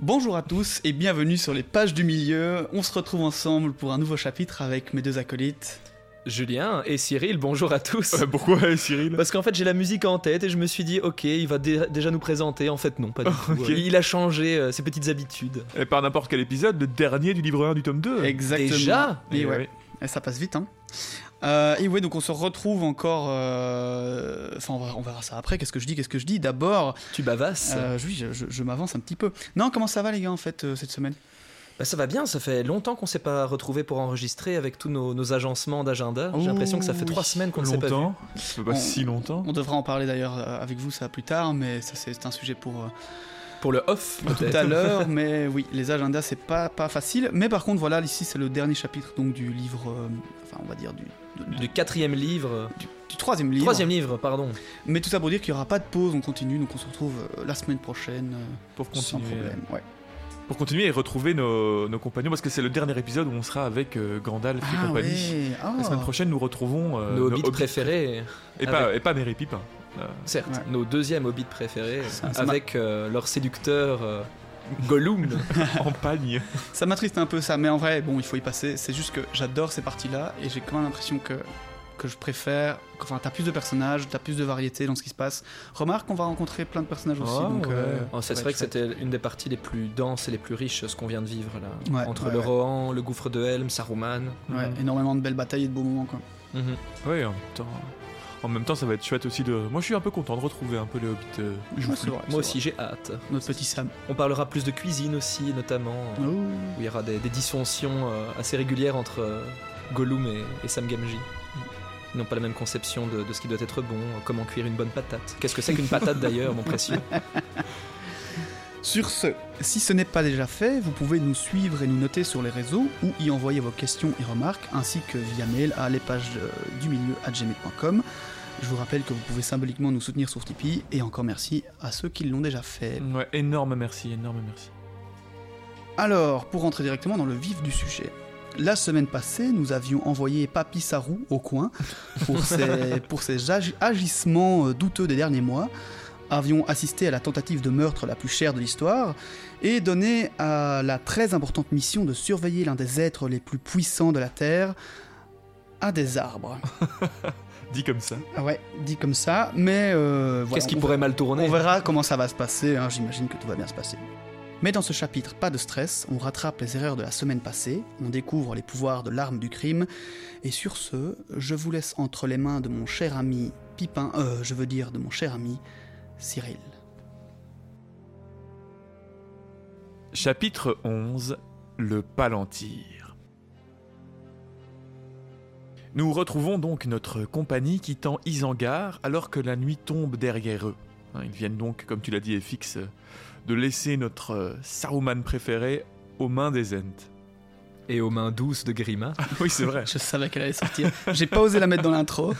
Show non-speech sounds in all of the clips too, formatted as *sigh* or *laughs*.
Bonjour à tous et bienvenue sur les pages du milieu. On se retrouve ensemble pour un nouveau chapitre avec mes deux acolytes. Julien et Cyril, bonjour à tous. Euh, pourquoi euh, Cyril? Parce qu'en fait j'ai la musique en tête et je me suis dit ok il va dé- déjà nous présenter. En fait non pas du *laughs* tout. Il a changé euh, ses petites habitudes. Et par n'importe quel épisode, le dernier du livre 1 du tome 2. Exactement. Déjà? Et Et ouais. ouais. Et ça passe vite, hein. Euh, et ouais, donc on se retrouve encore. euh, Enfin, on, verra- on verra ça après. Qu'est-ce que je dis Qu'est-ce que je dis D'abord, Tu bavasses. euh, oui, je, je- je m'avance un petit peu. Non, comment ça va, les gars, en fait, euh, cette semaine? Bah, ça va bien, ça fait longtemps qu'on s'est pas retrouvé pour enregistrer avec tous nos, nos agencements d'agenda. J'ai l'impression que ça fait oui. trois semaines qu'on ne s'est pas vu. Longtemps. Ça fait pas On- si longtemps. On devra en parler d'ailleurs avec vous, ça plus tard, mais ça, c'est un sujet pour. euh, Pour le off tout à l'heure, *laughs* mais oui, les agendas c'est pas pas facile. Mais par contre, voilà, ici c'est le dernier chapitre donc du livre, euh, enfin on va dire du, Du quatrième livre. du troisième livre. Troisième livre, pardon. Mais tout ça pour dire qu'il y aura pas de pause, on continue, donc on se retrouve euh, la semaine prochaine euh, Pour sans continuer, problème. Ouais. pour continuer et retrouver nos, nos compagnons, parce que c'est le dernier épisode où on sera avec euh, Gandalf et Ah compagnie. ouais, ah. La semaine prochaine, nous retrouvons euh, nos hobbits hobbits préférés. Et pas, et pas Mary Pippin. Euh, Certes, Ouais. nos deuxièmes hobbits préférés. Ça- ça m'a- avec euh, leur séducteur euh, Gollum. *laughs* en pagne. Ça m'attriste un peu ça, mais en vrai, bon, il faut y passer. C'est juste que j'adore ces parties-là et j'ai quand même l'impression que que je préfère. Enfin, t'as plus de personnages, t'as plus de variété dans ce qui se passe. Remarque qu'on va rencontrer plein de personnages aussi. Ah, donc, ouais. euh, Oh, ça c'est vrai que c'était une des parties les plus denses et les plus riches, ce qu'on vient de vivre là. Ouais, Entre ouais, le ouais. Rohan, le gouffre de Helm, Saruman. Ouais, énormément de belles batailles et de beaux moments, quoi. Mhm. Ouais, en même temps. En même temps, ça va être chouette aussi de. Moi, je suis un peu content de retrouver un peu les hobbits. euh, vrai, c'est Moi aussi, j'ai hâte. Notre petit Sam. On parlera plus de cuisine aussi, notamment, Oh. où il y aura des, des dysfonctions euh, assez régulières entre euh, Gollum et, et Sam Gamgee. Ils n'ont pas la même conception de, de ce qui doit être bon, euh, comment cuire une bonne patate. Qu'est-ce que c'est qu'une patate d'ailleurs, mon précieux? *laughs* Sur ce, si ce n'est pas déjà fait, vous pouvez nous suivre et nous noter sur les réseaux ou y envoyer vos questions et remarques, ainsi que via mail à les pages euh, du milieu gmail.com. Je vous rappelle que vous pouvez symboliquement nous soutenir sur Tipeee, et encore merci à ceux qui l'ont déjà fait. Ouais, énorme merci, énorme merci. Alors, pour rentrer directement dans le vif du sujet. La semaine passée, nous avions envoyé Papy Sarou au coin pour *laughs* ses, pour ses agi- agissements euh, douteux des derniers mois, avions assisté à la tentative de meurtre la plus chère de l'histoire, et donné à la très importante mission de surveiller l'un des êtres les plus puissants de la Terre à des arbres. *laughs* Dit comme ça. Ah ouais, dit comme ça, mais euh, voilà, Qu'est-ce qui on pourrait mal tourner on verra comment ça va se passer, hein, j'imagine que tout va bien se passer. Mais dans ce chapitre, pas de stress, on rattrape les erreurs de la semaine passée, on découvre les pouvoirs de l'arme du crime, et sur ce, je vous laisse entre les mains de mon cher ami Pipin, euh, je veux dire de mon cher ami Cyril. Chapitre 11 Le Palantir. Nous retrouvons donc notre compagnie quittant Isengard alors que la nuit tombe derrière eux. Hein, Ils viennent donc, comme tu l'as dit, FX, de laisser notre euh, Saruman préféré aux mains des Ents. Et aux mains douces de Grima. *laughs* oui, c'est vrai. Je savais qu'elle allait sortir, j'ai pas osé la mettre dans l'intro,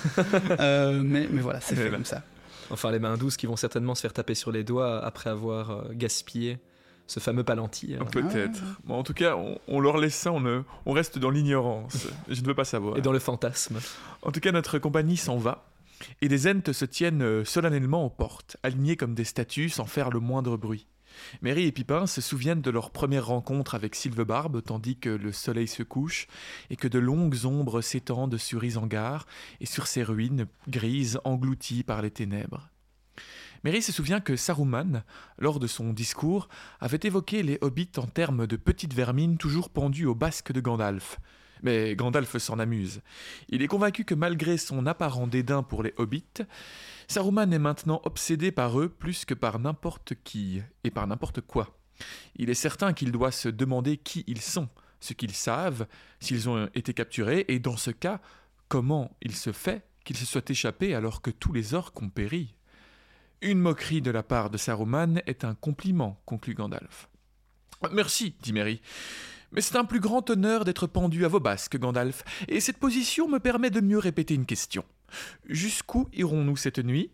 euh, mais, mais voilà, c'est fait comme ça. Enfin, les mains douces qui vont certainement se faire taper sur les doigts après avoir euh, gaspillé ce fameux palantir. Peut-être. Bon, en tout cas, on, on leur laisse ça, on, ne- on reste dans l'ignorance. *laughs* Je ne veux pas savoir. Et dans le fantasme. En tout cas, notre compagnie s'en va, et des Ents se tiennent euh, solennellement aux portes, alignés comme des statues sans faire le moindre bruit. Mary et Pipin se souviennent de leur première rencontre avec Sylvebarbe tandis que le soleil se couche et que de longues ombres s'étendent sur Isengard et sur ses ruines grises englouties par les ténèbres. Mary se souvient que Saruman, lors de son discours, avait évoqué les hobbits en termes de petites vermines toujours pendues au basque de Gandalf. Mais Gandalf s'en amuse. Il est convaincu que malgré son apparent dédain pour les hobbits, Saruman est maintenant obsédé par eux plus que par n'importe qui et par n'importe quoi. Il est certain qu'il doit se demander qui ils sont, ce qu'ils savent, s'ils ont été capturés, et dans ce cas, comment il se fait qu'ils se soient échappés alors que tous les orques ont péri. Une moquerie de la part de Saruman est un compliment, conclut Gandalf. Merci, dit Merry. Mais c'est un plus grand honneur d'être pendu à vos basques, Gandalf, et cette position me permet de mieux répéter une question. Jusqu'où irons-nous cette nuit?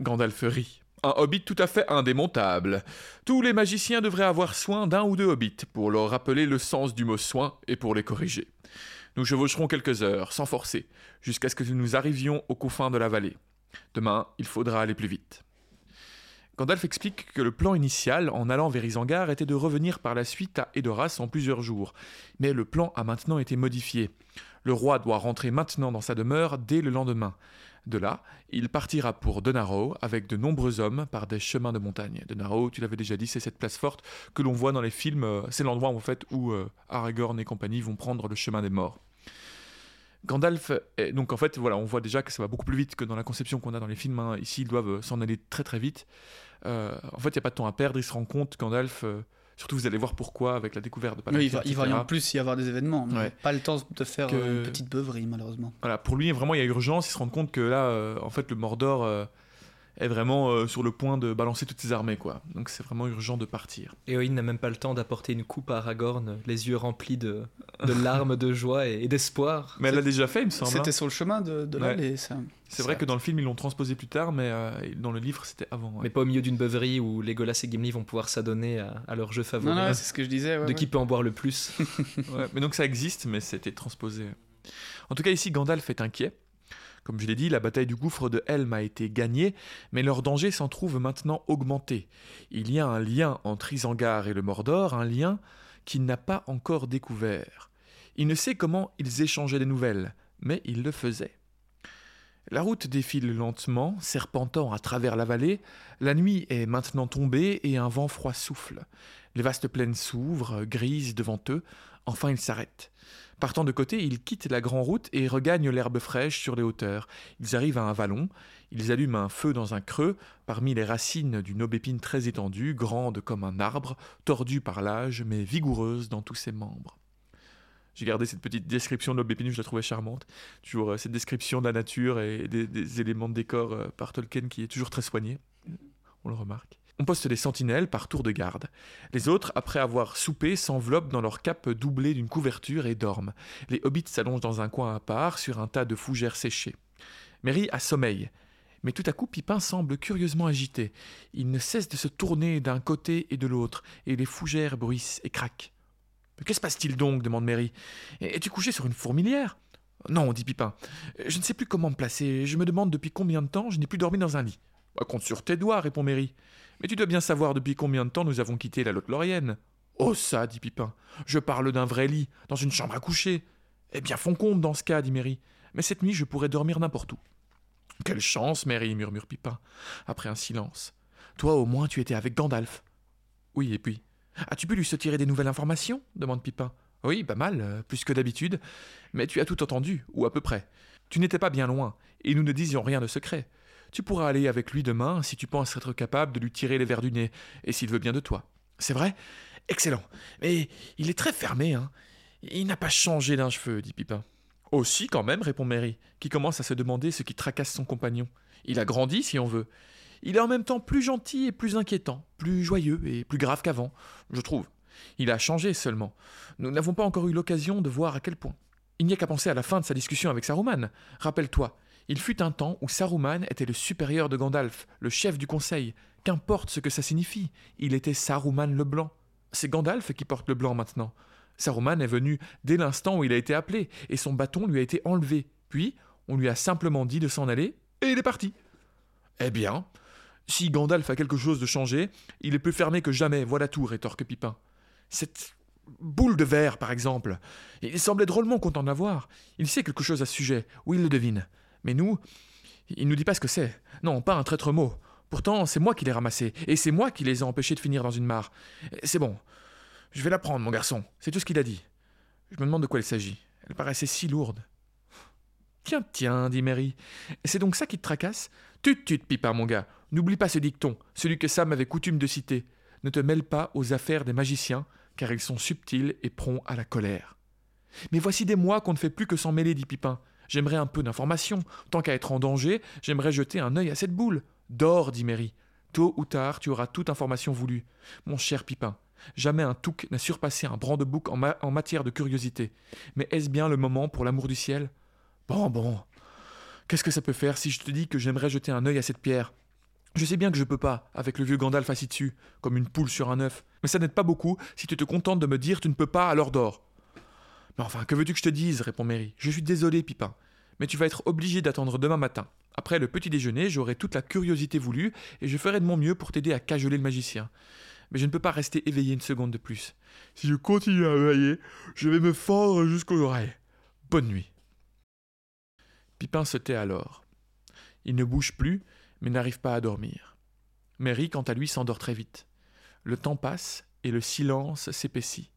Gandalf rit. Un hobbit tout à fait indémontable. Tous les magiciens devraient avoir soin d'un ou deux hobbits pour leur rappeler le sens du mot soin et pour les corriger. Nous chevaucherons quelques heures, sans forcer, jusqu'à ce que nous arrivions aux confins de la vallée. Demain, il faudra aller plus vite. Gandalf explique que le plan initial, en allant vers Isengard, était de revenir par la suite à Edoras en plusieurs jours. Mais le plan a maintenant été modifié. Le roi doit rentrer maintenant dans sa demeure dès le lendemain. De là, il partira pour Denarrow avec de nombreux hommes par des chemins de montagne. Denarrow, tu l'avais déjà dit, c'est cette place forte que l'on voit dans les films. euh, C'est l'endroit en fait où euh, Aragorn et compagnie vont prendre le chemin des morts. Gandalf, donc en fait, voilà, on voit déjà que ça va beaucoup plus vite que dans la conception qu'on a dans les films. hein. Ici, ils doivent euh, s'en aller très très vite. Euh, en fait, il n'y a pas de temps à perdre. Il se rend compte, Gandalf, euh, surtout vous allez voir pourquoi avec la découverte de Oui, il va, il va y en plus y avoir des événements, mais Ouais. pas le temps de faire Que- euh, une petite beuverie, malheureusement. Voilà, pour lui, vraiment, il y a urgence. Il se rend compte que là, en fait, le Mordor est vraiment euh, sur le point de balancer toutes ses armées, quoi. Donc c'est vraiment urgent de partir. Éowyn n'a même pas le temps d'apporter une coupe à Aragorn, les yeux remplis de, de *laughs* larmes de joie et, et d'espoir. Mais elle l'a déjà fait, il me semble. hein. C'était sur le chemin de, de Ouais. l'aller, ça. C'est vrai que dans le film, ils l'ont transposé plus tard, mais euh, dans le livre, c'était avant. ouais. Mais pas au milieu d'une beuverie où Legolas et Gimli vont pouvoir s'adonner à, à leur jeu favori. Non, non, c'est ce que je disais. ouais, de ouais. qui peut en boire le plus. *laughs* Ouais, mais donc ça existe, mais c'était transposé. En tout cas, ici, Gandalf est inquiet. Comme je l'ai dit, la bataille du gouffre de Helm a été gagnée, mais leur danger s'en trouve maintenant augmenté. Il y a un lien entre Isengard et le Mordor, un lien qu'il n'a pas encore découvert. Il ne sait comment ils échangeaient des nouvelles, mais il le faisait. La route défile lentement, serpentant à travers la vallée. La nuit est maintenant tombée et un vent froid souffle. Les vastes plaines s'ouvrent, grises devant eux. Enfin, ils s'arrêtent. Partant de côté, ils quittent la grande route et regagnent l'herbe fraîche sur les hauteurs. Ils arrivent à un vallon. Ils allument un feu dans un creux, parmi les racines d'une aubépine très étendue, grande comme un arbre, tordue par l'âge, mais vigoureuse dans tous ses membres. J'ai gardé cette petite description de l'aubépine, je la trouvais charmante. Toujours euh, cette description de la nature et des, éléments de décor euh, par Tolkien qui est toujours très soigné. On le remarque. On poste des sentinelles par tour de garde. Les autres, après avoir soupé, s'enveloppent dans leur cape doublée d'une couverture et dorment. Les hobbits s'allongent dans un coin à part, sur un tas de fougères séchées. Merry a sommeil. Mais tout à coup, Pipin semble curieusement agité. Il ne cesse de se tourner d'un côté et de l'autre, et les fougères bruissent et craquent. Que se passe-t-il donc? demande Merry. Es-tu couché sur une fourmilière Non, dit Pipin. Je ne sais plus comment me placer. Je me demande depuis combien de temps je n'ai plus dormi dans un lit. Bah, compte sur tes doigts, répond Merry. Mais tu dois bien savoir depuis combien de temps nous avons quitté la Lotte-Laurienne. Oh ça, dit Pipin. Je parle d'un vrai lit, dans une chambre à coucher. Eh bien, font compte dans ce cas, dit Merry. Mais cette nuit, je pourrais dormir n'importe où. Quelle chance, Merry, murmure Pipin, après un silence. Toi, au moins, tu étais avec Gandalf. Oui, et puis As-tu pu lui tirer des nouvelles informations? demande Pipin. Oui, pas mal, euh, plus que d'habitude. Mais tu as tout entendu, ou à peu près. Tu n'étais pas bien loin, et nous ne disions rien de secret. Tu pourras aller avec lui demain si tu penses être capable de lui tirer les vers du nez, et s'il veut bien de toi. C'est vrai? Excellent. Mais il est très fermé, hein. Il n'a pas changé d'un cheveu, dit Pipin. Aussi, quand même, répond Mary, qui commence à se demander ce qui tracasse son compagnon. Il a grandi, si on veut. Il est en même temps plus gentil et plus inquiétant, plus joyeux et plus grave qu'avant, je trouve. Il a changé seulement. Nous n'avons pas encore eu l'occasion de voir à quel point. Il n'y a qu'à penser à la fin de sa discussion avec Saruman. Rappelle-toi, il fut un temps où Saruman était le supérieur de Gandalf, le chef du conseil. Qu'importe ce que ça signifie, il était Saruman le Blanc. C'est Gandalf qui porte le blanc maintenant. Saruman est venu dès l'instant où il a été appelé, et son bâton lui a été enlevé. Puis, on lui a simplement dit de s'en aller, et il est parti. Eh bien, si Gandalf a quelque chose de changé, il est plus fermé que jamais, voilà tout, rétorque Pipin. Cette boule de verre, par exemple, il semblait drôlement content de la voir. Il sait quelque chose à ce sujet, ou il le devine. Mais nous, il nous dit pas ce que c'est. Non, pas un traître mot. Pourtant, c'est moi qui l'ai ramassé, et c'est moi qui les ai empêchés de finir dans une mare. C'est bon. Je vais la prendre, mon garçon. C'est tout ce qu'il a dit. Je me demande de quoi il s'agit. Elle paraissait si lourde. Tiens, tiens, dit Mary. C'est donc ça qui te tracasse? Tut, tut, Pipin, mon gars. N'oublie pas ce dicton, celui que Sam avait coutume de citer. Ne te mêle pas aux affaires des magiciens, car ils sont subtils et prompts à la colère. Mais voici des mois qu'on ne fait plus que s'en mêler, dit Pipin. J'aimerais un peu d'information. Tant qu'à être en danger, j'aimerais jeter un œil à cette boule. Dors, dit Mary. Tôt ou tard, tu auras toute information voulue. Mon cher Pipin, jamais un touc n'a surpassé un brandebouc en, en matière de curiosité. Mais est-ce bien le moment pour l'amour du ciel? Bon, bon. Qu'est-ce que ça peut faire si je te dis que j'aimerais jeter un œil à cette pierre? Je sais bien que je peux pas, avec le vieux Gandalf assis dessus, comme une poule sur un œuf. Mais ça n'aide pas beaucoup si tu te contentes de me dire tu ne peux pas, alors dors. Mais enfin, que veux-tu que je te dise répond Mary. Je suis désolé, Pipin. Mais tu vas être obligé d'attendre demain matin. Après le petit déjeuner, j'aurai toute la curiosité voulue et je ferai de mon mieux pour t'aider à cajoler le magicien. Mais je ne peux pas rester éveillé une seconde de plus. Si je continue à veiller, je vais me fendre jusqu'aux oreilles. Bonne nuit. Pipin se tait alors. Il ne bouge plus, mais n'arrive pas à dormir. Mary, quant à lui, s'endort très vite. Le temps passe et le silence s'épaissit.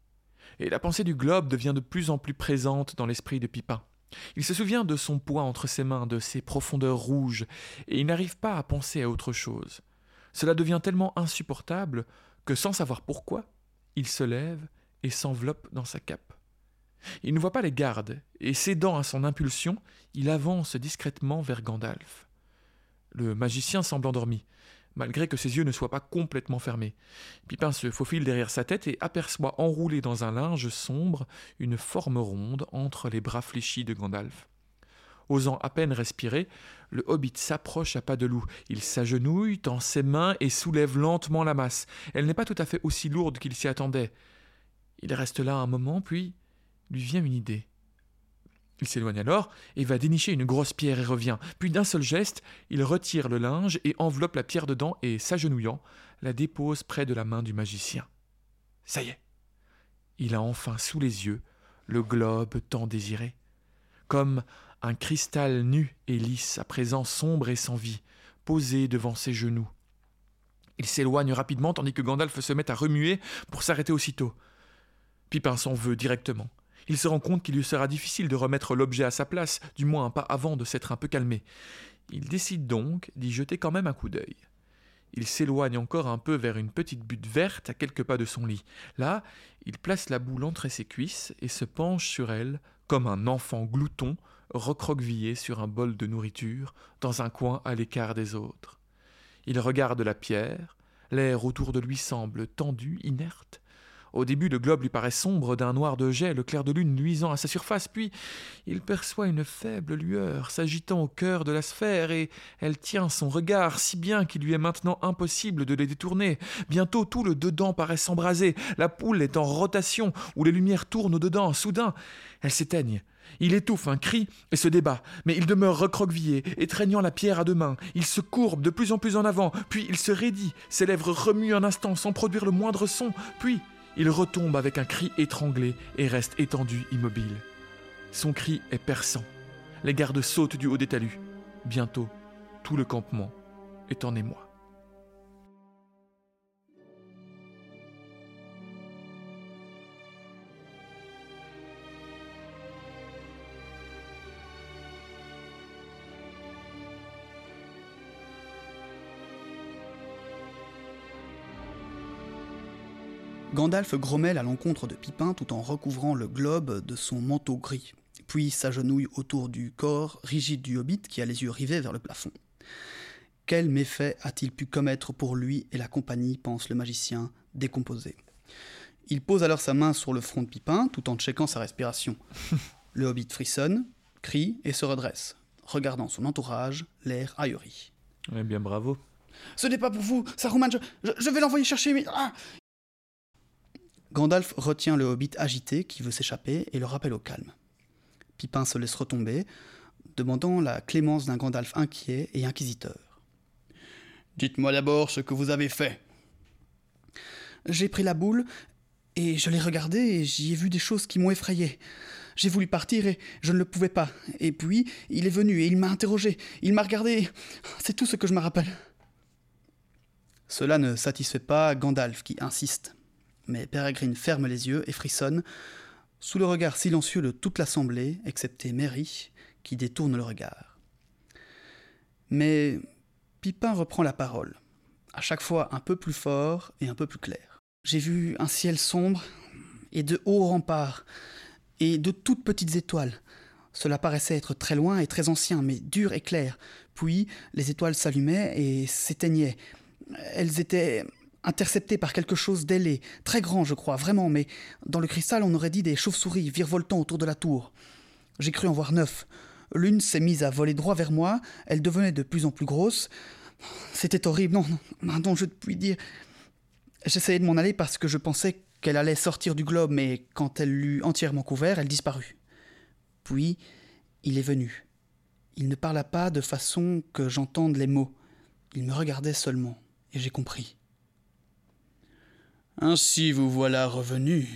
Et la pensée du globe devient de plus en plus présente dans l'esprit de Pipin. Il se souvient de son poids entre ses mains, de ses profondeurs rouges, et il n'arrive pas à penser à autre chose. Cela devient tellement insupportable que, sans savoir pourquoi, il se lève et s'enveloppe dans sa cape. Il ne voit pas les gardes, et cédant à son impulsion, il avance discrètement vers Gandalf. Le magicien semble endormi, malgré que ses yeux ne soient pas complètement fermés. Pipin se faufile derrière sa tête et aperçoit enroulé dans un linge sombre une forme ronde entre les bras fléchis de Gandalf. Osant à peine respirer, le hobbit s'approche à pas de loup. Il s'agenouille, tend ses mains et soulève lentement la masse. Elle n'est pas tout à fait aussi lourde qu'il s'y attendait. Il reste là un moment, puis lui vient une idée. Il s'éloigne alors et va dénicher une grosse pierre et revient. Puis d'un seul geste, il retire le linge et enveloppe la pierre dedans et, s'agenouillant, la dépose près de la main du magicien. Ça y est. Il a enfin sous les yeux le globe tant désiré. Comme un cristal nu et lisse, à présent sombre et sans vie, posé devant ses genoux. Il s'éloigne rapidement tandis que Gandalf se met à remuer pour s'arrêter aussitôt. Pipin s'en veut directement. Il se rend compte qu'il lui sera difficile de remettre l'objet à sa place, du moins pas avant de s'être un peu calmé. Il décide donc d'y jeter quand même un coup d'œil. Il s'éloigne encore un peu vers une petite butte verte à quelques pas de son lit. Là, il place la boule entre ses cuisses et se penche sur elle comme un enfant glouton recroquevillé sur un bol de nourriture dans un coin à l'écart des autres. Il regarde la pierre, l'air autour de lui semble tendu, inerte, au début, le globe lui paraît sombre d'un noir de jet, le clair de lune luisant à sa surface, puis il perçoit une faible lueur s'agitant au cœur de la sphère, et elle tient son regard si bien qu'il lui est maintenant impossible de les détourner. Bientôt tout le dedans paraît s'embraser, la poule est en rotation, où les lumières tournent au-dedans. Soudain, elle s'éteigne. Il étouffe un cri et se débat, mais il demeure recroquevillé, étreignant la pierre à deux mains. Il se courbe de plus en plus en avant, puis il se raidit, ses lèvres remuent un instant sans produire le moindre son, puis il retombe avec un cri étranglé et reste étendu immobile. Son cri est perçant. Les gardes sautent du haut des talus. Bientôt, tout le campement est en émoi. Gandalf grommelle à l'encontre de Pipin tout en recouvrant le globe de son manteau gris, puis s'agenouille autour du corps rigide du hobbit qui a les yeux rivés vers le plafond. Quel méfait a-t-il pu commettre pour lui et la compagnie, pense le magicien, décomposé. Il pose alors sa main sur le front de Pipin tout en checkant sa respiration. *laughs* le hobbit frissonne, crie et se redresse, regardant son entourage, l'air ahuri. Eh bien, bravo. Ce n'est pas pour vous, Saruman, je, je, vais l'envoyer chercher, mais... Ah Gandalf retient le hobbit agité qui veut s'échapper et le rappelle au calme. Pipin se laisse retomber, demandant la clémence d'un Gandalf inquiet et inquisiteur. Dites-moi d'abord ce que vous avez fait. J'ai pris la boule et je l'ai regardée et j'y ai vu des choses qui m'ont effrayé. J'ai voulu partir et je ne le pouvais pas. Et puis, il est venu et il m'a interrogé. Il m'a regardé. C'est tout ce que je me rappelle. Cela ne satisfait pas Gandalf qui insiste mais Peregrine ferme les yeux et frissonne, sous le regard silencieux de toute l'assemblée, excepté Mary, qui détourne le regard. Mais Pipin reprend la parole, à chaque fois un peu plus fort et un peu plus clair. J'ai vu un ciel sombre et de hauts remparts, et de toutes petites étoiles. Cela paraissait être très loin et très ancien, mais dur et clair. Puis les étoiles s'allumaient et s'éteignaient. Elles étaient intercepté par quelque chose d'ailé, très grand je crois, vraiment, mais dans le cristal on aurait dit des chauves-souris virevoltant autour de la tour. J'ai cru en voir neuf. L'une s'est mise à voler droit vers moi, elle devenait de plus en plus grosse. C'était horrible, non, non, non, je puis dire. J'essayais de m'en aller parce que je pensais qu'elle allait sortir du globe, mais quand elle l'eut entièrement couvert, elle disparut. Puis, il est venu. Il ne parla pas de façon que j'entende les mots. Il me regardait seulement, et j'ai compris. Ainsi vous voilà revenu.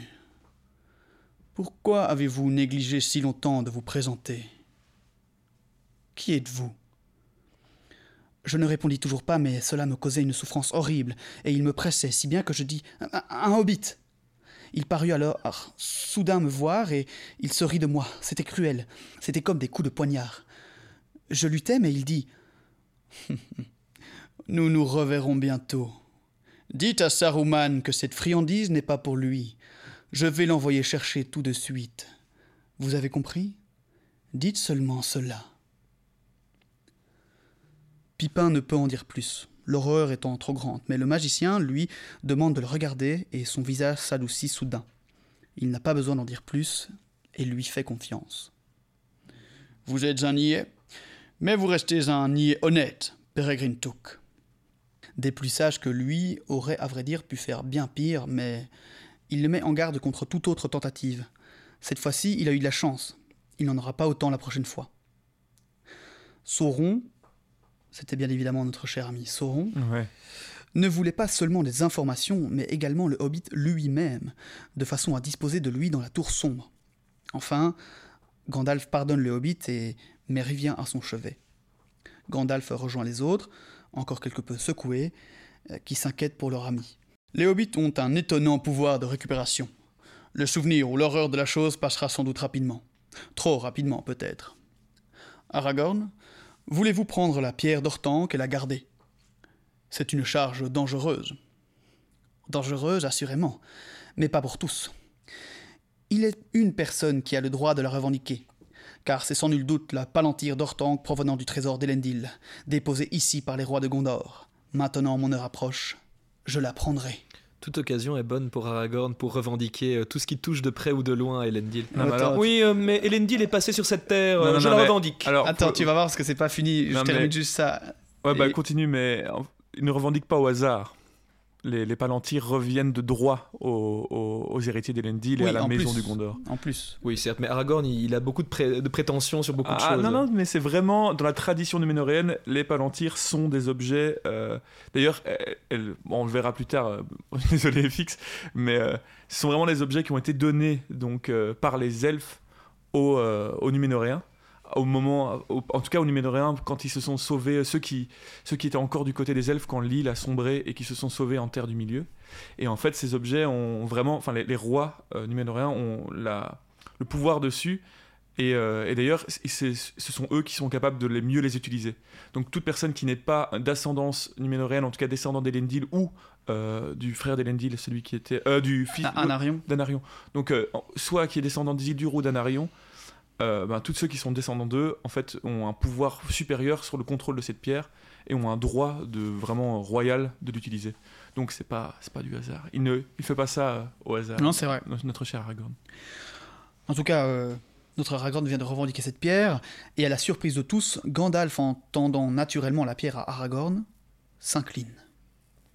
Pourquoi avez-vous négligé si longtemps de vous présenter? Qui êtes-vous? Je ne répondis toujours pas, mais cela me causait une souffrance horrible, et il me pressait si bien que je dis Un, hobbit Il parut alors soudain me voir, et il se rit de moi. C'était cruel, c'était comme des coups de poignard. Je luttais, mais il dit *laughs* Nous nous reverrons bientôt. Dites à Saruman que cette friandise n'est pas pour lui. Je vais l'envoyer chercher tout de suite. Vous avez compris? Dites seulement cela. Pipin ne peut en dire plus, l'horreur étant trop grande, mais le magicien, lui, demande de le regarder et son visage s'adoucit soudain. Il n'a pas besoin d'en dire plus et lui fait confiance. Vous êtes un niais, mais vous restez un niais honnête, Peregrine Took. Des plus sages que lui auraient, à vrai dire, pu faire bien pire, mais il le met en garde contre toute autre tentative. Cette fois-ci, il a eu de la chance. Il n'en aura pas autant la prochaine fois. Sauron, c'était bien évidemment notre cher ami Sauron, Ouais. ne voulait pas seulement des informations, mais également le hobbit lui-même, de façon à disposer de lui dans la tour sombre. Enfin, Gandalf pardonne le hobbit et Merry vient à son chevet. Gandalf rejoint les autres, encore quelque peu secoués, euh, qui s'inquiètent pour leur ami. Les hobbits ont un étonnant pouvoir de récupération. Le souvenir ou l'horreur de la chose passera sans doute rapidement. Trop rapidement, peut-être. Aragorn, voulez-vous prendre la pierre d'Ortanque et la garder? C'est une charge dangereuse. Dangereuse, assurément, mais pas pour tous. Il est une personne qui a le droit de la revendiquer, car c'est sans nul doute la palantir d'Ortanque provenant du trésor d'Elendil, déposée ici par les rois de Gondor. Maintenant mon heure approche, je la prendrai. Toute occasion est bonne pour Aragorn pour revendiquer euh, tout ce qui touche de près ou de loin à Elendil. Non, mais alors- oui, euh, mais Elendil est passé sur cette terre, Non, euh, non, je non, la mais- revendique. Alors, Attends, pour- tu vas voir parce que c'est pas fini, je termine mais- juste ça. Ouais, bah Et- continue, mais ils ne revendiquent pas au hasard. Les, les Palantirs reviennent de droit aux, aux- aux héritiers d'Elendil et Oui, à la en maison plus. du Gondor. En plus. Oui, certes, mais Aragorn, il il a beaucoup de, pré- de prétentions sur beaucoup de Ah choses. non, non, mais c'est vraiment dans la tradition numénoréenne, les Palantirs sont des objets. euh, D'ailleurs, bon, on le verra plus tard, euh, *laughs* désolé FX, mais euh, ce sont vraiment des objets qui ont été donnés donc, euh, par les elfes aux, euh, aux Numénoréens. Au moment, au- en tout cas aux Numénoréens, quand ils se sont sauvés, ceux qui, ceux qui étaient encore du côté des elfes quand l'île a sombré et qui se sont sauvés en terre du milieu. Et en fait, ces objets ont vraiment, enfin, les, les rois euh, ont la, le pouvoir dessus et, euh, et d'ailleurs, ce sont eux qui sont capables de les mieux les utiliser. Donc toute personne qui n'est pas d'ascendance numénoréenne, en tout cas descendant d'Elendil ou euh, du frère d'Elendil, celui qui était euh, du fils Ah, Anarion. d'Anarion. Donc soit qui est descendant d'Isildur ou d'Anarion, euh, ben, tous ceux qui sont descendants d'eux, en fait, ont un pouvoir supérieur sur le contrôle de cette pierre et ont un droit de vraiment royal de l'utiliser. Donc c'est pas c'est pas du hasard. Il ne il fait pas ça euh, au hasard. Non, c'est vrai. Notre cher Aragorn. En tout cas, euh, notre Aragorn vient de revendiquer cette pierre, et à la surprise de tous, Gandalf, en tendant naturellement la pierre à Aragorn, s'incline.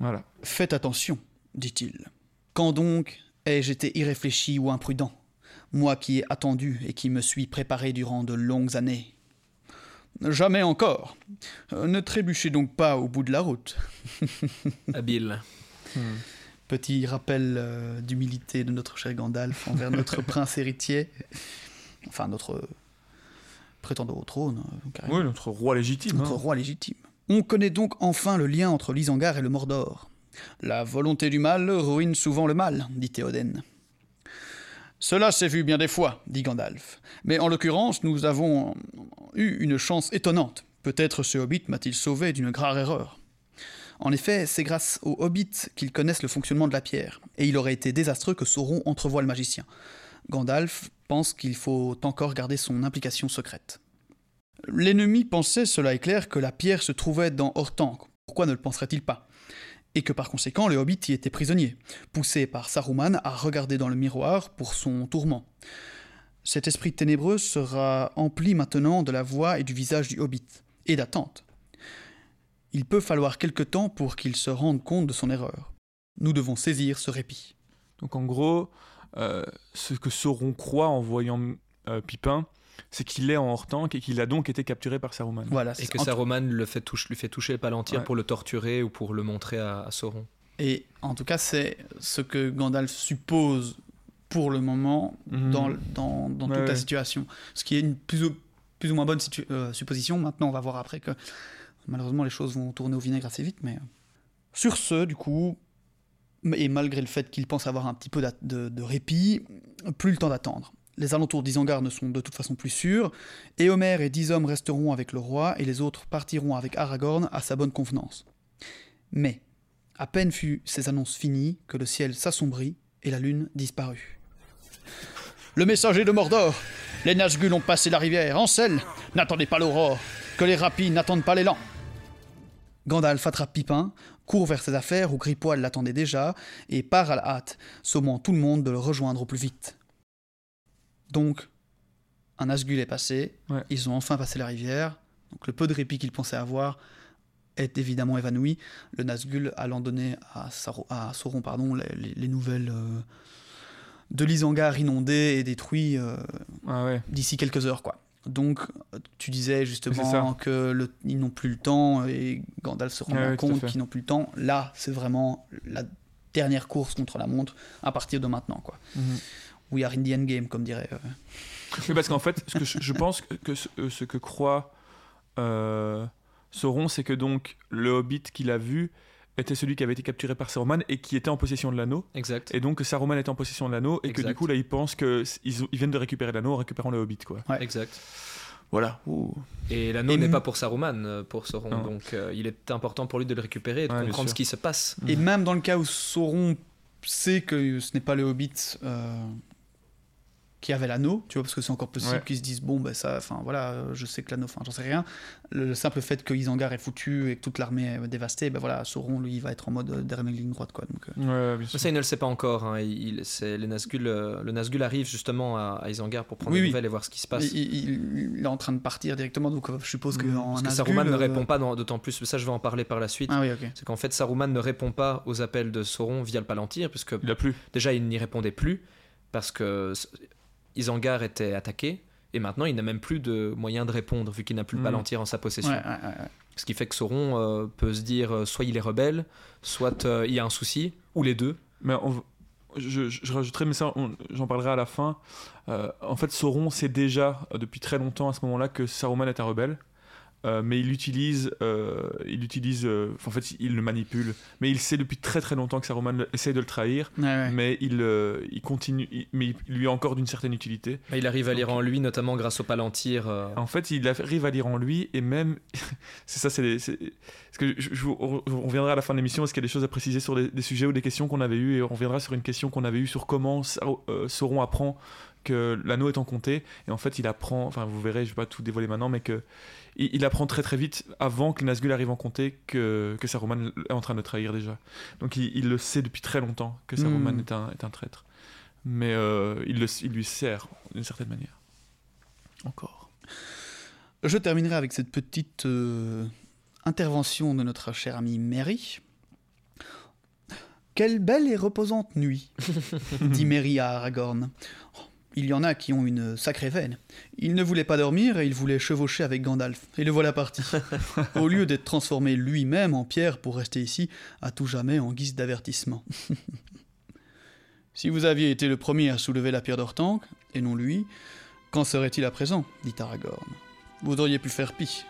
Voilà. Faites attention, dit-il. Quand donc ai-je été irréfléchi ou imprudent? Moi qui ai attendu et qui me suis préparé durant de longues années. Jamais encore. Euh, Ne trébuchez donc pas au bout de la route. *laughs* Habile. Petit rappel euh, d'humilité de notre cher Gandalf envers notre *laughs* prince héritier. Enfin, notre prétendant au trône. carrément. Oui, notre roi légitime. notre hein. roi légitime. On connaît donc enfin le lien entre l'Isengard et le Mordor. La volonté du mal ruine souvent le mal, dit Théoden. Cela s'est vu bien des fois, dit Gandalf. Mais en l'occurrence, nous avons eu une chance étonnante. Peut-être ce hobbit m'a-t-il sauvé d'une grave erreur. En effet, c'est grâce aux hobbits qu'ils connaissent le fonctionnement de la pierre, et il aurait été désastreux que Sauron entrevoie le magicien. Gandalf pense qu'il faut encore garder son implication secrète. L'ennemi pensait, cela est clair, que la pierre se trouvait dans Hortanque. Pourquoi ne le penserait-il pas? Et que par conséquent, le hobbit y était prisonnier, poussé par Saruman à regarder dans le miroir pour son tourment. Cet esprit ténébreux sera empli maintenant de la voix et du visage du hobbit, et d'attente. Il peut falloir quelque temps pour qu'il se rende compte de son erreur. Nous devons saisir ce répit. Donc en gros, euh, ce que Sauron croit en voyant euh, Pipin, c'est qu'il est en hors-tank et qu'il a donc été capturé par Saruman. Voilà, Et c'est- que en Saruman le fait touche- lui fait toucher le palantir Ouais. pour le torturer ou pour le montrer à, à Sauron. Et en tout cas, c'est ce que Gandalf suppose pour le moment Mhm. dans, dans, dans Ouais, toute la situation. Ce qui est une plus ou, plus ou moins bonne situ- euh, supposition. Maintenant, on va voir après que malheureusement les choses vont tourner au vinaigre assez vite. Mais euh, sur ce, du coup, et malgré le fait qu'il pense avoir un petit peu de répit, plus le temps d'attendre. Les alentours d'Isengard ne sont de toute façon plus sûrs, et Homer et dix hommes resteront avec le roi, et les autres partiront avec Aragorn à sa bonne convenance. Mais, à peine fut ces annonces finies que le ciel s'assombrit et la lune disparut. Le messager de Mordor Les Nazgûl ont passé la rivière. Ansel N'attendez pas l'aurore Que les rapides n'attendent pas l'élan Gandalf attrape Pipin, court vers ses affaires où Gripoil l'attendait déjà, et part à la hâte, sommant tout le monde de le rejoindre au plus vite. Donc, un Nazgûl est passé, Ouais. ils ont enfin passé la rivière, donc le peu de répit qu'ils pensaient avoir est évidemment évanoui, le Nazgûl allant donner à, Saro- à Sauron pardon, les, les- les nouvelles euh, de l'Isengard inondé et détruit euh, Ah ouais. d'ici quelques heures. quoi. Donc, tu disais justement ça. que ils n'ont plus le temps et Gandalf se rend à compte qu'ils n'ont plus le temps. Là, c'est vraiment la dernière course contre la montre à partir de maintenant. Quoi. Mhm. We are in the endgame, comme dirait. euh, Mais parce qu'en fait, ce que je, je pense que, ce, euh, ce que croit euh, Sauron, c'est que donc le Hobbit qu'il a vu était celui qui avait été capturé par Saruman et qui était en possession de l'anneau. Exact. Et donc que Saruman était en possession de l'anneau et que Exact. du coup là ils pensent que s- ils, viennent de récupérer l'anneau en récupérant le Hobbit quoi. Ouais. Exact. Voilà. Ouh. Et l'anneau n'est m- pas pour Saruman, pour Sauron. Non. Donc euh, il est important pour lui de le récupérer et de Ouais, comprendre ce qui se passe. Et même dans le cas où Sauron sait que ce n'est pas le Hobbit euh, qui avait l'anneau, tu vois, parce que c'est encore possible Ouais. qu'ils se disent bon, ben ça, enfin voilà, euh, je sais que l'anneau, enfin j'en sais rien. Le, le simple fait que Isengard est foutu et que toute l'armée est dévastée, ben voilà, Sauron lui il va être en mode euh, derrière mes lignes droites quoi. Donc, euh, Ouais, bien sûr. Mais ça, il ne le sait pas encore. hein. Il, c'est- les Nazgûl, le Nazgûl arrive justement à, à Isengard pour prendre Oui, des oui. nouvelles et voir ce qui se passe. il, il- il est en train de partir directement, donc je suppose que Mhm. en Parce que Saruman ne répond pas, d'autant plus. Ça, je vais en parler par la suite. Ah oui. C'est qu'en fait, Saruman ne répond pas aux appels de Sauron via le Palantir, puisque Il a plus. déjà il n'y répondait plus, parce que Isengard était attaqué, et maintenant il n'a même plus de moyen de répondre, vu qu'il n'a plus le. Palantir en sa possession. Ouais, ouais, ouais, ouais. Ce qui fait que Sauron euh, peut se dire euh, soit il est rebelle, soit euh, il y a un souci, ou les deux. Mais on je, je- je rajouterai, mais ça, j'en parlerai à la fin. Euh, en fait, Sauron sait déjà depuis très longtemps à ce moment-là que Saruman est un rebelle. Euh, mais il utilise, euh, il utilise, euh, en fait, il le manipule. Mais il sait depuis très très longtemps que Saruman essaie de le trahir, Ouais, ouais. mais il, euh, il continue, il- mais il lui est encore d'une certaine utilité. Bah, il arrive à lire en lui, notamment grâce au Palantir. euh, En fait, il arrive à lire en lui et même, *laughs* c'est ça, c'est, c'est- parce que je, je- on on reviendra à la fin de l'émission parce qu'il y a des choses à préciser sur des, des sujets ou des questions qu'on avait eues et on reviendra sur une question qu'on avait eue sur comment Sau- euh, Sauron apprend que l'anneau est en comté et en fait il apprend, enfin vous verrez, je vais pas tout dévoiler maintenant, mais que il, il apprend très très vite avant que Nazgûl arrivent en comté que, que Saruman est en train de le trahir déjà. Donc il, il le sait depuis très longtemps que Saruman Hmm. est, un, est un traître, mais euh, il, le, il lui sert d'une certaine manière. Encore. Je terminerai avec cette petite euh, intervention de notre cher ami Mary. Quelle belle et reposante nuit, *laughs* dit Mary à Aragorn. Oh, Il y en a qui ont une sacrée veine. Il ne voulait pas dormir et il voulait chevaucher avec Gandalf. Et le voilà parti. *laughs* Au lieu d'être transformé lui-même en pierre pour rester ici à tout jamais en guise d'avertissement. *laughs* si vous aviez été le premier à soulever la pierre d'Ortanque, et non lui, qu'en serait-il à présent dit Aragorn? Vous auriez pu faire pis.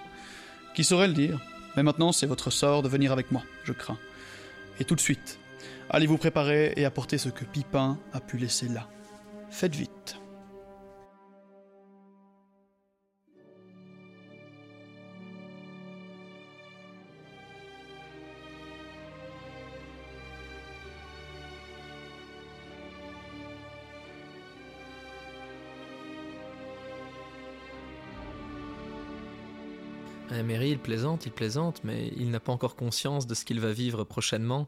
Qui saurait le dire? Mais maintenant, c'est votre sort de venir avec moi, je crains. Et tout de suite, allez vous préparer et apporter ce que Pipin a pu laisser là. Faites vite. Euh, Merry, il plaisante, il plaisante, mais il n'a pas encore conscience de ce qu'il va vivre prochainement,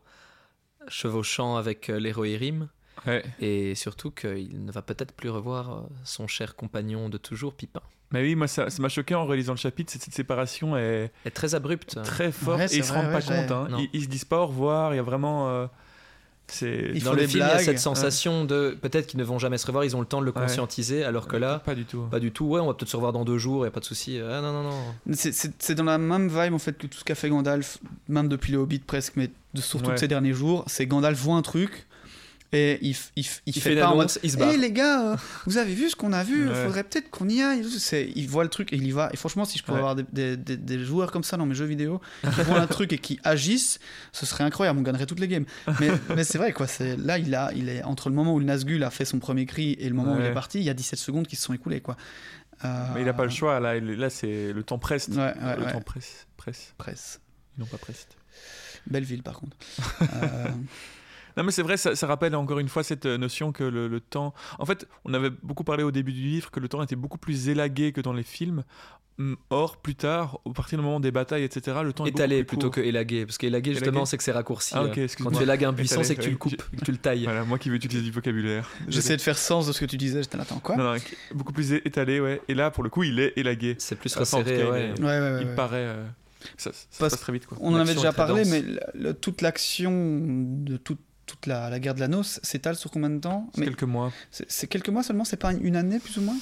chevauchant avec euh, l'héros Érim, Ouais. et surtout qu'il ne va peut-être plus revoir euh, son cher compagnon de toujours, Pipin. Mais oui, moi ça m'a choqué en réalisant le chapitre, c'est- cette séparation est est très abrupte. très forte Ouais, et ils se vrai, rendent ouais, pas compte. hein. Ils, ils se disent pas au revoir, il y a vraiment. euh, C'est Dans le les film, il y a cette sensation de peut-être qu'ils ne vont jamais se revoir, ils ont le temps de le Ouais. conscientiser, alors que là, pas du tout. pas du tout. Ouais, on va peut-être se revoir dans deux jours, il a pas de souci. Ah non, non, non. C'est- dans la même vibe en fait que tout ce qu'a fait Gandalf, même depuis le Hobbit presque, mais de, surtout Ouais. de ces derniers jours. C'est Gandalf voit un truc et il, il, il Il fait, fait pas en mode annonce, il se Hé barre. les gars, euh, vous avez vu ce qu'on a vu Ouais. Faudrait peut-être qu'on y aille. Il voit le truc et il y va. Et franchement, si je pouvais Ouais. avoir des, des- des- des joueurs comme ça dans mes jeux vidéo qui voient un truc et qui agissent, ce serait incroyable. On gagnerait toutes les games. Mais, mais c'est vrai quoi. C'est là, il a, il est entre le moment où le Nazgûl a fait son premier cri et le moment où il est parti, il y a 17 secondes qui se sont écoulées quoi. Euh, Mais il a pas le choix, là, là c'est le temps presse. Ouais, ouais, le ouais. temps presse. presse. Presse. Ils n'ont pas presse. Belle ville par contre. *laughs* Euh, Non mais c'est vrai, ça, ça rappelle encore une fois cette euh, notion que le, le temps... En fait, on avait beaucoup parlé au début du livre que le temps était beaucoup plus élagué que dans les films. Hum, Or, plus tard, au partir du moment des batailles, etc., le temps est Étalé beaucoup plus plutôt court. que élagué. Parce qu'élagué, justement, c'est que c'est raccourci. Ah, euh, Quand tu élagues un buisson, c'est que tu le ouais. coupes, que tu le tailles. Voilà, moi qui veux utiliser du vocabulaire. *laughs* J'essayais de faire sens de ce que tu disais. J'étais là, attends quoi Non, non, beaucoup plus étalé, ouais. Et là, pour le coup, il est élagué. C'est plus tout resserré, cas, il ouais. est- Ouais, ouais, ouais, il ouais. paraît... euh, Ça, ça se Parce- passe très vite, quoi. On en avait déjà est parlé, dense. mais le- le- toute l'action de toute toute la, la guerre de la noce s'étale sur combien de temps Mais quelques mois. c'est quelques mois seulement, c'est pas une année plus ou moins?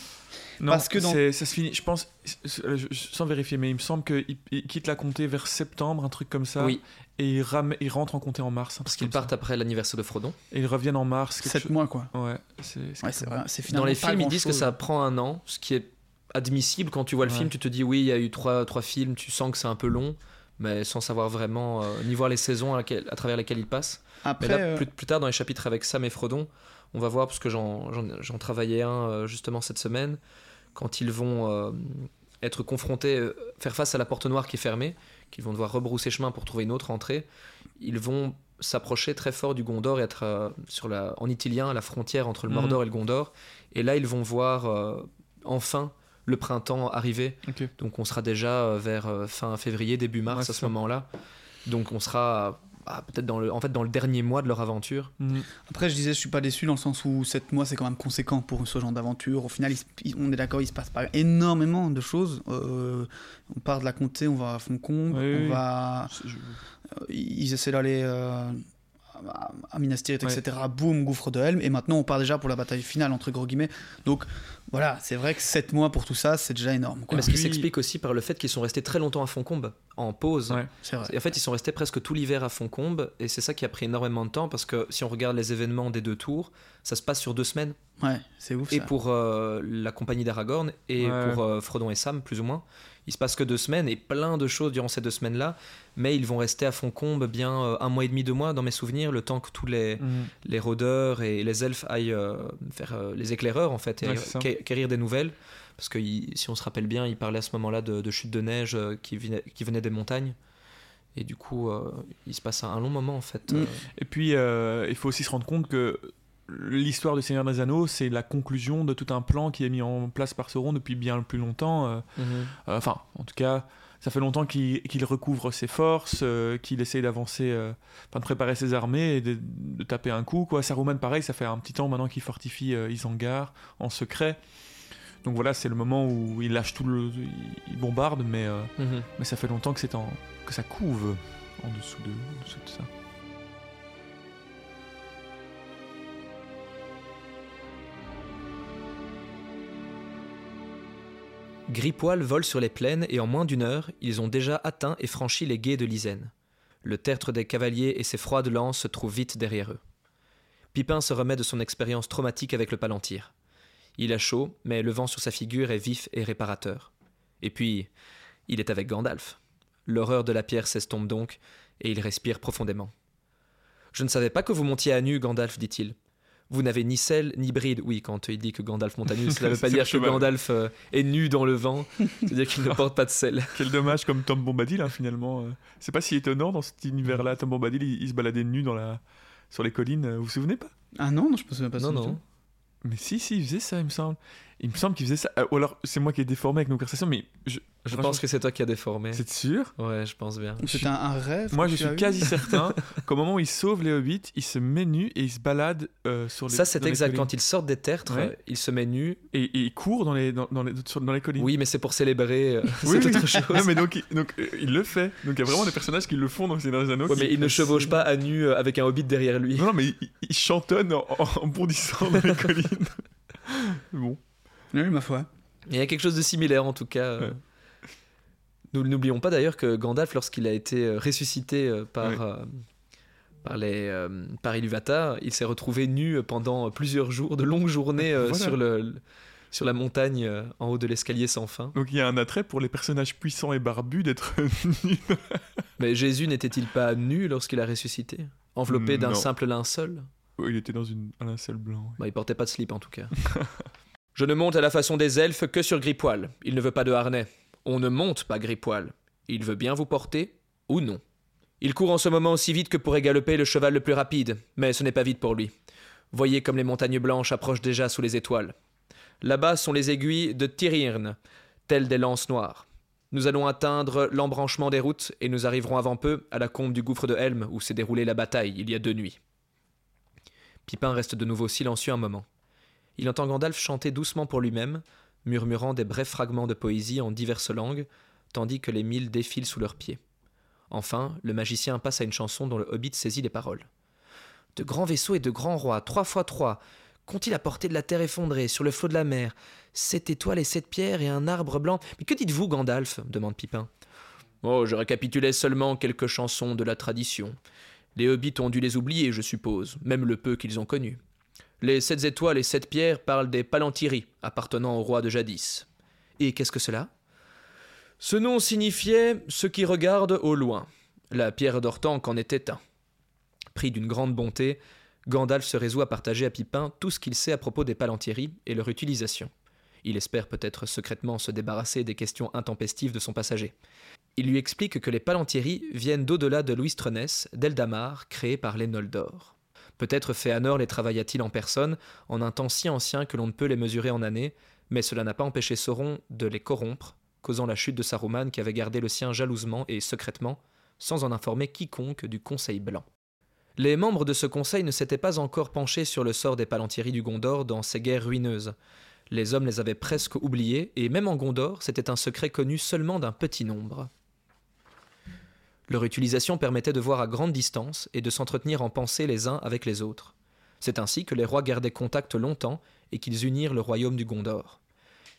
Non, Parce que dans- ça se finit, je pense, je- sans vérifier, mais il me semble qu'il il quitte la comté vers septembre, un truc comme ça. Oui, Et il, ram- il rentre en comté en mars. parce qu'ils partent après l'anniversaire de Frodon. Et ils reviennent en mars. quelque 7 chose- mois quoi. Ouais, c'est Ouais, Dans les films, ils disent que ça prend un an, ce qui est admissible. Quand tu vois le Ouais. film, tu te dis oui, il y a eu trois, trois films, tu sens que c'est un peu long, mais sans savoir vraiment, euh, ni voir les saisons à, laquelle- à travers lesquelles ils passent. Après, Mais là, euh, plus, plus tard, dans les chapitres avec Sam et Frodon, on va voir, parce que j'en- travaillais un euh, justement cette semaine, quand ils vont être confrontés, faire face à la porte noire qui est fermée, qu'ils vont devoir rebrousser chemin pour trouver une autre entrée, ils vont s'approcher très fort du Gondor et être euh, sur la, en italien à la frontière entre le Mhm. Mordor et le Gondor. Et là, ils vont voir euh, enfin le printemps arriver. Donc on sera déjà euh, vers euh, fin février, début mars Ouais, à ce moment-là. Donc on sera ah, peut-être dans le, en fait, dans le dernier mois de leur aventure. Mhm. après, je disais, je suis pas déçu dans le sens où 7 mois c'est quand même conséquent pour ce genre d'aventure. Au final, il se- il- on est d'accord, il se passe pas énormément de choses. Euh, on part de la comté, on va à Oui, on oui. va. Je- ils essaient d'aller euh, à- Minas Tirith, Ouais. etc. Boum, gouffre de Helm. Et maintenant, on part déjà pour la bataille finale, entre gros guillemets. Donc, voilà, c'est vrai que 7 mois pour tout ça, c'est déjà énorme. quoi. Mais ce qui Puis- s'explique aussi par le fait qu'ils sont restés très longtemps à Foncombe, en pause. Ouais. C'est vrai. Et en fait, ils sont restés presque tout l'hiver à Foncombe, et c'est ça qui a pris énormément de temps, parce que si on regarde les événements des deux tours, ça se passe sur deux semaines. Ouais, c'est ouf. Et ça. pour euh, la compagnie d'Aragorn, et Ouais. pour euh, Frodon et Sam, plus ou moins, il se passe que deux semaines, et plein de choses durant ces deux semaines-là, mais ils vont rester à Foncombe bien euh, un mois et demi, deux mois, dans mes souvenirs, le temps que tous les, Mhm. les rôdeurs et les elfes aillent euh, faire euh, les éclaireurs en fait et Ouais, c'est ça. qué- quérir des nouvelles parce que si on se rappelle bien il parlait à ce moment-là de, de chute de neige qui, venait, qui venait des montagnes et du coup euh, il se passe un, long moment en fait Mm. euh, Et puis, euh, il faut aussi se rendre compte que l'histoire du Seigneur des Anneaux, c'est la conclusion de tout un plan qui est mis en place par Sauron depuis bien plus longtemps. euh, mhm. Euh, Enfin, en tout cas, ça fait longtemps qu'il recouvre ses forces, euh, qu'il essaye d'avancer, enfin, de préparer ses armées et de, de taper un coup. Quoi. Saruman, pareil, ça fait un petit temps maintenant qu'il fortifie Isengard en secret. Donc voilà, c'est le moment où il lâche tout le. Il bombarde, mais, Mhm. mais ça fait longtemps que, c'est en, que ça couve en dessous de, en dessous de ça. Gripoil vole sur les plaines et en moins d'une heure ils ont déjà atteint et franchi les gués de l'Isène. Le tertre des cavaliers et ses froides lances se trouvent vite derrière eux. Pipin se remet de son expérience traumatique avec le palantir. Il a chaud mais le vent sur sa figure est vif et réparateur. Et puis il est avec Gandalf. L'horreur de la pierre s'estompe donc et il respire profondément. Je ne savais pas que vous montiez à nu Gandalf dit-il vous n'avez ni selle ni bride. Oui, quand il dit que Gandalf monte à nu, cela *laughs* ne veut pas dire que. Gandalf euh, est nu dans le vent. C'est-à-dire qu'il ne porte pas de selle. Quel dommage comme Tom Bombadil, hein, finalement. euh. C'est pas si étonnant dans cet univers-là. Tom Bombadil, il, il se baladait nu dans la... sur les collines. euh, Vous vous souvenez pas? Ah non, non, je me souviens pas Non, non. tout. Mais si, si, il faisait ça, il me semble. Il me semble qu'il faisait ça. Euh, ou alors, c'est moi qui ai déformé avec nos conversations, mais je, Je pense que c'est toi qui as déformé. c'est sûr? Ouais, je pense bien. C'était un, un rêve Moi, que je tu as suis eu quasi *laughs* certain qu'au moment où il sauve les hobbits, il se met nu et il se balade euh, sur les. Ça, c'est exact. collines. Quand il sort des tertres, Ouais. il se met nu. Et, et il court dans les, dans, dans les, sur- dans les collines. Oui, mais c'est pour célébrer. euh, Oui, *laughs* c'est oui. autre chose. Non, mais donc, il, donc, euh, il le fait. Donc, il y a vraiment des personnages qui le font dans Seigneur des Anneaux. Ouais, mais il ne chevauche pas à nu avec un hobbit derrière lui. Non, non, mais il, il chantonne en, en bondissant dans les *laughs* collines. bon. Oui, ma foi. Il y a quelque chose de similaire en tout cas. euh. Ouais. Nous n'oublions pas d'ailleurs que Gandalf, lorsqu'il a été euh, ressuscité euh, par, euh, par, les, euh, par Iluvatar, il s'est retrouvé nu pendant plusieurs jours, de longues journées euh, Voilà. sur, le, sur la montagne en haut de l'escalier sans fin. Donc, il y a un attrait pour les personnages puissants et barbus d'être *laughs* nus. Mais Jésus n'était-il pas nu lorsqu'il a ressuscité? Enveloppé d'un simple linceul? Oh, il était dans une, un linceul blanc. Bah, il portait pas de slip en tout cas. *laughs* Je ne monte à la façon des elfes que sur Gripoil. Il ne veut pas de harnais. On ne monte pas Gripoil. Il veut bien vous porter ou non. Il court en ce moment aussi vite que pourrait galoper le cheval le plus rapide, mais ce n'est pas vite pour lui. Voyez comme les montagnes blanches approchent déjà sous les étoiles. Là-bas sont les aiguilles de Tyrirn, telles des lances noires. Nous allons atteindre l'embranchement des routes et nous arriverons avant peu à la combe du gouffre de Helm où s'est déroulée la bataille il y a deux nuits. Pipin reste de nouveau silencieux un moment. Il entend Gandalf chanter doucement pour lui-même, murmurant des brefs fragments de poésie en diverses langues, tandis que les milles défilent sous leurs pieds. Enfin, le magicien passe à une chanson dont le hobbit saisit les paroles. De grands vaisseaux et de grands rois, trois fois trois, qu'ont-ils apporté de la terre effondrée, sur le flot de la mer Sept étoiles et sept pierres et un arbre blanc? Mais que dites-vous, Gandalf? demande Pipin. Oh, je récapitulais seulement quelques chansons de la tradition. Les hobbits ont dû les oublier, je suppose, même le peu qu'ils ont connu. Les sept étoiles et sept pierres parlent des Palantiri, appartenant au roi de jadis. Et qu'est-ce que cela? Ce nom signifiait ce qui regarde au loin. La pierre d'Ortanque en était un. Pris d'une grande bonté, Gandalf se résout à partager à Pipin tout ce qu'il sait à propos des Palantiri et leur utilisation. Il espère peut-être secrètement se débarrasser des questions intempestives de son passager. Il lui explique que les Palantiri viennent d'au-delà de Louis-Treness, d'Eldamar, créé par les Noldor. Peut-être Féanor les travailla-t-il en personne, en un temps si ancien que l'on ne peut les mesurer en années, mais cela n'a pas empêché Sauron de les corrompre, causant la chute de Saruman qui avait gardé le sien jalousement et secrètement, sans en informer quiconque du Conseil Blanc. Les membres de ce conseil ne s'étaient pas encore penchés sur le sort des Palantiri du Gondor dans ces guerres ruineuses. Les hommes les avaient presque oubliés, et même en Gondor, c'était un secret connu seulement d'un petit nombre. Leur utilisation permettait de voir à grande distance et de s'entretenir en pensée les uns avec les autres. C'est ainsi que les rois gardaient contact longtemps et qu'ils unirent le royaume du Gondor.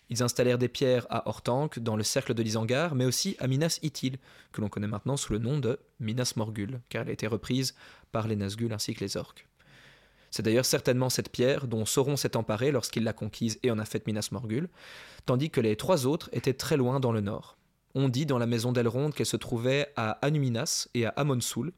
Ils installèrent des pierres à Orthanc, dans le cercle de l'Isangar, mais aussi à Minas Ithil, que l'on connaît maintenant sous le nom de Minas Morgul, car elle a été reprise par les Nazgûl ainsi que les orques. C'est d'ailleurs certainement cette pierre dont Sauron s'est emparé lorsqu'il l'a conquise et en a fait Minas Morgul, tandis que les trois autres étaient très loin dans le nord. On dit dans la maison d'Elrond qu'elle se trouvait à Anuminas et à Amonsul,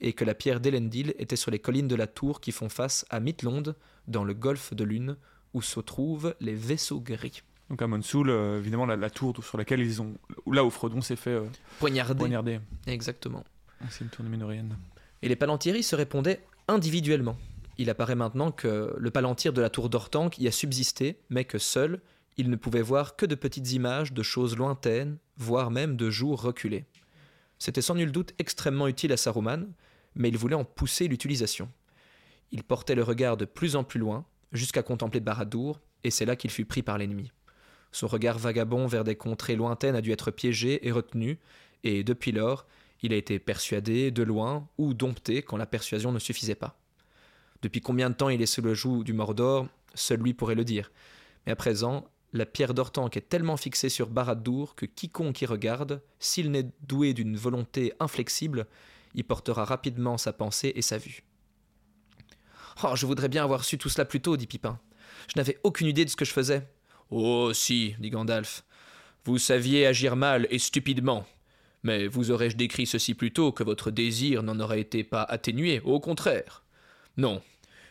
et que la pierre d'Elendil était sur les collines de la tour qui font face à Midlond, dans le golfe de Lune, où se trouvent les vaisseaux gris. Donc à Monsoul, euh, évidemment, la, la tour sur laquelle ils ont. Là où Frodon s'est fait euh, Poignardé. poignarder. Exactement. C'est une tour ménorienne. Et les Palantiri se répondaient individuellement. Il apparaît maintenant que le Palantir de la tour d'Ortanque y a subsisté, mais que seul, il ne pouvait voir que de petites images de choses lointaines, voire même de jours reculés. C'était sans nul doute extrêmement utile à Saruman, mais il voulait en pousser l'utilisation. Il portait le regard de plus en plus loin, jusqu'à contempler Barad-dûr, et c'est là qu'il fut pris par l'ennemi. Son regard vagabond vers des contrées lointaines a dû être piégé et retenu, et depuis lors, il a été persuadé de loin ou dompté quand la persuasion ne suffisait pas. Depuis combien de temps il est sous le joug du Mordor, seul lui pourrait le dire. Mais à présent, la pierre d'Ortanque est tellement fixée sur Barad-dûr que quiconque y regarde, s'il n'est doué d'une volonté inflexible, y portera rapidement sa pensée et sa vue. Oh, je voudrais bien avoir su tout cela plus tôt, dit Pipin. Je n'avais aucune idée de ce que je faisais. Oh, si, dit Gandalf. Vous saviez agir mal et stupidement. Mais vous aurais-je décrit ceci plus tôt que votre désir n'en aurait été pas atténué, au contraire. Non,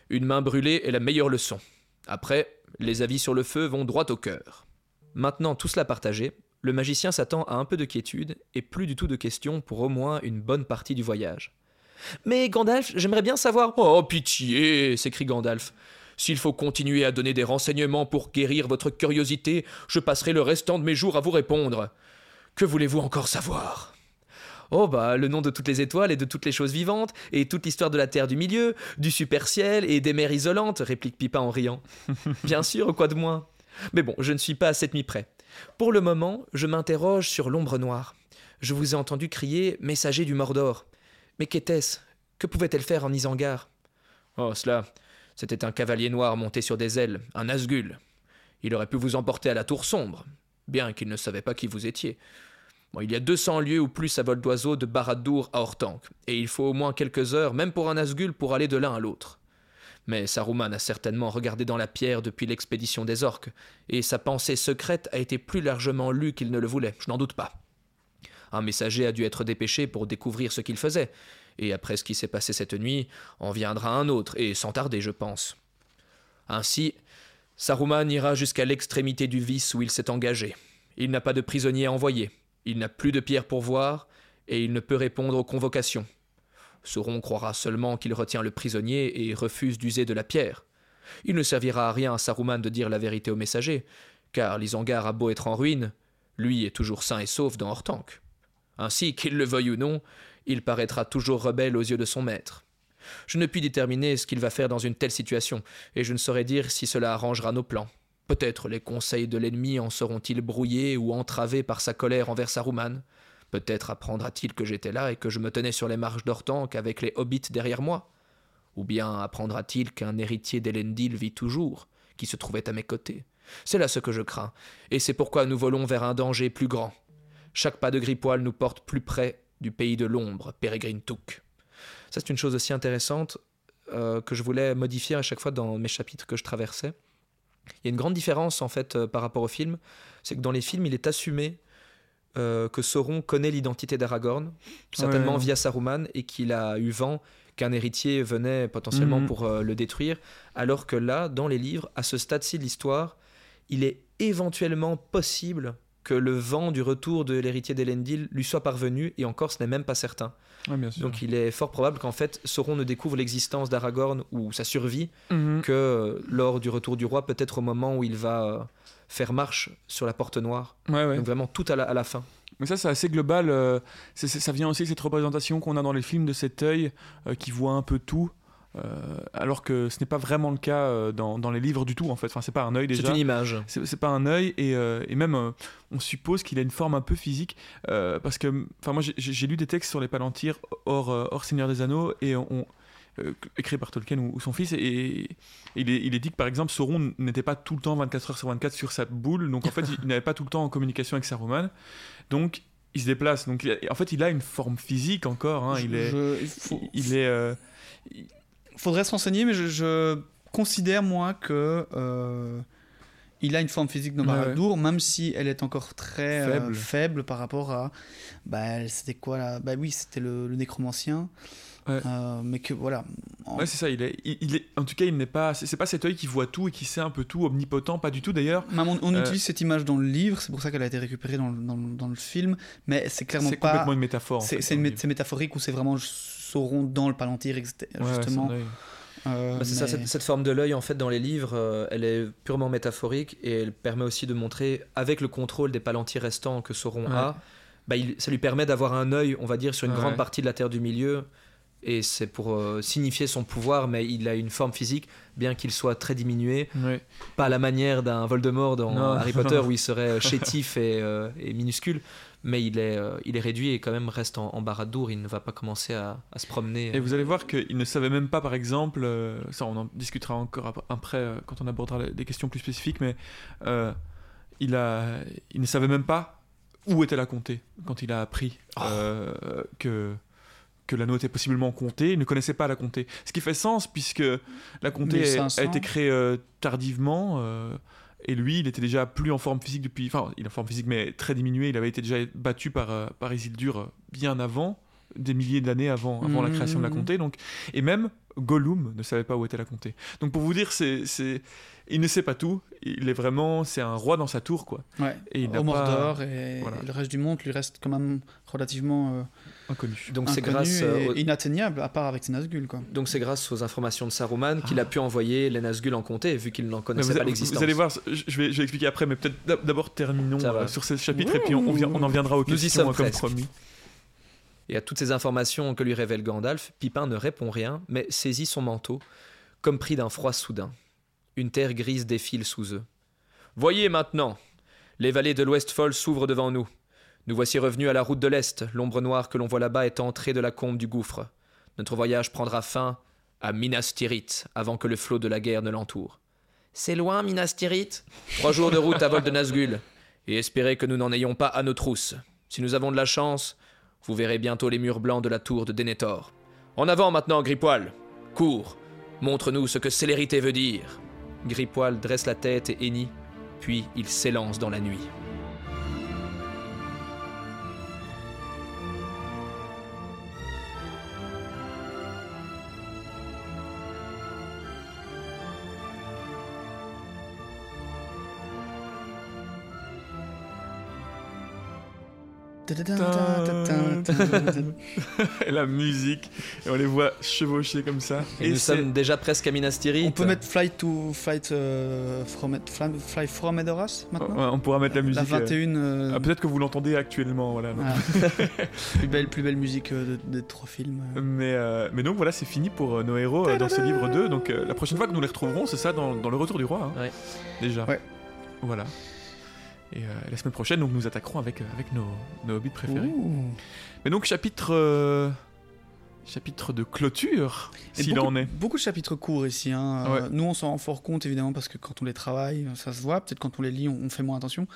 une main brûlée est la meilleure leçon. Après, les avis sur le feu vont droit au cœur. Maintenant tout cela partagé, le magicien s'attend à un peu de quiétude et plus du tout de questions pour au moins une bonne partie du voyage. Mais Gandalf, j'aimerais bien savoir. Oh, pitié s'écrie Gandalf. S'il faut continuer à donner des renseignements pour guérir votre curiosité, je passerai le restant de mes jours à vous répondre. Que voulez-vous encore savoir? Oh bah le nom de toutes les étoiles et de toutes les choses vivantes, et toute l'histoire de la Terre du milieu, du super ciel et des mers isolantes, réplique Pipin en riant. *laughs* Bien sûr, quoi de moins Mais bon, je ne suis pas à cette nuit près. Pour le moment, je m'interroge sur l'ombre noire. Je vous ai entendu crier Messager du Mordor. Mais qu'était-ce? Que pouvait-elle faire en Isengard? Oh, cela, c'était un cavalier noir monté sur des ailes, un Asgul. Il aurait pu vous emporter à la tour sombre, bien qu'il ne savait pas qui vous étiez. Il y a 200 lieues ou plus à vol d'oiseau de Barad-dûr à Hortank, et il faut au moins quelques heures, même pour un Asgul, pour aller de l'un à l'autre. Mais Saruman a certainement regardé dans la pierre depuis l'expédition des orques, et sa pensée secrète a été plus largement lue qu'il ne le voulait, je n'en doute pas. Un messager a dû être dépêché pour découvrir ce qu'il faisait, et après ce qui s'est passé cette nuit, en viendra un autre, et sans tarder, je pense. Ainsi, Saruman ira jusqu'à l'extrémité du vice où il s'est engagé. Il n'a pas de prisonnier à envoyer, il n'a plus de pierre pour voir, et il ne peut répondre aux convocations. Sauron croira seulement qu'il retient le prisonnier et refuse d'user de la pierre. Il ne servira à rien à Saruman de dire la vérité au messager, car l'Isengard a beau être en ruine, lui est toujours sain et sauf dans Hortank. Ainsi, qu'il le veuille ou non, il paraîtra toujours rebelle aux yeux de son maître. Je ne puis déterminer ce qu'il va faire dans une telle situation, et je ne saurais dire si cela arrangera nos plans. Peut-être les conseils de l'ennemi en seront-ils brouillés ou entravés par sa colère envers Saruman. Peut-être apprendra-t-il que j'étais là et que je me tenais sur les marches d'Ortanque avec les hobbits derrière moi. Ou bien apprendra-t-il qu'un héritier d'Elendil vit toujours, qui se trouvait à mes côtés. C'est là ce que je crains, et c'est pourquoi nous volons vers un danger plus grand. Chaque pas de Gripoil nous porte plus près du pays de l'ombre, Pérégrine Touk. Ça, c'est une chose aussi intéressante euh, que je voulais modifier à chaque fois dans mes chapitres que je traversais. Il y a une grande différence en fait euh, par rapport au film, c'est que dans les films, il est assumé euh, que Sauron connaît l'identité d'Aragorn, certainement via Saruman, et qu'il a eu vent qu'un héritier venait potentiellement mhm. pour le détruire, alors que là, dans les livres, à ce stade-ci de l'histoire, il est éventuellement possible que le vent du retour de l'héritier d'Elendil lui soit parvenu, et encore ce n'est même pas certain. Donc il est fort probable qu'en fait Sauron ne découvre l'existence d'Aragorn ou sa survie mhm. que euh, lors du retour du roi, peut-être au moment où il va euh, faire marche sur la porte noire. Donc vraiment tout à la, fin. Mais ça, c'est assez global. Euh, ça vient aussi de cette représentation qu'on a dans les films de cet œil qui voit un peu tout. Euh, alors que ce n'est pas vraiment le cas euh, dans, dans, les livres du tout en fait. Enfin, c'est pas un œil déjà. C'est une image. C'est pas un œil et, euh, et même on suppose qu'il a une forme un peu physique parce que, enfin moi j'ai lu des textes sur les palantirs hors, hors Seigneur des Anneaux et on, écrit par Tolkien ou, son fils et, il, est, il, est, dit que par exemple Sauron n'était pas tout le temps 24 heures sur 24 sur sa boule donc en fait il, n'avait pas tout le temps en communication avec Saruman donc il se déplace donc en fait il a une forme physique encore hein. il, est, il, est faudrait se renseigner, mais je, considère moi que euh, il a une forme physique de Baradour, même si elle est encore très euh, faible, par rapport à. Bah, c'était quoi là Bah oui, c'était le, nécromancien. Euh, mais que voilà. Ouais, c'est ça. Il est, il, est, en tout cas, il n'est pas. C'est pas cet œil qui voit tout et qui sait un peu tout, omnipotent, pas du tout d'ailleurs. On, on utilise cette image dans le livre, c'est pour ça qu'elle a été récupérée dans, dans, dans le film, mais c'est clairement pas. C'est complètement une métaphore. C'est métaphorique ou c'est vraiment Sauron dans le Palantir, justement. Euh, bah, c'est ça, cette, forme de l'œil, en fait, dans les livres, euh, elle est purement métaphorique et elle permet aussi de montrer, avec le contrôle des palantirs restants que Sauron a, bah, ça lui permet d'avoir un œil, on va dire, sur une grande partie de la Terre du Milieu. Et c'est pour euh, signifier son pouvoir, mais il a une forme physique, bien qu'il soit très diminué. Pas à la manière d'un Voldemort dans Harry Potter, *laughs* où il serait chétif et, et minuscule mais il est, euh, il est réduit et quand même reste en, en Baradour, il ne va pas commencer à, à se promener. Et vous allez voir qu'il ne savait même pas, par exemple, euh, ça on en discutera encore après euh, quand on abordera des questions plus spécifiques, mais il, a, il ne savait même pas où était la comté quand il a appris oh. que que l'anneau était possiblement compté, il ne connaissait pas la comté. Ce qui fait sens puisque la comté a, a, été créée tardivement et lui, il était déjà plus en forme physique depuis. Enfin, il est en forme physique, mais très diminué. Il avait été déjà battu par, euh, par Isildur bien avant des milliers d'années avant, avant la création de la comté. Donc, et même Gollum ne savait pas où était la comté. Donc pour vous dire, c'est, c'est, il ne sait pas tout. Il est vraiment, c'est un roi dans sa tour, quoi. Ouais. Et il n'a Au pas Mordor et voilà. le reste du monde lui reste quand même relativement euh, inconnu. Donc c'est grâce, et euh, au- inatteignable, à part avec ses Nazgûl, quoi. donc c'est grâce aux informations de Saruman qu'il a pu envoyer les Nazgûl en comté, vu qu'il n'en connaissait vous, pas vous- l'existence. vous allez voir, je vais, je vais expliquer après, mais peut-être d'ab- d'abord terminons euh, sur ce chapitre et puis on, on vient- on en viendra aux Nous y sommes comme presque. promis. Et à toutes ces informations que lui révèle Gandalf, Pipin ne répond rien, mais saisit son manteau, comme pris d'un froid soudain. Une terre grise défile sous eux. Voyez maintenant Les vallées de l'Ouest-Fold s'ouvrent devant nous. Nous voici revenus à la route de l'Est, l'ombre noire que l'on voit là-bas est entrée de la combe du gouffre. Notre voyage prendra fin à Minas Tirith, avant que le flot de la guerre ne l'entoure. C'est loin, Minas Tirith? Trois jours de route à vol de Nazgûl, et espérez que nous n'en ayons pas à nos trousses. Si nous avons de la chance, vous verrez bientôt les murs blancs de la tour de Denethor. En avant maintenant, Gripoil Cours Montre-nous ce que célérité veut dire Gripoil dresse la tête et hennit, puis il s'élance dans la nuit. *laughs* Et la musique, et on les voit chevaucher comme ça. Et, nous c'est- sommes déjà presque à Minas Tirith. On peut mettre Flight to Flight euh, from Fly, Fly from Edoras maintenant Ouais, on pourra mettre la La musique. euh, 21 euh, ah, Peut-être que vous l'entendez actuellement, voilà. voilà. *laughs* plus belle plus belle musique euh, de, de trop films. euh. Mais, euh, mais donc voilà, c'est fini pour euh, nos héros euh, dans ce livre 2. Donc euh, la prochaine fois que nous les retrouverons, c'est ça, dans, dans le retour du roi. hein. Ouais. Déjà. Ouais. Voilà. Et euh, la semaine prochaine, donc, nous attaquerons avec, euh, avec nos, nos hobbits préférés. Ouh. Mais donc, chapitre. euh, chapitre de clôture, s'il en est. Beaucoup de chapitres courts ici. hein. Ouais. Nous, on s'en rend fort compte, évidemment, parce que quand on les travaille, ça se voit. Peut-être quand on les lit, on, on fait moins attention.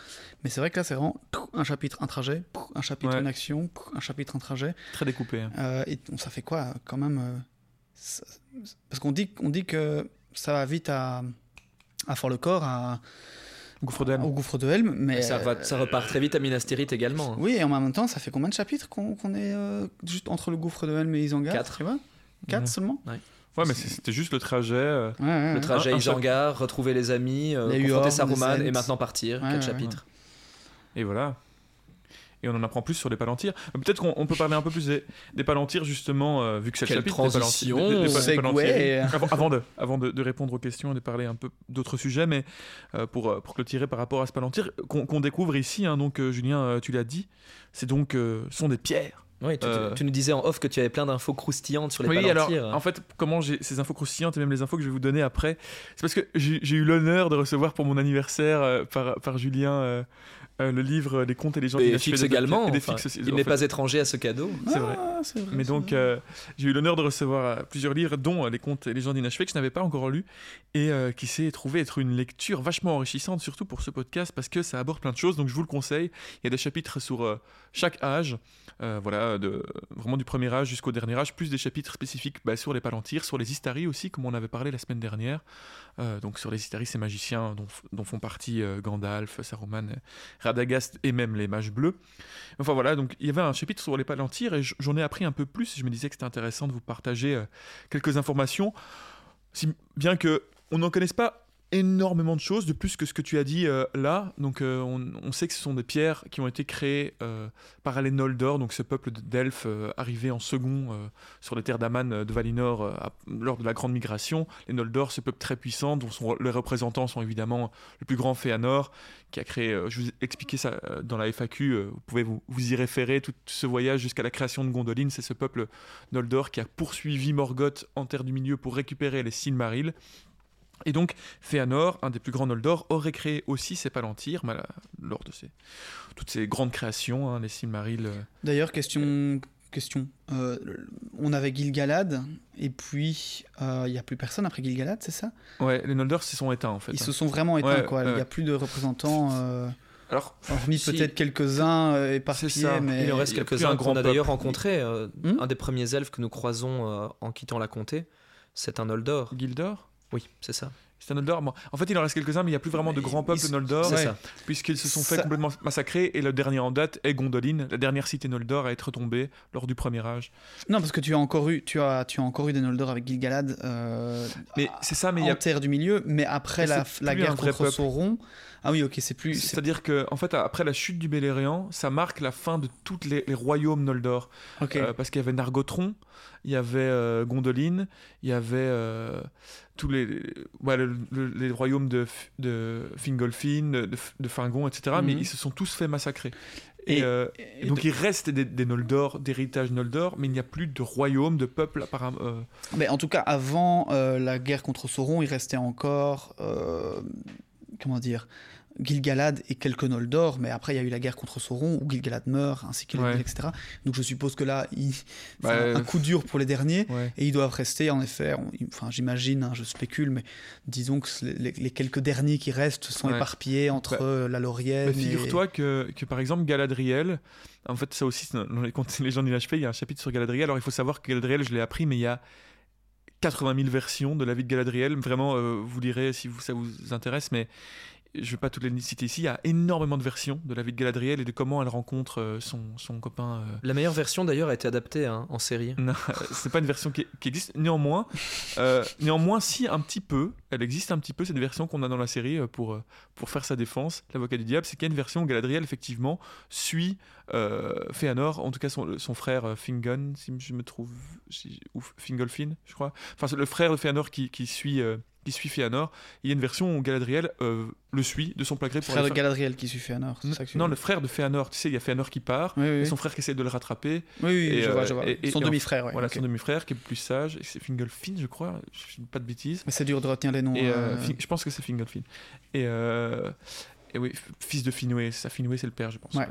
Mais c'est vrai que là, c'est vraiment un chapitre, un trajet, un chapitre, Ouais. une action, un chapitre, un trajet. Très découpé. hein. Euh, et ça fait quoi, quand même euh, ça- Parce qu'on dit, on dit que ça va vite à, à Fort le Corps, à, Gouffre au gouffre de Helm. Mais ça, va- ça repart très vite à Minas Tirith également. hein. Oui, et en même temps, ça fait combien de chapitres qu'on est euh, juste entre le gouffre de Helm et Isengard Quatre. tu vois? Quatre Ouais. seulement? Ouais, mais c'était juste le trajet. euh, Ouais, ouais, Le trajet Isengard, retrouver les amis, euh, confronter Saruman et maintenant partir. Ouais, Quatre ouais, chapitres. Et voilà. Et on en apprend plus sur les palantirs. Euh, Peut-être qu'on on peut parler un peu plus des, des palantirs, justement, euh, vu que c'est le chapitre transition. des- des- palantirs. Avant, avant de, avant de, de répondre aux questions et de parler un peu d'autres sujets, mais euh, pour, pour clôturer par rapport à ce palantir, qu'on découvre ici, hein, donc Julien, tu l'as dit, c'est donc sont des pierres. Oui, tu, Euh. nous disais en off que tu avais plein d'infos croustillantes sur les oui, alors, palantirs. en fait, comment j'ai ces infos croustillantes et même les infos que je vais vous donner après, c'est parce que j'ai j'ai eu l'honneur de recevoir pour mon anniversaire euh, par, par Julien euh, le livre Les contes et les gens et inachevés Fix de- également. et des enfin, Fix aussi. il n'est pas étranger à ce cadeau. c'est vrai. Ah, vrai, Mais donc, euh, j'ai eu l'honneur de recevoir euh, plusieurs livres, dont euh, Les contes et légendes inachevées, que je n'avais pas encore lu, et euh, qui s'est trouvé être une lecture vachement enrichissante, surtout pour ce podcast, parce que ça aborde plein de choses. Donc, je vous le conseille. Il y a des chapitres sur euh, chaque âge, euh, voilà, de, vraiment du premier âge jusqu'au dernier âge, plus des chapitres spécifiques bah, sur les palantirs, sur les Istari aussi, comme on avait parlé la semaine dernière. Euh, donc, sur les Istari, ces magiciens dont, dont font partie euh, Gandalf, Saruman, Radagast et même les mages bleus. Enfin voilà, donc il y avait un chapitre sur les palantirs et j'en ai appris un peu plus. Je me disais que c'était intéressant de vous partager euh, quelques informations, si bien que on n'en connaisse pas énormément de choses de plus que ce que tu as dit euh, là. Donc euh, on, sait que ce sont des pierres qui ont été créées euh, par les Noldor, donc ce peuple d'elfes arrivé en second sur les terres d'Aman de Valinor lors de la grande migration. Les Noldor, ce peuple très puissant dont les représentants sont évidemment le plus grand Féanor qui a créé, je vous ai expliqué ça dans la FAQ, vous pouvez vous, vous y référer, tout ce voyage jusqu'à la création de Gondolin, c'est ce peuple Noldor qui a poursuivi Morgoth en Terre du Milieu pour récupérer les Silmarils. Et donc, Féanor, un des plus grands Noldor, aurait créé aussi ces palantirs, mal- lors de ces, toutes ces grandes créations, hein, les Silmarils. euh, D'ailleurs, question. question. Euh, on avait Gilgalad, et puis euh, il n'y a plus personne après Gilgalad, c'est ça? Ouais, les Noldor se sont éteints en fait. Ils hein. se sont vraiment éteints, Ouais, quoi. Il n'y a plus de représentants, euh, Alors, hormis Si. peut-être quelques-uns euh, éparpillés, C'est ça. mais. Il en reste quelques-uns un qu'on grand a d'ailleurs euh, Hmm? un des premiers elfes que nous croisons euh, en quittant la comté, c'est un Noldor. Gildor? Oui, c'est ça. C'est un Noldor. Bon, en fait, il en reste quelques-uns, mais il n'y a plus vraiment de grands peuples Noldor, Ouais. puisqu'ils se sont fait Ça- complètement massacrer. Et le dernier en date est Gondolin, la dernière cité Noldor à être tombée lors du premier âge. Non, parce que tu as encore eu, tu as, tu as encore eu des Noldor avec Gil-galad euh, Mais c'est ça, mais il y en a. terre du milieu, mais après Mais la, guerre contre peuple. Sauron. Ah oui, ok, c'est plus. c'est- C'est-à-dire que, en fait, après la chute du Beleriand, ça marque la fin de tous les, les royaumes Noldor. Euh, parce qu'il y avait Nargothrond, il y avait euh, Gondolin, il y avait euh, tous les, ouais, le- le- les royaumes de, Fingolfin, de, Fingon, etc. Mais Mhm. ils se sont tous fait massacrer. Et, Et- euh, Et donc de- il reste des, des Noldor, d'héritage Noldor, mais il n'y a plus de royaume, de peuple apparemment. euh, Mais en tout cas, avant euh, la guerre contre Sauron, il restait encore. comment dire Gil-galad et quelques Noldor, mais après il y a eu la guerre contre Sauron où Gil-galad meurt, ainsi que Ouais. etc. Donc je suppose que là, il... Bah, enfin, euh, un coup dur pour les derniers. ouais. Et ils doivent rester, en effet, on- enfin j'imagine, hein, je spécule, mais disons que les, quelques derniers qui restent sont Ouais. éparpillés entre Bah, euh, la Laurienne et... figure-toi que, que par exemple Galadriel, en fait ça aussi dans les contes *laughs* les gens du HP, il y a un chapitre sur Galadriel. Alors il faut savoir que Galadriel, je l'ai appris, mais il y a 80 000 versions de la vie de Galadriel. Vraiment, euh, vous lirez si vous, ça vous intéresse, mais je ne vais pas toutes les citer ici. Il y a énormément de versions de la vie de Galadriel et de comment elle rencontre euh, son, son copain. euh, La meilleure version d'ailleurs a été adaptée hein, en série. non, *laughs* c'est pas une version qui, qui existe. Néanmoins, euh, néanmoins, si un petit peu, elle existe un petit peu cette version qu'on a dans la série pour pour faire sa défense. L'avocat du diable, c'est qu'il y a une version où Galadriel effectivement suit euh, Fëanor, en tout cas son, son frère Fingon, si je me trouve, si- ou Fingolfin, je crois. Enfin, le frère de Fëanor qui, qui suit. Euh, qui suit Fëanor. Il y a une version où Galadriel euh, le suit de son plein gré pour frère de faire- Galadriel qui suit Fëanor, c'est ça que Non, le frère de Fëanor. Tu sais, il y a Fëanor qui part. Oui, oui, Et oui. son frère qui essaie de le rattraper. Oui, oui, et, je euh, vois, je vois. et- et- Son demi-frère, ouais. Voilà, son demi-frère qui est plus sage. C'est Fingolfin, je crois. Je ne dis pas de bêtises. Mais c'est dur de retenir les noms. Et, euh, euh, Fin- je pense que c'est Fingolfin. Et, euh, et oui, fils de Finwë. Ça, Finwë, c'est le père, je pense. Ouais.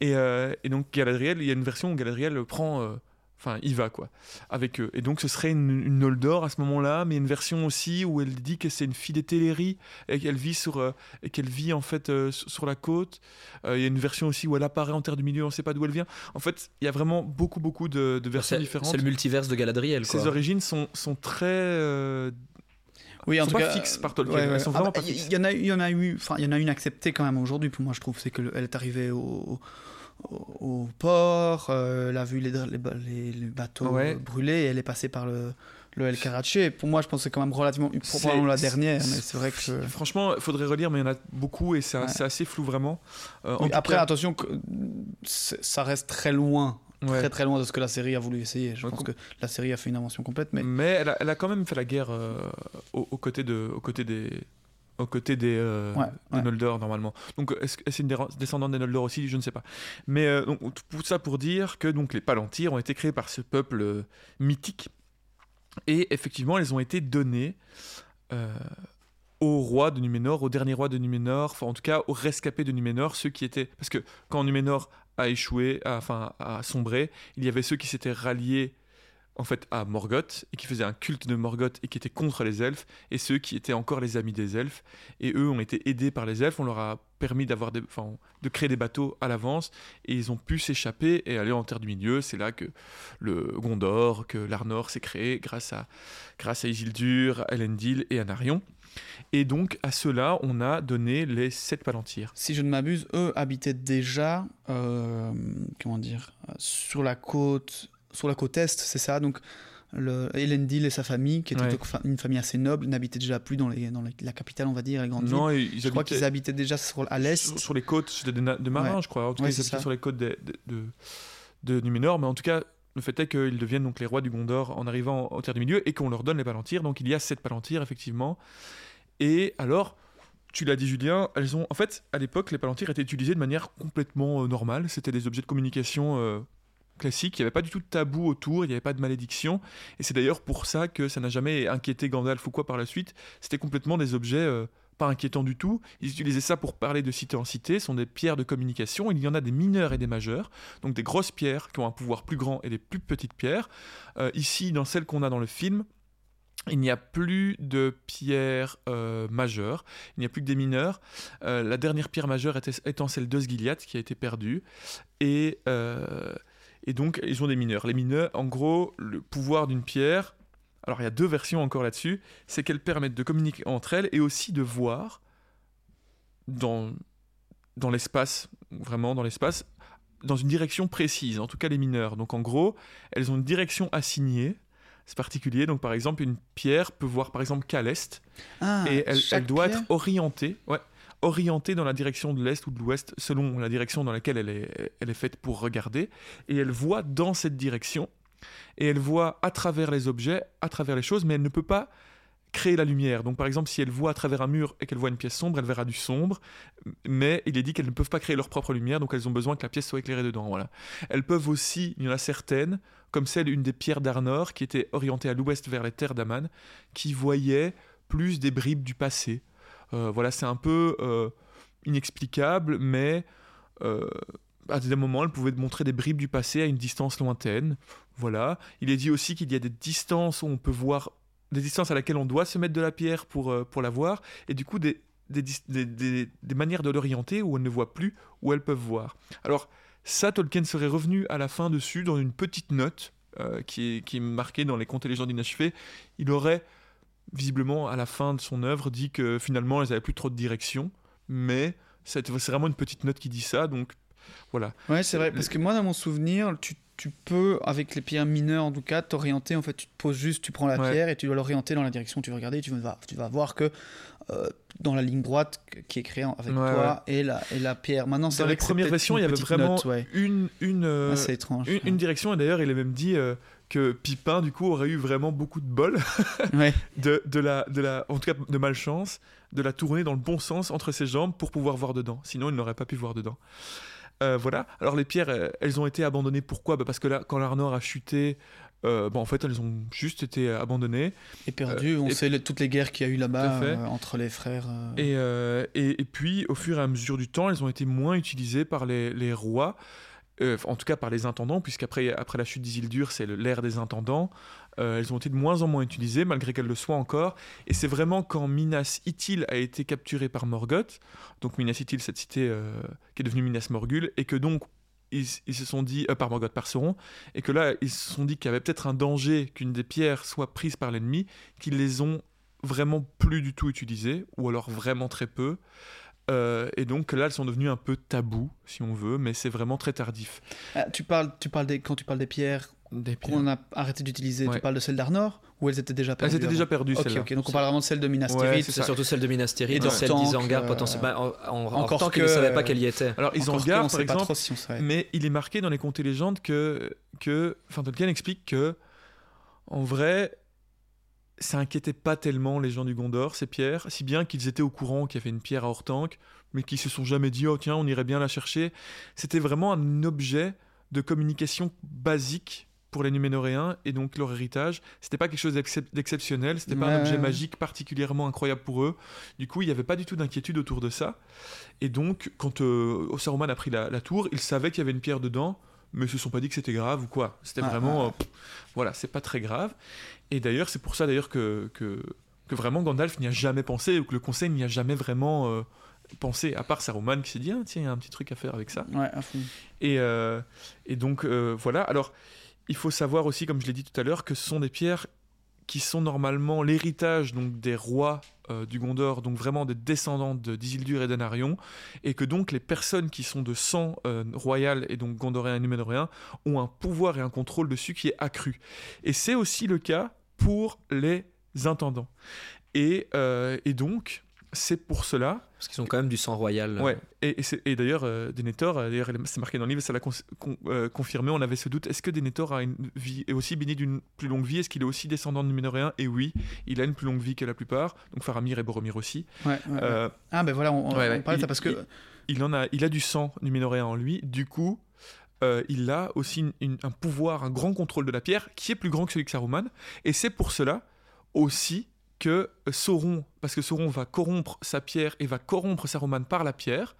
Et, euh, et donc, Galadriel, il y a une version où Galadriel prend. euh, Enfin, il va quoi, avec eux. Et donc, ce serait une, une Noldor à ce moment-là, mais une version aussi où elle dit que c'est une fille des Téléries et qu'elle vit sur euh, et qu'elle vit en fait euh, sur la côte. Euh, Il y a une version aussi où elle apparaît en terre du milieu, on ne sait pas d'où elle vient. En fait, il y a vraiment beaucoup beaucoup de, de versions C'est différentes. c'est le multiverse de Galadriel. Quoi. Ses origines sont, sont très. euh, Oui, en sont tout pas cas, fixes par Tolkien, ouais, elles ouais. sont Ah bah, pas il fixes. Il y en a, eu- il y en a eu, enfin, il y en a une acceptée quand même aujourd'hui. Pour moi, je trouve, c'est qu'elle est arrivée au, au, port, euh, elle a vu les, les, ba- les- les bateaux Ouais. euh, brûlés, et elle est passée par le, le El Karachi. Pour moi, je pense que c'est quand même relativement, probablement la dernière, mais c'est vrai que. Franchement, il faudrait relire, mais il y en a beaucoup et c'est Ouais. assez flou vraiment. Euh, Oui, après, cas, attention, que ça reste très loin, ouais. très très loin de ce que la série a voulu essayer. Je Ouais, pense que la série a fait une invention complète, mais mais elle a, elle a quand même fait la guerre euh, aux, aux côtés de, aux côtés des, aux côtés des, euh, Ouais, des ouais. Noldor normalement. Donc est-ce que c'est une descendante des Noldor aussi? Je ne sais pas. Mais euh, donc, tout ça pour dire que donc les Palantirs ont été créés par ce peuple euh, mythique et effectivement elles ont été données. au roi de Numénor, au dernier roi de Numénor, enfin en tout cas au rescapé de Numénor, ceux qui étaient... Parce que quand Numénor a échoué, a- enfin a sombré, il y avait ceux qui s'étaient ralliés en fait à Morgoth et qui faisaient un culte de Morgoth et qui étaient contre les elfes et ceux qui étaient encore les amis des elfes. Et eux ont été aidés par les elfes on leur a permis d'avoir des, enfin, de créer des bateaux à l'avance et ils ont pu s'échapper et aller en terre du milieu. C'est là que le Gondor que l'Arnor s'est créé grâce à grâce à Isildur à Elendil et à Narion. Et donc à ceux-là on a donné les sept palantirs. Si je ne m'abuse, eux habitaient déjà, euh, comment dire, sur la côte, sur la côte est, c'est ça. Donc, le Elendil et sa famille, qui était Ouais. une famille assez noble, n'habitaient déjà plus dans, les, dans les- la capitale, on va dire, les grandes villes. non ils Je crois habitaient- qu'ils habitaient déjà sur, à l'est. sur, sur les côtes c'était des, marins Ouais. je crois en tout Ouais, cas ils habitaient sur les côtes de, de, de, de Numénor mais en tout cas le fait est qu'ils deviennent donc les rois du Gondor en arrivant en terre du milieu et qu'on leur donne les palantirs donc il y a sept palantirs effectivement et alors tu l'as dit Julien, elles ont en fait à l'époque les palantirs étaient utilisés de manière complètement euh, normale, c'était des objets de communication euh, classiques, il n'y avait pas du tout de tabou autour, il n'y avait pas de malédiction et c'est d'ailleurs pour ça que ça n'a jamais inquiété Gandalf ou quoi par la suite, c'était complètement des objets euh, pas inquiétants du tout. Ils utilisaient ça pour parler de cité en cité, ce sont des pierres de communication. Il y en a des mineurs et des majeurs, donc des grosses pierres qui ont un pouvoir plus grand et des plus petites pierres. Euh, ici, dans celle qu'on a dans le film, il n'y a plus de pierres euh, majeures, il n'y a plus que des mineurs. Euh, la dernière pierre majeure était, étant celle d'Osgiliath qui a été perdue. Et, et donc, ils ont des mineurs. Les mineurs, en gros, le pouvoir d'une pierre alors il y a deux versions encore là-dessus, c'est qu'elles permettent de communiquer entre elles et aussi de voir dans, dans l'espace, vraiment dans l'espace, dans une direction précise, en tout cas les mineurs. Donc en gros, elles ont une direction assignée, c'est particulier. Donc par exemple, une pierre peut voir par exemple qu'à l'est, Ah, et elle, doit pierre être orientée, ouais, orientée dans la direction de l'est ou de l'ouest, selon la direction dans laquelle elle est, elle est faite pour regarder. Et elle voit dans cette direction, et elle voit à travers les objets, à travers les choses, mais elle ne peut pas créer la lumière. Donc par exemple, si elle voit à travers un mur et qu'elle voit une pièce sombre, elle verra du sombre, mais il est dit qu'elles ne peuvent pas créer leur propre lumière, donc elles ont besoin que la pièce soit éclairée dedans. Voilà. Elles peuvent aussi, il y en a certaines, comme celle une des pierres d'Arnor, qui était orientée à l'ouest vers les terres d'Aman, qui voyait plus des bribes du passé. Euh, voilà, c'est un peu euh, inexplicable, mais euh, à des moments, elle pouvait montrer des bribes du passé à une distance lointaine. Voilà. Il est dit aussi qu'il y a des distances où on peut voir, des distances à laquelle on doit se mettre de la pierre pour, pour la voir, et du coup des, des, des- des- manières de l'orienter où elles ne voient plus, où elles peuvent voir. Alors, ça, Tolkien serait revenu à la fin dessus dans une petite note qui, est, qui marquée dans les contes et légendes inachevées. Il aurait visiblement à la fin de son œuvre dit que finalement elles n'avaient plus trop de direction, mais c'est vraiment une petite note qui dit ça, donc voilà. Ouais, c'est vrai, Le- parce que moi, dans mon souvenir, tu, tu peux, avec les pierres mineures en tout cas, t'orienter. En fait, tu te poses juste, tu prends la Ouais. pierre et tu dois l'orienter dans la direction où tu veux regarder. Et tu vas, tu vas voir que euh, dans la ligne droite qui est créée avec Ouais, toi et, la, et la pierre. Maintenant, c'est Dans les que premières versions, il y avait vraiment note, ouais. une, une, euh, Ah, c'est étrange. une, une direction, et d'ailleurs il est même dit euh, que Pipin du coup aurait eu vraiment beaucoup de bol, *laughs* Ouais. de, de la, de la, en tout cas de malchance, de la tourner dans le bon sens entre ses jambes pour pouvoir voir dedans, sinon il n'aurait pas pu voir dedans. Euh, voilà. Alors les pierres, euh, elles ont été abandonnées. Pourquoi? Bah, Parce que là, quand l'Arnor a chuté, euh, bon, en fait, elles ont juste été abandonnées. Et perdu, on et- sait le- toutes les guerres qu'il y a eu là-bas euh, entre les frères. euh. Et, euh, et, et puis, au fur et à mesure du temps, elles ont été moins utilisées par les, les rois, euh, en tout cas par les intendants, puisqu'après après la chute d'Isildur, c'est le- l'ère des intendants. Euh, elles ont été de moins en moins utilisées, malgré qu'elles le soient encore. Et c'est vraiment quand Minas Ithil a été capturé par Morgoth, donc Minas Ithil, cette cité euh, qui est devenue Minas Morgul, et que donc ils, se sont dit, par Morgoth, par Sauron, et que là, ils se sont dit qu'il y avait peut-être un danger qu'une des pierres soit prise par l'ennemi, qu'ils les ont vraiment plus du tout utilisées, ou alors vraiment très peu. Euh, et donc là, elles sont devenues un peu tabou, si on veut, mais c'est vraiment très tardif. Ah, tu parles, tu parles des, quand tu parles des pierres Des qu'on a arrêté d'utiliser, Ouais. tu parles de celles d'Arnor ou elles étaient déjà perdues Elles étaient déjà perdues, Ok, celles-là. ok, donc on parle vraiment de celle de Minas Tirith. c'est surtout celle de Minas Et Tirith, de celle Stank, d'Isengard euh, potentiellement. En, en, en encore tant que- qu'ils ne savaient pas qu'elle y était. Alors, Isengard, par sait pas exemple, trop si on savait. mais il est marqué dans les contes et légendes que, que enfin, Tolkien explique que, en vrai, ça inquiétait pas tellement les gens du Gondor, ces pierres, si bien qu'ils étaient au courant qu'il y avait une pierre à Hortank, mais qu'ils se sont jamais dit, oh tiens, on irait bien la chercher. C'était vraiment un objet de communication basique pour les Numénoréens et donc leur héritage. C'était pas quelque chose d'excep- d'exceptionnel, c'était pas un objet magique particulièrement incroyable pour eux. Du coup, il n'y avait pas du tout d'inquiétude autour de ça. Et donc, quand euh, Saruman a pris la, la tour, il savait qu'il y avait une pierre dedans, mais ils se sont pas dit que c'était grave ou quoi. C'était Ah, vraiment, ah, euh, pff, voilà, c'est pas très grave. Et d'ailleurs, c'est pour ça d'ailleurs que, que que vraiment Gandalf n'y a jamais pensé ou que le Conseil n'y a jamais vraiment euh, pensé, à part Saruman qui s'est dit ah, tiens, il y a un petit truc à faire avec ça. Ouais, à fond. Et, euh, et donc, euh, voilà. Alors, il faut savoir aussi, comme je l'ai dit tout à l'heure, que ce sont des pierres qui sont normalement l'héritage des rois euh, du Gondor, donc vraiment des descendants de d'Isildur et d'Anarion, et que donc les personnes qui sont de sang euh, royal et donc gondoréen et numénoréen ont un pouvoir et un contrôle dessus qui est accru. Et c'est aussi le cas pour les intendants. Et, euh, et donc, c'est pour cela Parce qu'ils ont quand même du sang royal. Ouais, et, et c'est- et d'ailleurs, euh, Denethor, euh, d'ailleurs, c'est marqué dans le livre, ça l'a con- euh, confirmé, on avait ce doute, est-ce que Denethor a une vie, est aussi béni d'une plus longue vie? Est-ce qu'il est aussi descendant de Numénoréen? Et oui, il a une plus longue vie que la plupart, donc Faramir et Boromir aussi. Ouais, ouais, ouais. Ah, ben voilà, on, on- parlait de ça Il- parce que. il, en a, il a du sang Numénoréen en lui, du coup, euh, il a aussi une- une- un pouvoir, un grand contrôle de la pierre, qui est plus grand que celui de Saruman, et c'est pour cela aussi que Sauron, parce que Sauron va corrompre sa pierre et va corrompre Saruman par la pierre,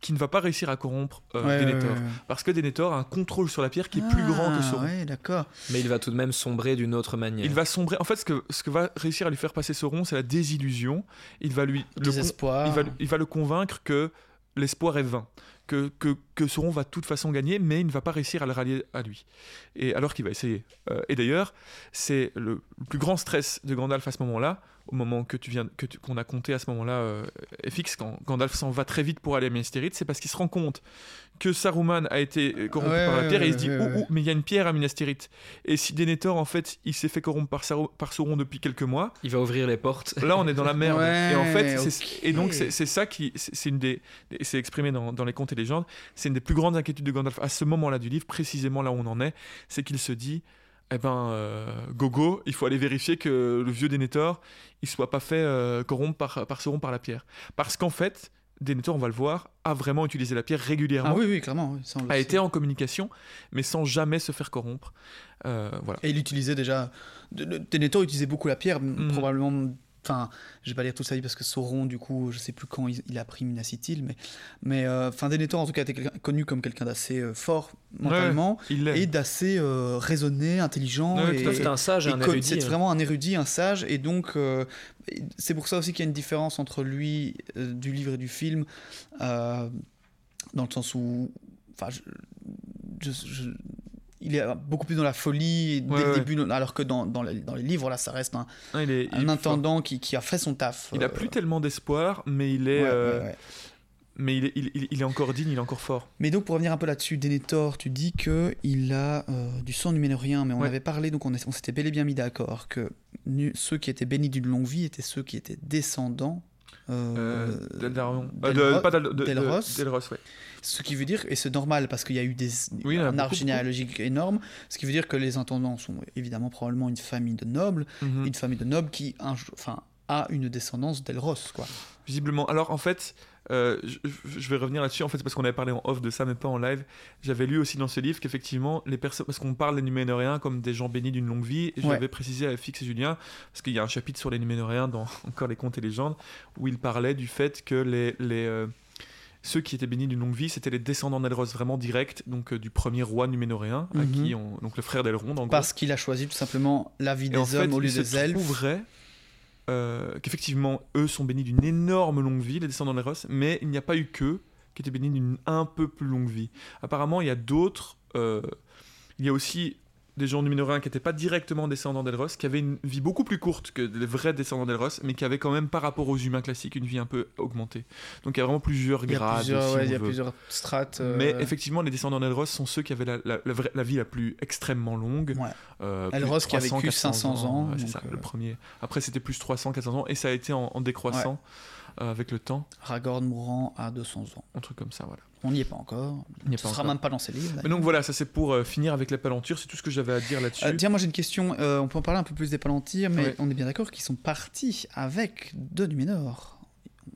qui ne va pas réussir à corrompre euh, Ouais, Denethor. ouais, ouais. Parce que Denethor a un contrôle sur la pierre qui est plus grand que Ah, Sauron. Ouais, d'accord. Mais il va tout de même sombrer d'une autre manière. Il va sombrer. En fait, ce que, ce que va réussir à lui faire passer Sauron, c'est la désillusion. Il va lui, le con- Désespoir. il va, il va le convaincre que l'espoir est vain, que, que, que Sauron va de toute façon gagner, mais il ne va pas réussir à le rallier à lui. Et alors qu'il va essayer. Euh, et d'ailleurs, c'est le, plus grand stress de Gandalf à ce moment-là, au moment que tu viens que qu'on a compté à ce moment-là euh, FX quand Gandalf s'en va très vite pour aller à Minas c'est parce qu'il se rend compte que Saruman a été euh, corrompu Ouais, par la ouais, pierre et il se dit ouais, oh, ouais. oh, mais il y a une pierre à Minas Tirith et si Denethor en fait il s'est fait corrompre par, Saru- par Sauron depuis quelques mois Il va ouvrir les portes. là on est dans la merde Ouais, et en fait et donc c'est ça qui c'est une des c'est exprimé dans, dans les contes et légendes c'est une des plus grandes inquiétudes de Gandalf à ce moment-là du livre précisément là où on en est c'est qu'il se dit eh ben euh, gogo il faut aller vérifier que le vieux Denethor il soit pas fait euh, corrompre par par Sauron par la pierre parce qu'en fait Denethor on va le voir a vraiment utilisé la pierre régulièrement Ah oui, oui, clairement. oui, ça, a été en communication mais sans jamais se faire corrompre Euh, voilà Et il utilisait déjà. de- de- Denethor utilisait beaucoup la pierre, Mhm. probablement. Enfin, je vais pas lire tout ça parce que Sauron, du coup, je sais plus quand il, il a pris Minas Ithil, mais. Mais. euh, Enfin, Denethor, en tout cas, était connu comme quelqu'un d'assez euh, fort mentalement et d'assez euh, raisonné, intelligent. Ouais, et, C'est un sage et un érudit. C'est hein. vraiment un érudit, un sage, et donc euh, c'est pour ça aussi qu'il y a une différence entre lui euh, du livre et du film, euh, dans le sens où, enfin, je- je- je- il est beaucoup plus dans la folie dès Ouais, le ouais. début, alors que dans, dans, les, dans les livres, là, ça reste un, il est, intendant qui, qui a fait son taf. Il a euh, plus tellement d'espoir, mais il est, ouais, euh, mais il est, il, il- est encore digne, il est encore fort. Mais donc pour revenir un peu là-dessus, Denethor, tu dis que il a euh, du sang numénorien, mais on avait parlé, donc on, on s'était bel et bien mis d'accord que ceux qui étaient bénis d'une longue vie étaient ceux qui étaient descendants. Pas d'El- ouais. Ce qui veut dire, et c'est normal parce qu'il y a eu des, Oui, a un arbre généalogique énorme, ce qui veut dire que les intendants sont évidemment probablement une famille de nobles, Mhm. une famille de nobles qui un enfin, a une descendance d'Elros. Quoi. Visiblement. Alors en fait, euh, je, je vais revenir là-dessus en fait parce qu'on avait parlé en off de ça, mais pas en live. J'avais lu aussi dans ce livre qu'effectivement les personnes, parce qu'on parle des Numénoréens comme des gens bénis d'une longue vie, et Ouais. j'avais précisé à FX et Julien parce qu'il y a un chapitre sur les Numénoréens dans *laughs* encore les contes et légendes où il parlait du fait que les, les euh, ceux qui étaient bénis d'une longue vie, c'était les descendants d'Elros vraiment directs, donc euh, du premier roi numénoréen, à Mhm. qui on, donc le frère d'Elrond. Parce qu'il a choisi tout simplement la vie Et des en fait, hommes au lieu des elfes. Euh, qu'effectivement, eux sont bénis d'une énorme longue vie, les descendants d'Eros, mais il n'y a pas eu qu'eux qui étaient bénis d'une un peu plus longue vie. Apparemment, il y a d'autres. euh, il y a aussi des gens numénoréens qui n'étaient pas directement descendants d'Elros, qui avaient une vie beaucoup plus courte que les vrais descendants d'Elros, mais qui avaient quand même, par rapport aux humains classiques, une vie un peu augmentée. Donc il y a vraiment plusieurs Il y a grades. plusieurs, si ouais, on il y a plusieurs strates. euh, Mais effectivement, les descendants d'Elros sont ceux qui avaient la, la- la vraie- la vie la plus extrêmement longue. ouais. Euh, Elros qui a vécu 400 500 ans, c'est ça, euh, le premier. Après, c'était plus 300, 400 ans, et ça a été en, en décroissant euh, avec le temps, Ragorn mourant à 200 ans. un truc comme ça, voilà. On n'y est pas encore. Il n'y a Ce pas sera encore. même pas dans ces livres. Mais donc voilà, ça c'est pour euh, finir avec les palentures, c'est tout ce que j'avais à dire là-dessus. Euh, tiens, moi j'ai une question. euh, on peut en parler un peu plus des Palantirs, mais Ouais. on est bien d'accord qu'ils sont partis avec deux Numénor.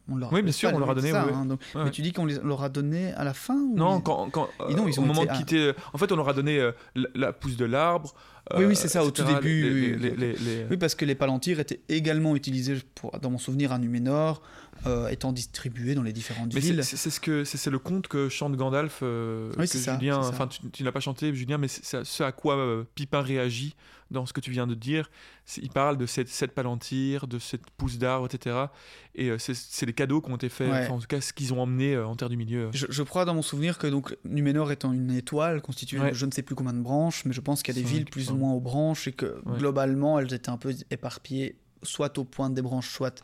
On leur Oui, bien sûr, on leur a donné ça, oui, hein, donc- Ouais, Mais tu dis qu'on les- on leur a donné à la fin ou Non, ils- quand, non, ils ont au moment été de à- quitter, en fait, on leur a donné euh, la, la pousse de l'arbre. Oui, euh, oui, c'est ça, au tout début, les- oui, les- oui. les- les- Oui, parce que les Palantirs étaient également utilisés, pour, dans mon souvenir, à Numénor, euh, étant distribués dans les différentes Mais villes. c'est ce que c'est le conte que chante Gandalf, euh, Oui, que c'est ça, Julien. Enfin, tu, tu n'as pas chanté, Julien, mais c'est ce à quoi euh, Pipin réagit dans ce que tu viens de dire. Il parle de cette, cette palantir, de cette pousse d'arbre, etc. Et euh, c'est- les cadeaux qui ont été faits, Ouais. enfin, en tout cas, ce qu'ils ont emmené euh, en terre du milieu. Je, je crois dans mon souvenir que donc Numénor étant une étoile constituée Ouais. de je ne sais plus combien de branches, mais je pense qu'il y a des villes plus ou moins aux branches et que Ouais. globalement elles étaient un peu éparpillées soit aux pointes des branches, soit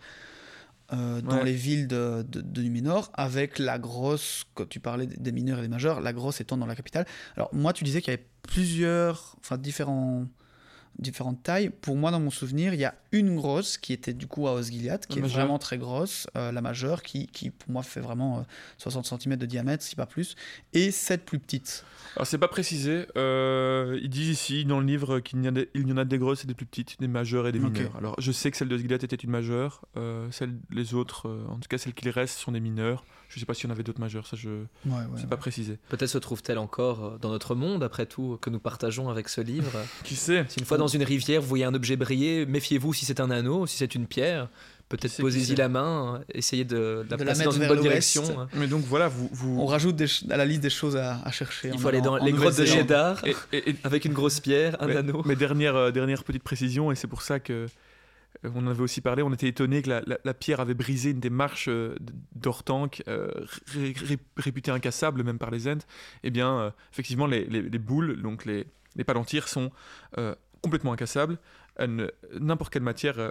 euh, dans Ouais. les villes de, de, de Numénor, avec la grosse, quand tu parlais des des mineurs et des majeurs, la grosse étant dans la capitale. Alors moi tu disais qu'il y avait plusieurs, enfin différents différentes tailles. Pour moi, dans mon souvenir, il y a une grosse qui était du coup à Osgiliath, qui La est majeure. vraiment très grosse, euh, la majeure, qui, qui pour moi fait vraiment euh, 60 cm de diamètre, si pas plus, et sept plus petites. Alors, c'est pas précisé. euh, ils disent ici, dans le livre, qu'il y, en a des- il y en a des grosses et des plus petites, des majeures et des mineures. Alors, je sais que celle de Sgilat était une majeure. euh, celle, les autres, euh, en tout cas celles qui restent, sont des mineures. Je sais pas s'il y en avait d'autres majeures, ça je Ouais, ouais. c'est pas précisé. Peut-être se trouve-t-elle encore euh, dans notre monde, après tout, que nous partageons avec ce livre. *laughs* Qui sait Si une fois dans une rivière, vous voyez un objet briller, méfiez-vous si c'est un anneau, si c'est une pierre. Peut-être posez-y la main, euh, essayez de, de la De la placer dans une bonne direction. hein. Mais donc voilà, vous. vous... On rajoute des à la liste des choses à, à chercher. Il faut aller dans en les grottes de Et, et- et- *laughs* avec une grosse pierre, un mais, anneau. mais dernière, euh, dernière petite précision, et c'est pour ça que on en avait aussi parlé, on était étonné que la, pierre avait brisé une des marches euh, d'Ortank, euh, ré- ré- réputée incassable même par les Ents. Eh bien, euh, effectivement, les, les- les boules, donc les, les palantirs, sont euh, complètement incassables. N'importe quelle matière, euh,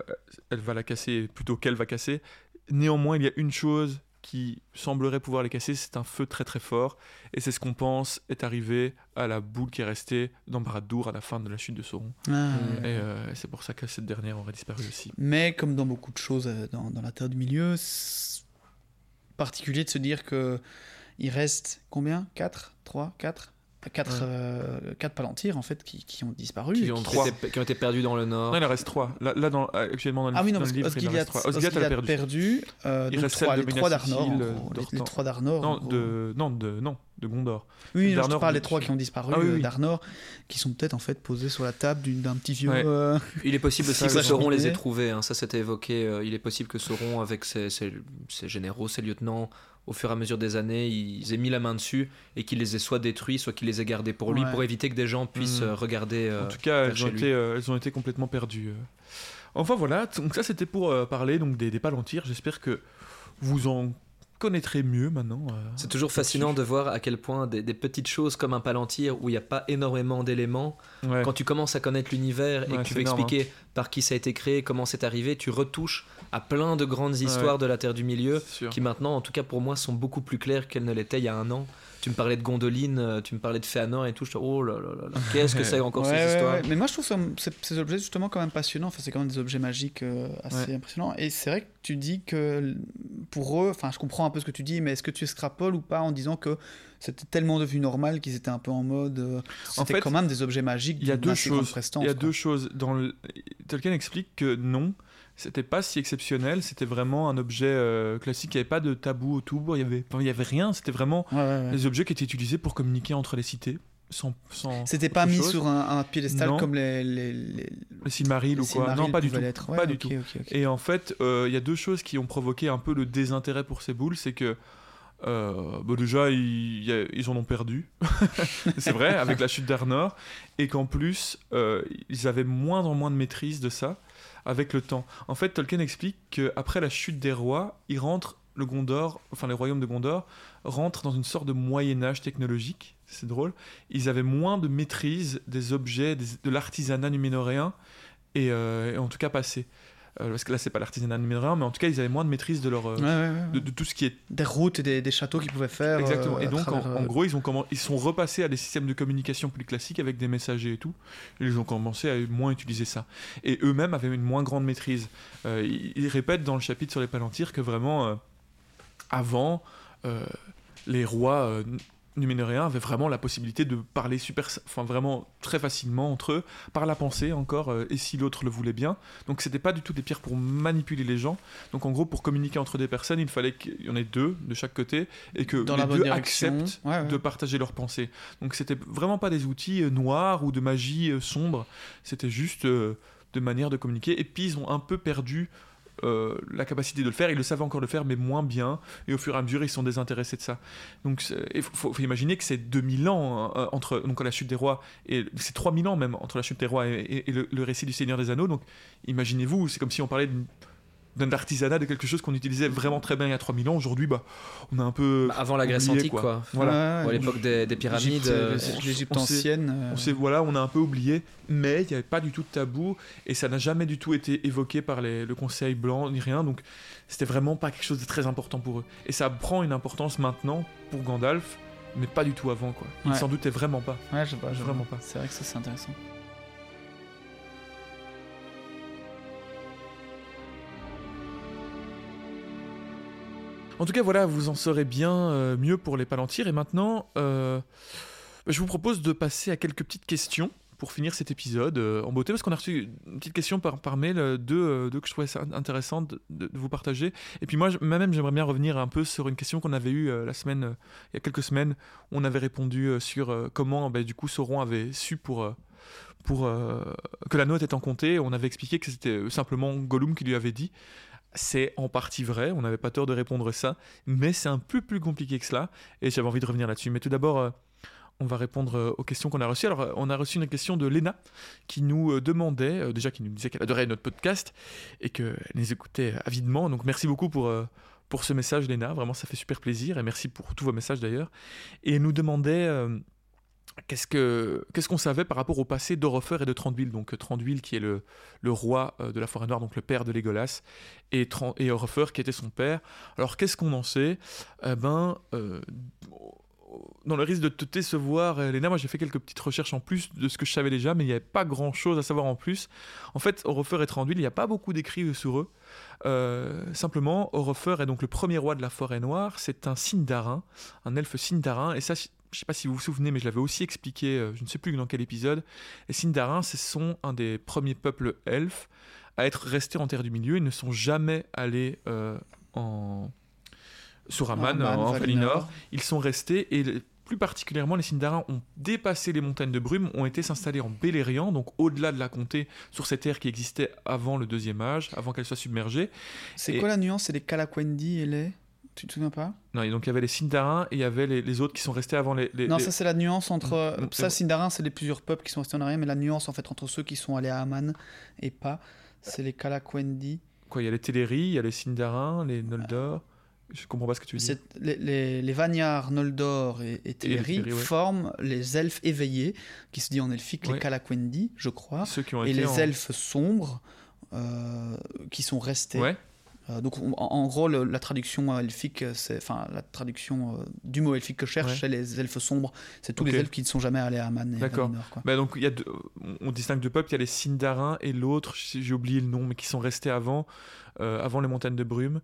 elle va la casser plutôt qu'elle va casser. Néanmoins, il y a une chose qui semblerait pouvoir les casser, c'est un feu très très fort. Et c'est ce qu'on pense est arrivé à la boule qui est restée dans Barad-dûr à la fin de la chute de Sauron. Ah. Et euh, c'est pour ça que cette dernière aurait disparu aussi. Mais comme dans beaucoup de choses euh, dans, dans la Terre du Milieu, c'est particulier de se dire que il reste combien? 4 3 4 4 Ouais. palantirs en fait qui, qui ont disparu. Qui ont qui- trois. Qui, étaient, qui ont été perdus dans le nord. Non, il en reste trois. Là, là, dans, actuellement, dans le, Ah oui, non, dans parce le que livre, il en Osgiliath, reste trois. Osgiliath, elle a Osgiliath perdu. euh, Il donc reste trois, les trois d'Arnor. euh, les, les trois d'Arnor. Non, de, non, de, non, de Gondor. Oui, non, je te parle de- des trois qui ont disparu Ah oui, euh, oui. d'Arnor, qui sont peut-être en fait posés sur la table d'une- d'un petit vieux. Ouais. euh, Il est possible *laughs* aussi que Sauron les ait trouvés, hein, ça c'était évoqué. euh, il est possible que Sauron, avec ses, ses- ses généraux, ses lieutenants, au fur et à mesure des années, ils aient mis la main dessus et qu'il les ait soit détruits, soit qu'il les ait gardés pour lui, Ouais. pour éviter que des gens puissent Mm. euh, regarder. euh, En tout cas, elles ont, été, euh, elles ont été complètement perdues. Enfin voilà, donc ça c'était pour parler donc des, des palantirs. J'espère que vous en connaîtrez mieux maintenant. euh, C'est toujours fascinant de voir à quel point des, des petites choses comme un palantir où il n'y a pas énormément d'éléments, ouais. quand tu commences à connaître l'univers et Ouais, que tu veux énorme, expliquer par qui ça a été créé, comment c'est arrivé, tu retouches à plein de grandes histoires de la Terre du Milieu qui maintenant, en tout cas pour moi, sont beaucoup plus claires qu'elles ne l'étaient il y a un an. Tu me parlais de Gondoline, euh, tu me parlais de Féanor et tout. Je te oh là là là là, qu'est-ce que c'est encore Ouais, ces ouais, histoires ouais. Mais moi, je trouve ça- ces, ces objets justement quand même passionnants. Enfin, c'est quand même des objets magiques euh, assez impressionnants. Et c'est vrai que tu dis que pour eux, enfin, je comprends un peu ce que tu dis, mais est-ce que tu extrapoles ou pas en disant que c'était tellement devenu normal qu'ils étaient un peu en mode. euh, C'était fait, quand même des objets magiques. Il y a deux choses. Il y a quoi. deux choses. Dans le... Tolkien explique que non, c'était pas si exceptionnel. C'était vraiment un objet euh, classique. Il n'y avait pas de tabou autour. Il y avait, enfin, il y avait rien. C'était vraiment Ouais, des objets qui étaient utilisés pour communiquer entre les cités. Sans, sans C'était pas mis chose. sur un, un piédestal comme les. les, les, le Silmaril les ou quoi. Non, pas du tout. Ouais, pas du tout. Et en fait, euh, il y a deux choses qui ont provoqué un peu le désintérêt pour ces boules, c'est que euh, bah déjà ils, il y a- ils en ont perdu, *laughs* c'est vrai, avec la chute d'Arnor, et qu'en plus euh, ils avaient moins en moins de maîtrise de ça avec le temps. En fait, Tolkien explique qu'après la chute des rois, ils rentrent le Gondor, enfin les royaumes de Gondor rentrent dans une sorte de Moyen Âge technologique. C'est drôle. Ils avaient moins de maîtrise des objets, de l'artisanat numénoréen euh, et en tout cas passé. Euh, parce que là, c'est pas l'artisanat numénoréen, mais en tout cas, ils avaient moins de maîtrise de leur euh, Ouais, ouais, ouais. de, de tout ce qui est Des routes et des, des châteaux qu'ils pouvaient faire. exactement. euh, et donc, en, travers, en gros, ils ont comment, ils sont repassés à des systèmes de communication plus classiques avec des messagers et tout. Et ils ont commencé à moins utiliser ça. Et eux-mêmes avaient une moins grande maîtrise. Ils, ils répètent dans le chapitre sur les palantirs que vraiment, avant, les rois numénoréens avaient vraiment la possibilité de parler super, enfin vraiment très facilement entre eux, par la pensée encore, euh, et si l'autre le voulait bien. Donc c'était pas du tout des pierres pour manipuler les gens. Donc en gros, pour communiquer entre des personnes, il fallait qu'il y en ait deux de chaque côté, et que Dans les deux direction. acceptent Ouais, ouais. de partager leurs pensées. Donc c'était vraiment pas des outils euh, noirs ou de magie euh, sombre, c'était juste de manière de communiquer. Et puis ils ont un peu perdu euh, la capacité de le faire, ils le savaient encore le faire, mais moins bien, et au fur et à mesure ils sont désintéressés de ça. Donc il faut, imaginer que c'est 2000 ans hein, euh, entre donc, la chute des rois, et c'est 3000 ans même entre la chute des rois et, le récit du Seigneur des Anneaux, donc imaginez-vous, c'est comme si on parlait d'une- d'un artisanat de quelque chose qu'on utilisait vraiment très bien il y a 3000 ans, aujourd'hui bah, on a un peu... Bah, Avant la Grèce oublié, antique, quoi. Voilà. Ouais, Ou à ouais. l'époque des, des pyramides. L'Égypte, euh, l'Égypte- on ancienne. euh, On sait, voilà, on a un peu oublié, mais il n'y avait pas du tout de tabou et ça n'a jamais du tout été évoqué par les- le Conseil blanc ni rien. Donc c'était vraiment pas quelque chose de très important pour eux. Et ça prend une importance maintenant pour Gandalf, mais pas du tout avant quoi. Il Ouais. s'en doutait vraiment pas. Ouais, je sais pas, je Vraiment pas. C'est vrai que ça, c'est intéressant. En tout cas, voilà, vous en saurez bien euh, mieux pour les palantirs. Et maintenant, euh, je vous propose de passer à quelques petites questions pour finir cet épisode euh, en beauté, parce qu'on a reçu une petite question par, mail, deux, que je trouvais ça intéressant de, vous partager. Et puis moi, moi-même, j'aimerais bien revenir un peu sur une question qu'on avait eue la semaine, il y a quelques semaines. On avait répondu sur comment, bah, du coup, Sauron avait su pour... pour que l'anneau était en comté, on avait expliqué que c'était simplement Gollum qui lui avait dit. C'est en partie vrai, on n'avait pas tort de répondre ça, mais c'est un peu plus compliqué que cela, et j'avais envie de revenir là-dessus. Mais tout d'abord, euh, on va répondre euh, aux questions qu'on a reçues. Alors, euh, on a reçu une question de Léna qui nous demandait, déjà qui nous disait qu'elle adorait notre podcast et qu'elle les écoutait avidement. Donc, merci beaucoup pour, pour ce message, Léna. Vraiment, ça fait super plaisir et merci pour tous vos messages d'ailleurs. Et elle nous demandait qu'est-ce que qu'est-ce qu'on savait par rapport au passé d'Orofer et de Tranduil. Donc, euh, Tranduil qui est le, le roi euh, de la forêt noire, donc le père de Légolas, et, Tran- Orofer qui était son père. Alors, qu'est-ce qu'on en sait? Eh ben. euh, dans le risque de te décevoir, Elena, moi j'ai fait quelques petites recherches en plus de ce que je savais déjà, mais il n'y avait pas grand chose à savoir en plus. En fait, Orofer et Tranduil, il n'y a pas beaucoup d'écrits sur eux. Simplement, Orofer est donc le premier roi de la forêt noire. C'est un Sindarin, un elfe Sindarin. Et ça, je ne sais pas si vous vous souvenez, mais je l'avais aussi expliqué, euh, je ne sais plus dans quel épisode. Les Sindarins, ce sont un des premiers peuples elfes à être restés en Terre du Milieu. Ils ne sont jamais allés euh, en... sur Aman, Aman, en Valinor. Ils sont restés et plus particulièrement, les Sindarins ont dépassé les montagnes de brume, ont été s'installer en Beleriand, donc au-delà de la comté, sur cette terre qui existait avant le deuxième âge, avant qu'elle soit submergée. C'est Et- quoi la nuance C'est les Kalakwendi et les. Tu te souviens pas? Non, et donc il y avait les Sindarins et il y avait les, les autres qui sont restés avant les. les- Non, les- ça c'est la nuance entre. Mm, mm, ça, c'est Sindarin, c'est les plusieurs peuples qui sont restés en arrière, mais la nuance en fait entre ceux qui sont allés à Aman et pas, c'est les Kalakwendi. Quoi, il y a les Téléri, il y a les Sindarins, les Noldor. Je comprends pas ce que tu. C'est- Les, les, les Vagnards, Noldor et, et Teleri Teleri, ouais. forment les elfes éveillés, qui se dit en elfique Ouais. les Kalakwendi, je crois, Ceux qui ont et été les en- elfes sombres euh, qui sont restés. Ouais, Euh, donc on- en, gros, le- la traduction euh, elfique, c'est enfin la traduction euh, du mot elfique que je cherche, Ouais. c'est les elfes sombres. C'est tous les elfes qui ne sont jamais allés à Aman D'accord. Bah donc il y a deux- on- distingue deux peuples, il y a les Sindarins et l'autre, j'ai oublié le nom, mais qui sont restés avant, euh, avant les montagnes de brume.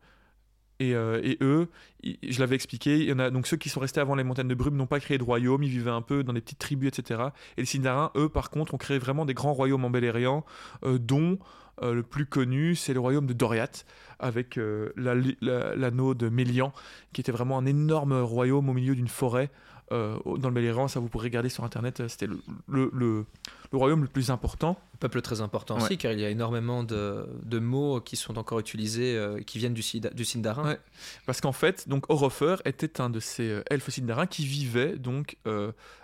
Et, euh, et eux, je l'avais expliqué, il y en a donc ceux qui sont restés avant les montagnes de brume n'ont pas créé de royaume, ils vivaient un peu dans des petites tribus, etc. Et les Sindarins, eux, par contre, ont créé vraiment des grands royaumes en Beleriand, euh, dont euh, le plus connu, c'est le royaume de Doriath, avec euh, la- la- l'anneau de Mélian, qui était vraiment un énorme royaume au milieu d'une forêt. euh, dans le Beleriand, ça vous pourrez regarder sur internet, c'était le, le- le- le royaume le plus important. Peuple très important Ouais. aussi, car il y a énormément de, de mots qui sont encore utilisés, qui viennent du, Sida- du Sindarin. Ouais. Parce qu'en fait, donc Orofer était un de ces elfes sindarins qui vivaient donc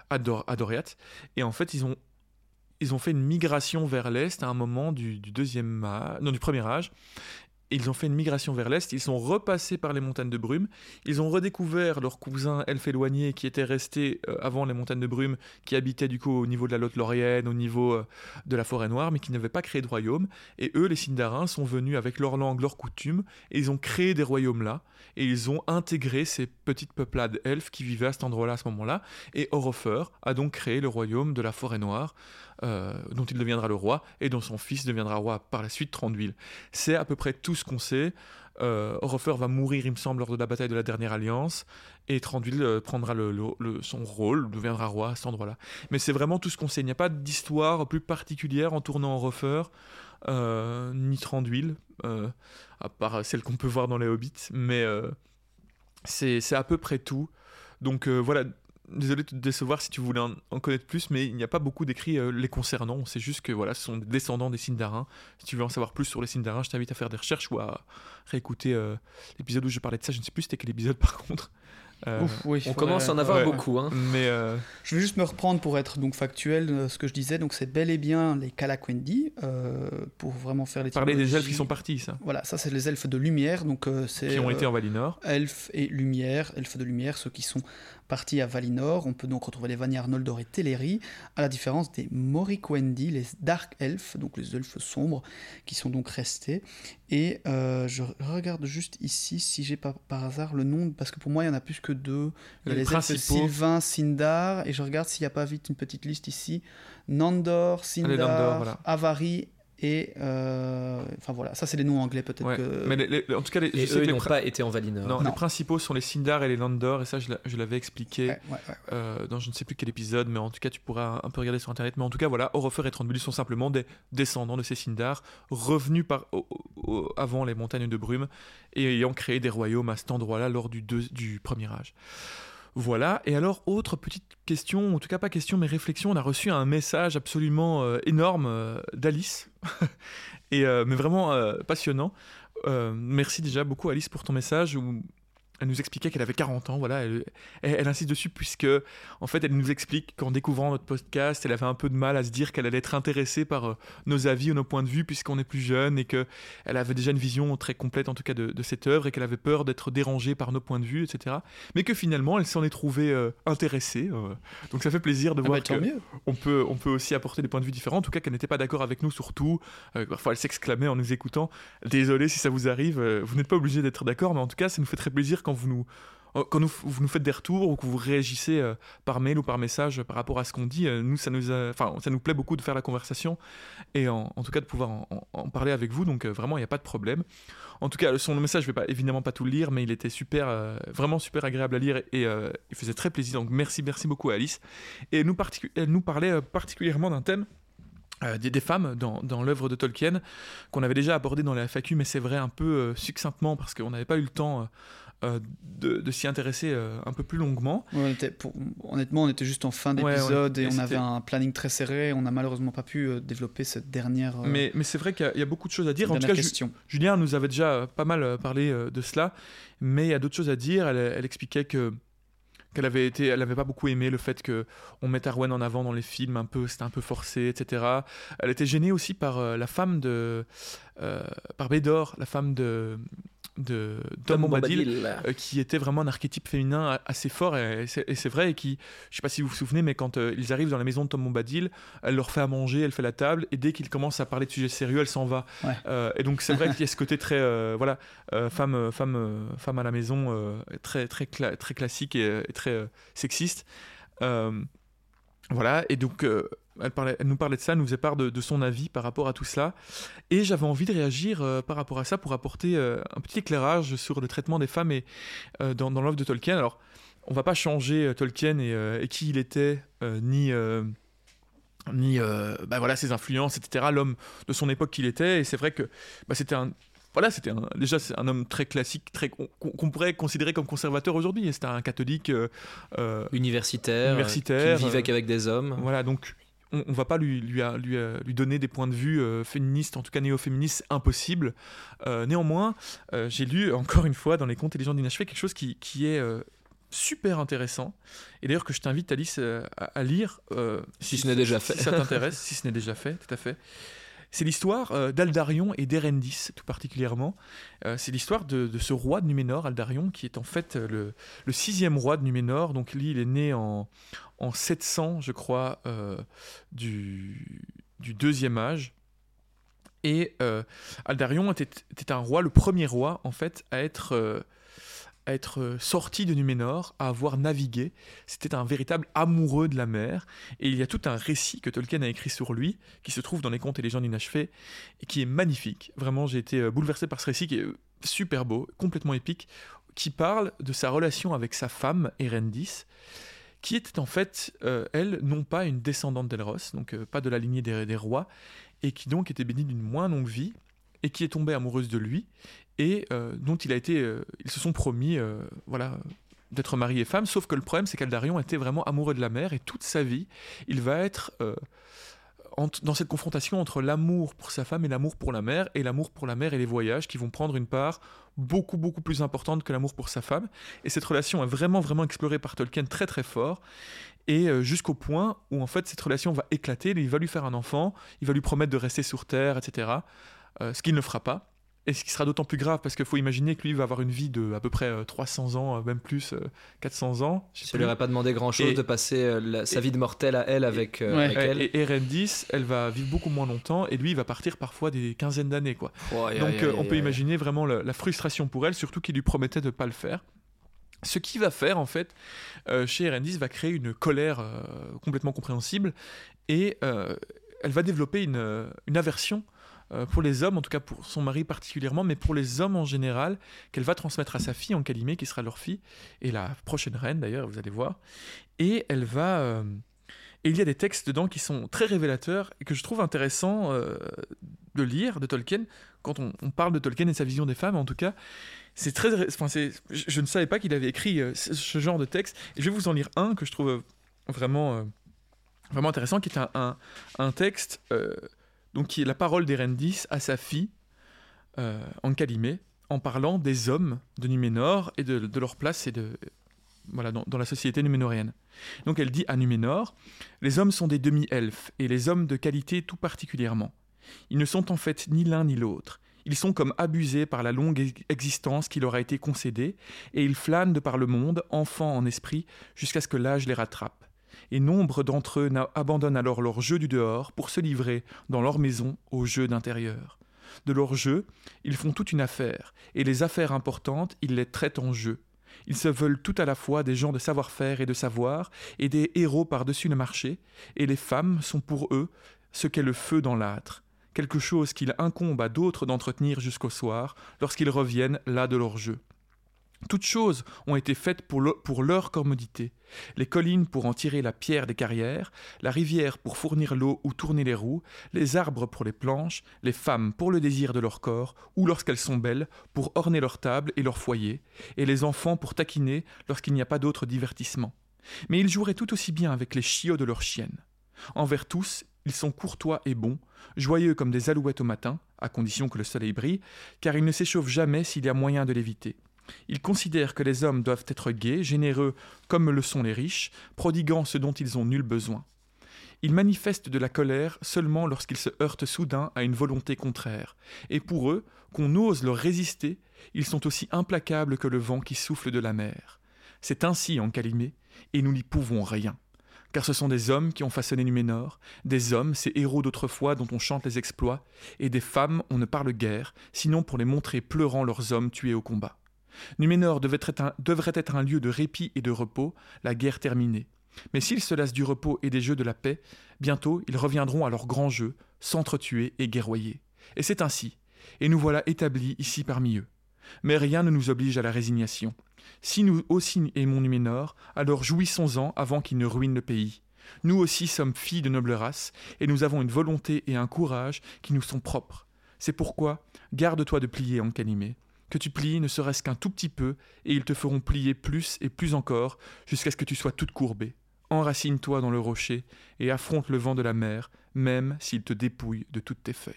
à, Dor- à Doriath. Et en fait, ils ont, ils ont fait une migration vers l'est à un moment du, deuxième âge, non du premier âge. Ils ont fait une migration vers l'est, ils sont repassés par les montagnes de brume, ils ont redécouvert leurs cousins elfes éloignés qui étaient restés euh, avant les montagnes de brume, qui habitaient du coup au niveau de la Lotte Laurienne, au niveau euh, de la forêt noire, mais qui n'avaient pas créé de royaume. Et eux, les Sindarins, sont venus avec leur langue, leur coutume, et ils ont créé des royaumes là, et ils ont intégré ces petites peuplades elfes qui vivaient à cet endroit-là à ce moment-là. Et Orofer a donc créé le royaume de la forêt noire, euh, dont il deviendra le roi, et dont son fils deviendra roi par la suite, Tranduil. C'est à peu près tout ce qu'on sait. Euh, va mourir, il me semble, lors de la bataille de la dernière alliance, et Tranduil euh, prendra le- son rôle, deviendra roi à cet endroit-là. Mais c'est vraiment tout ce qu'on sait. Il n'y a pas d'histoire plus particulière en tournant Orofer, euh, ni Tranduil, euh, à part celle qu'on peut voir dans les Hobbits, mais c'est à peu près tout. Donc voilà, désolé de te décevoir si tu voulais en, en connaître plus, mais il n'y a pas beaucoup d'écrits euh, les concernant. On sait juste que voilà, ce sont des descendants des Sindarins. Si tu veux en savoir plus sur les Sindarins, je t'invite à faire des recherches ou à réécouter euh, l'épisode où je parlais de ça. Je ne sais plus c'était quel épisode *laughs* par contre. Euh, Ouf, oui, On commence à en avoir ouais. beaucoup. Hein. mais euh, Je vais juste me reprendre pour être donc factuel. euh, ce que je disais, donc c'est bel et bien les Kalakwendi euh, pour vraiment faire les. parler des elfes qui sont partis, ça, Voilà, ça c'est les elfes de lumière, donc euh, c'est. qui ont euh, été en Valinor. Elfes et lumière, elfes de lumière, ceux qui sont partis à Valinor. On peut donc retrouver les Vanyar, Noldor et Teleri, à la différence des Morikwendi, les Dark Elfes, donc les elfes sombres, qui sont donc restés. Et euh, je regarde juste ici si j'ai pas par hasard le nom, parce que pour moi il y en a plus que deux. Il y a Les les, elfes. Sylvain, Sindar, et je regarde s'il n'y a pas vite une petite liste ici. Nandor, Sindar, Nandor, voilà. Avari. Et euh, enfin voilà, ça c'est les noms anglais peut-être Ouais. que. Mais les- les- en tout cas, les, Et je sais eux, que ils les, n'ont pas été en Valinor. non, Non. les principaux sont les Sindar et les Landor, et ça, je l'a- je l'avais expliqué. Ouais, ouais, ouais. euh, dans je ne sais plus quel épisode, mais en tout cas, tu pourras un peu regarder sur internet. Mais en tout cas, voilà, Orofer et Tranduil sont simplement des descendants de ces Sindar, revenus par, au- au- avant les montagnes de brume et ayant créé des royaumes à cet endroit-là lors du, deux- du premier âge. Voilà, et alors, autre petite question, en tout cas pas question, mais réflexion, on a reçu un message absolument euh, énorme euh, d'Alice, *laughs* et, euh, mais vraiment euh, passionnant. Euh, merci déjà beaucoup Alice pour ton message elle nous expliquait qu'elle avait 40 ans, voilà, elle, elle, insiste dessus puisque en fait elle nous explique qu'en découvrant notre podcast, elle avait un peu de mal à se dire qu'elle allait être intéressée par euh, nos avis ou nos points de vue puisqu'on est plus jeune et qu'elle avait déjà une vision très complète en tout cas de, cette œuvre et qu'elle avait peur d'être dérangée par nos points de vue, etc. Mais que finalement elle s'en est trouvée euh, intéressée. Euh. donc ça fait plaisir de ah voir bah, qu'on peut, on peut aussi apporter des points de vue différents, en tout cas qu'elle n'était pas d'accord avec nous sur tout. parfois elle s'exclamait en nous écoutant, désolé si ça vous arrive, vous n'êtes pas obligé d'être d'accord, mais en tout cas ça nous fait très plaisir quand nous, euh, quand vous nous faites des retours ou que vous réagissez euh, par mail ou par message par rapport à ce qu'on dit, euh, nous, ça nous, plaît beaucoup de faire la conversation et en, tout cas de pouvoir en, parler avec vous. Donc vraiment, il n'y a pas de problème. En tout cas, son message, je vais pas, évidemment pas tout le lire, mais il était super, vraiment super agréable à lire et, il faisait très plaisir. Donc merci, merci beaucoup à Alice. Et nous elle nous parlait particulièrement d'un thème des, femmes dans l'œuvre de Tolkien, qu'on avait déjà abordé dans la FAQ, mais c'est vrai un peu succinctement parce qu'on n'avait pas eu le temps euh, de, s'y intéresser euh, un peu plus longuement. honnêtement, on était juste en fin d'épisode et, on avait un planning très serré. On n'a malheureusement pas pu euh, développer cette dernière. mais, mais c'est vrai qu'il y, a beaucoup de choses à dire. En tout cas, Julien nous avait déjà pas mal parlé de cela, mais il y a d'autres choses à dire. Elle, expliquait que qu'elle avait été, elle avait pas beaucoup aimé le fait que on mette Arwen en avant dans les films, un peu, c'était un peu forcé, etc. Elle était gênée aussi par la femme de, par Bédor, la femme de de Tom Bombadil, euh, qui était vraiment un archétype féminin assez fort et, c'est vrai et qui je sais pas si vous vous souvenez mais quand euh, ils arrivent dans la maison de Tom Bombadil elle leur fait à manger elle fait la table et dès qu'ils commencent à parler de sujets sérieux elle s'en va. Euh, et donc c'est vrai qu'il y a ce côté très voilà femme femme femme à la maison très très très classique et, et très sexiste. Voilà et donc elle, nous parlait de ça, elle nous faisait part de, son avis par rapport à tout cela. Et j'avais envie de réagir euh, par rapport à ça pour apporter euh, un petit éclairage sur le traitement des femmes et, euh, dans, l'œuvre de Tolkien. Alors, on va pas changer Tolkien et, qui il était, ni ni bah voilà ses influences, etc. L'homme de son époque qu'il était. Et c'est vrai que bah, c'était un voilà, c'était déjà c'est un homme très classique, très qu'on pourrait considérer comme conservateur aujourd'hui. C'était un catholique universitaire, universitaire qui vivait avec des hommes. Voilà, donc on, ne va pas lui, lui, lui, lui, donner des points de vue euh, féministes, en tout cas néo-féministes, impossible. Euh, néanmoins, euh, j'ai lu *laughs* encore une fois dans les contes et légendes d'inachevé quelque chose qui, qui est super intéressant. Et d'ailleurs que je t'invite Alice à, lire si, ce n'est déjà fait. si ça t'intéresse *laughs* si ce n'est déjà fait tout à fait c'est l'histoire euh, d'Aldarion et d'Erendis, tout particulièrement. Euh, c'est l'histoire de, ce roi de Numénor, Aldarion, qui est en fait euh, le, sixième roi de Numénor. Donc lui, il est né en, 700, je crois, du, deuxième âge. Et Aldarion était, un roi, le premier roi, en fait, à être être euh, sorti de Numénor, à avoir navigué. C'était un véritable amoureux de la mer. Et il y a tout un récit que Tolkien a écrit sur lui, qui se trouve dans les contes et légendes inachevées, et qui est magnifique. Vraiment, j'ai été euh, bouleversé par ce récit qui est euh, super beau, complètement épique, qui parle de sa relation avec sa femme, Erendis, qui était en fait, elle, non pas une descendante d'Elros, donc pas de la lignée des rois, et qui donc était bénie d'une moins longue vie, et qui est tombée amoureuse de lui, et euh, dont il a été, euh, ils se sont promis, euh, voilà, d'être mari et femme. Sauf que le problème, c'est qu'Aldarion était vraiment amoureux de la mer et toute sa vie, il va être dans cette confrontation entre l'amour pour sa femme et l'amour pour la mer, et l'amour pour la mer et les voyages qui vont prendre une part beaucoup beaucoup plus importante que l'amour pour sa femme. Et cette relation est vraiment vraiment explorée par Tolkien très très fort, et jusqu'au point où en fait cette relation va éclater, il va lui faire un enfant, il va lui promettre de rester sur Terre, etc. ce qu'il ne fera pas. Et ce qui sera d'autant plus grave parce qu'il faut imaginer que lui va avoir une vie de à peu près 300 euh, ans, euh, même plus, 400 euh, ans. Ça lui aurait pas demandé grand chose de passer sa vie de mortel à elle avec, elle. Et, Erendis, elle va vivre beaucoup moins longtemps et lui il va partir parfois des quinzaines d'années. quoi. Donc on peut imaginer vraiment la, frustration pour elle, surtout qu'il lui promettait de ne pas le faire. Ce qui va faire en fait chez Erendis va créer une colère complètement compréhensible et elle va développer une, une aversion euh, pour les hommes, en tout cas pour son mari particulièrement, mais pour les hommes en général, qu'elle va transmettre à sa fille en Calimée, qui sera leur fille, et la prochaine reine d'ailleurs, vous allez voir. Et. Euh, il y a des textes dedans qui sont très révélateurs et que je trouve intéressant euh, de lire de Tolkien, quand on, parle de Tolkien et sa vision des femmes en tout cas. C'est très, enfin je, ne savais pas qu'il avait écrit ce, genre de texte. Je vais vous en lire un que je trouve vraiment, vraiment intéressant, qui est un, un texte donc la parole d'Erendis à sa fille, euh, Ankalimé, en parlant des hommes de Numénor et de, leur place et de, voilà, dans, la société numénorienne. Donc elle dit à Numénor Les hommes sont des demi-elfes, et les hommes de qualité tout particulièrement. Ils ne sont en fait ni l'un ni l'autre. Ils sont comme abusés par la longue existence qui leur a été concédée, et ils flânent de par le monde, enfants en esprit, jusqu'à ce que l'âge les rattrape. Et nombre d'entre eux abandonnent alors leur jeu du dehors pour se livrer, dans leur maison, au jeu d'intérieur. De leur jeu, ils font toute une affaire, et les affaires importantes, ils les traitent en jeu. Ils se veulent tout à la fois des gens de savoir-faire et de savoir, et des héros par-dessus le marché, et les femmes sont pour eux ce qu'est le feu dans l'âtre, quelque chose qu'il incombe à d'autres d'entretenir jusqu'au soir, lorsqu'ils reviennent là de leur jeu. Toutes choses ont été faites pour, leur commodité. Les collines pour en tirer la pierre des carrières, la rivière pour fournir l'eau ou tourner les roues, les arbres pour les planches, les femmes pour le désir de leur corps, ou lorsqu'elles sont belles, pour orner leur table et leur foyer, et les enfants pour taquiner lorsqu'il n'y a pas d'autre divertissement. Mais ils joueraient tout aussi bien avec les chiots de leurs chiennes. Envers tous, ils sont courtois et bons, joyeux comme des alouettes au matin, à condition que le soleil brille, car ils ne s'échauffent jamais s'il y a moyen de l'éviter. Ils considèrent que les hommes doivent être gais, généreux comme le sont les riches, prodiguant ce dont ils ont nul besoin. Ils manifestent de la colère seulement lorsqu'ils se heurtent soudain à une volonté contraire, et pour eux, qu'on ose leur résister, ils sont aussi implacables que le vent qui souffle de la mer. C'est ainsi en Calimée, et nous n'y pouvons rien. Car ce sont des hommes qui ont façonné Numénor, des hommes, ces héros d'autrefois dont on chante les exploits, et des femmes, on ne parle guère, sinon pour les montrer pleurant leurs hommes tués au combat. Numénor devait être, un, lieu de répit et de repos, la guerre terminée. Mais s'ils se lassent du repos et des jeux de la paix, bientôt ils reviendront à leur grand jeu, s'entretuer et guerroyer. Et c'est ainsi, et nous voilà établis ici parmi eux. Mais rien ne nous oblige à la résignation. Si nous aussi aimons Numénor, alors jouissons-en avant qu'il ne ruine le pays. Nous aussi sommes filles de noble race, et nous avons une volonté et un courage qui nous sont propres. C'est pourquoi, garde-toi de plier en que tu plies ne serait-ce qu'un tout petit peu, et ils te feront plier plus et plus encore, jusqu'à ce que tu sois toute courbée. Enracine-toi dans le rocher, et affronte le vent de la mer, même s'il te dépouille de toutes tes feuilles.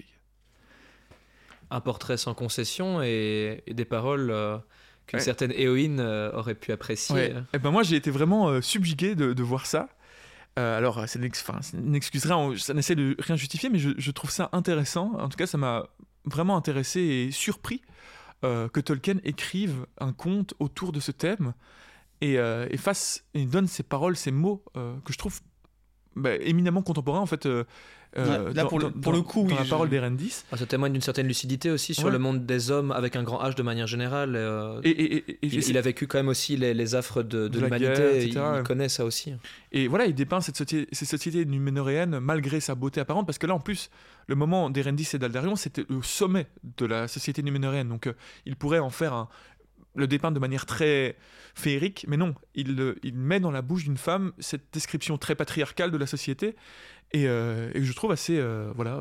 Un portrait sans concession et, des paroles euh, qu'une certaine héroïne euh, aurait pu apprécier. Et eh ben moi j'ai été vraiment euh, subjugué de, voir ça. alors, c'est une excuse, ça n'essaie de rien justifier, mais je, je, trouve ça intéressant. En tout cas, ça m'a vraiment intéressé et surpris euh, que Tolkien écrive un conte autour de ce thème. Et, euh, et, donne ses paroles, ses mots euh, que je trouve bah, éminemment contemporains en fait. là, pour, le, pour le coup, dans la parole d'Erendis. Ah, ça témoigne d'une certaine lucidité aussi sur le monde des hommes avec un grand H de manière générale. et, il, a vécu quand même aussi les, les affres de, de, l'humanité, il, il, connaît ça aussi. Et voilà, il dépeint cette société, cette société numénoréenne malgré sa beauté apparente, parce que là en plus, le moment d'Erendis et d'Aldarion, c'était le sommet de la société numénoréenne. Donc euh, il pourrait en faire un, le dépeindre de manière très féerique, mais non, il, il met dans la bouche d'une femme cette description très patriarcale de la société, et, euh, et que je trouve assez euh, voilà,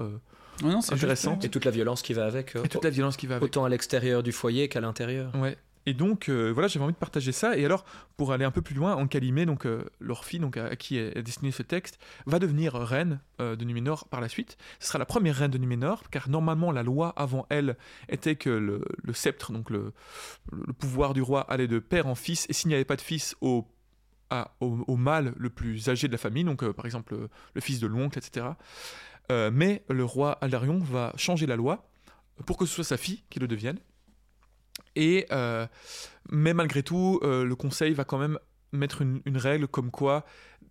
intéressant. et toute la violence qui va avec. Et toute la violence qui va avec. Autant à l'extérieur du foyer qu'à l'intérieur. Ouais. Et donc, euh, voilà, j'avais envie de partager ça. Et alors, pour aller un peu plus loin, Ancalimé, donc euh, leur fille, donc à, qui est destiné ce texte, va devenir reine euh, de Numénor par la suite. Ce sera la première reine de Numénor, car normalement, la loi avant elle était que le, sceptre, donc le, pouvoir du roi, allait de père en fils, et s'il n'y avait pas de fils, au, au, mâle le plus âgé de la famille, donc par exemple le fils de l'oncle, etc. mais le roi Aldarion va changer la loi pour que ce soit sa fille qui le devienne. Et, euh, mais malgré tout, euh, le conseil va quand même mettre une, règle comme quoi,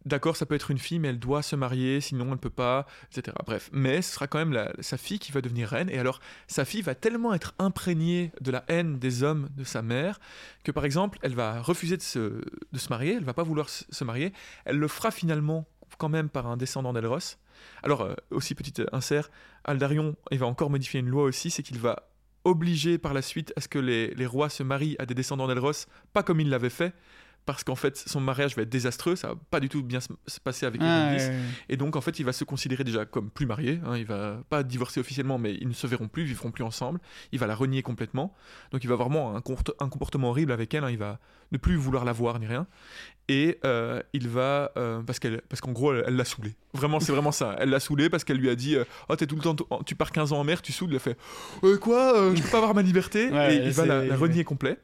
d'accord, ça peut être une fille, mais elle doit se marier, sinon elle ne peut pas, etc. Bref, mais ce sera quand même sa fille qui va devenir reine. Et alors, sa fille va tellement être imprégnée de la haine des hommes de sa mère que, par exemple, elle va refuser de se, de se marier, elle va pas vouloir se marier. Elle le fera finalement quand même par un descendant d'Elros. Alors, euh, aussi petit insert, Aldarion, il va encore modifier une loi aussi, c'est qu'il va obligé par la suite à ce que les, rois se marient à des descendants d'Elros, pas comme il l'avait fait, parce qu'en fait son mariage va être désastreux, ça va pas du tout bien se se passer avec Ah, Erendis. ouais, ouais. Et donc, en fait, il va se considérer déjà comme plus marié. Hein, il va pas divorcer officiellement, mais ils ne se verront plus, ils vivront plus ensemble. Il va la renier complètement. Donc, il va vraiment un, comport- un comportement horrible avec elle. hein, il va ne plus vouloir la voir ni rien. Et euh, il va. euh, parce qu'elle, parce qu'en gros, elle elle l'a saoulé. Vraiment, c'est vraiment ça. Elle l'a saoulé parce qu'elle lui a dit euh, Oh, t'es tout le temps. Tu pars 15 ans en mer, tu saoules. Il a fait Quoi Je peux pas avoir ma liberté Ouais, Et il va la, la renier complet.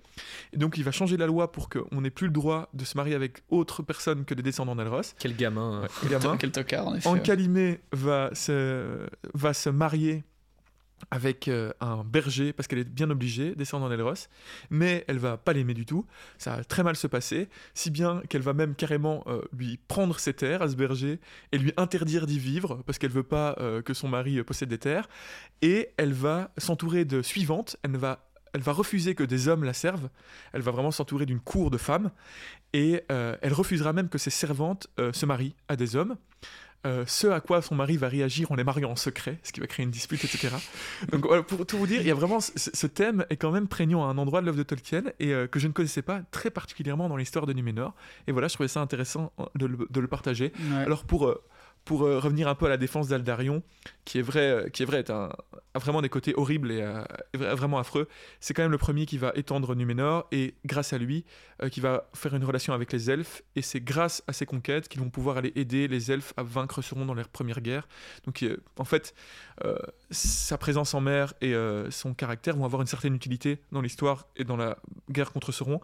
Et donc, il va changer la loi pour qu'on n'ait plus le droit de se marier avec autre personne que des descendants d'Elros. Quel gamin. hein. Ouais, gamin. Quel tocard, en effet. Ancalimé va se, va se marier avec euh, un berger parce qu'elle est bien obligée, descendant d'Elros, mais elle va pas l'aimer du tout. Ça va très mal se passer, si bien qu'elle va même carrément euh, lui prendre ses terres à ce berger et lui interdire d'y vivre parce qu'elle veut pas euh, que son mari possède des terres. Et elle va s'entourer de suivantes. Elle va elle va refuser que des hommes la servent. Elle va vraiment s'entourer d'une cour de femmes. Et euh, elle refusera même que ses servantes euh, se marient à des hommes. Euh, ce à quoi son mari va réagir en les mariant en secret, ce qui va créer une dispute, etc. Donc voilà, pour tout vous dire, il y a vraiment ce, thème est quand même prégnant à un endroit de l'œuvre de Tolkien et euh, que je ne connaissais pas très particulièrement dans l'histoire de Numénor. Et voilà, je trouvais ça intéressant de le, de le partager. Ouais. Alors pour, euh, pour euh, revenir un peu à la défense d'Aldarion, qui est vrai, euh, qui est vrai, un, a vraiment des côtés horribles et euh, vraiment affreux. C'est quand même le premier qui va étendre Numénor et grâce à lui, qui va faire une relation avec les elfes. Et c'est grâce à ces conquêtes qu'ils vont pouvoir aller aider les elfes à vaincre Sauron dans leur première guerre. Donc en fait, sa présence en mer et son caractère vont avoir une certaine utilité dans l'histoire et dans la guerre contre Sauron.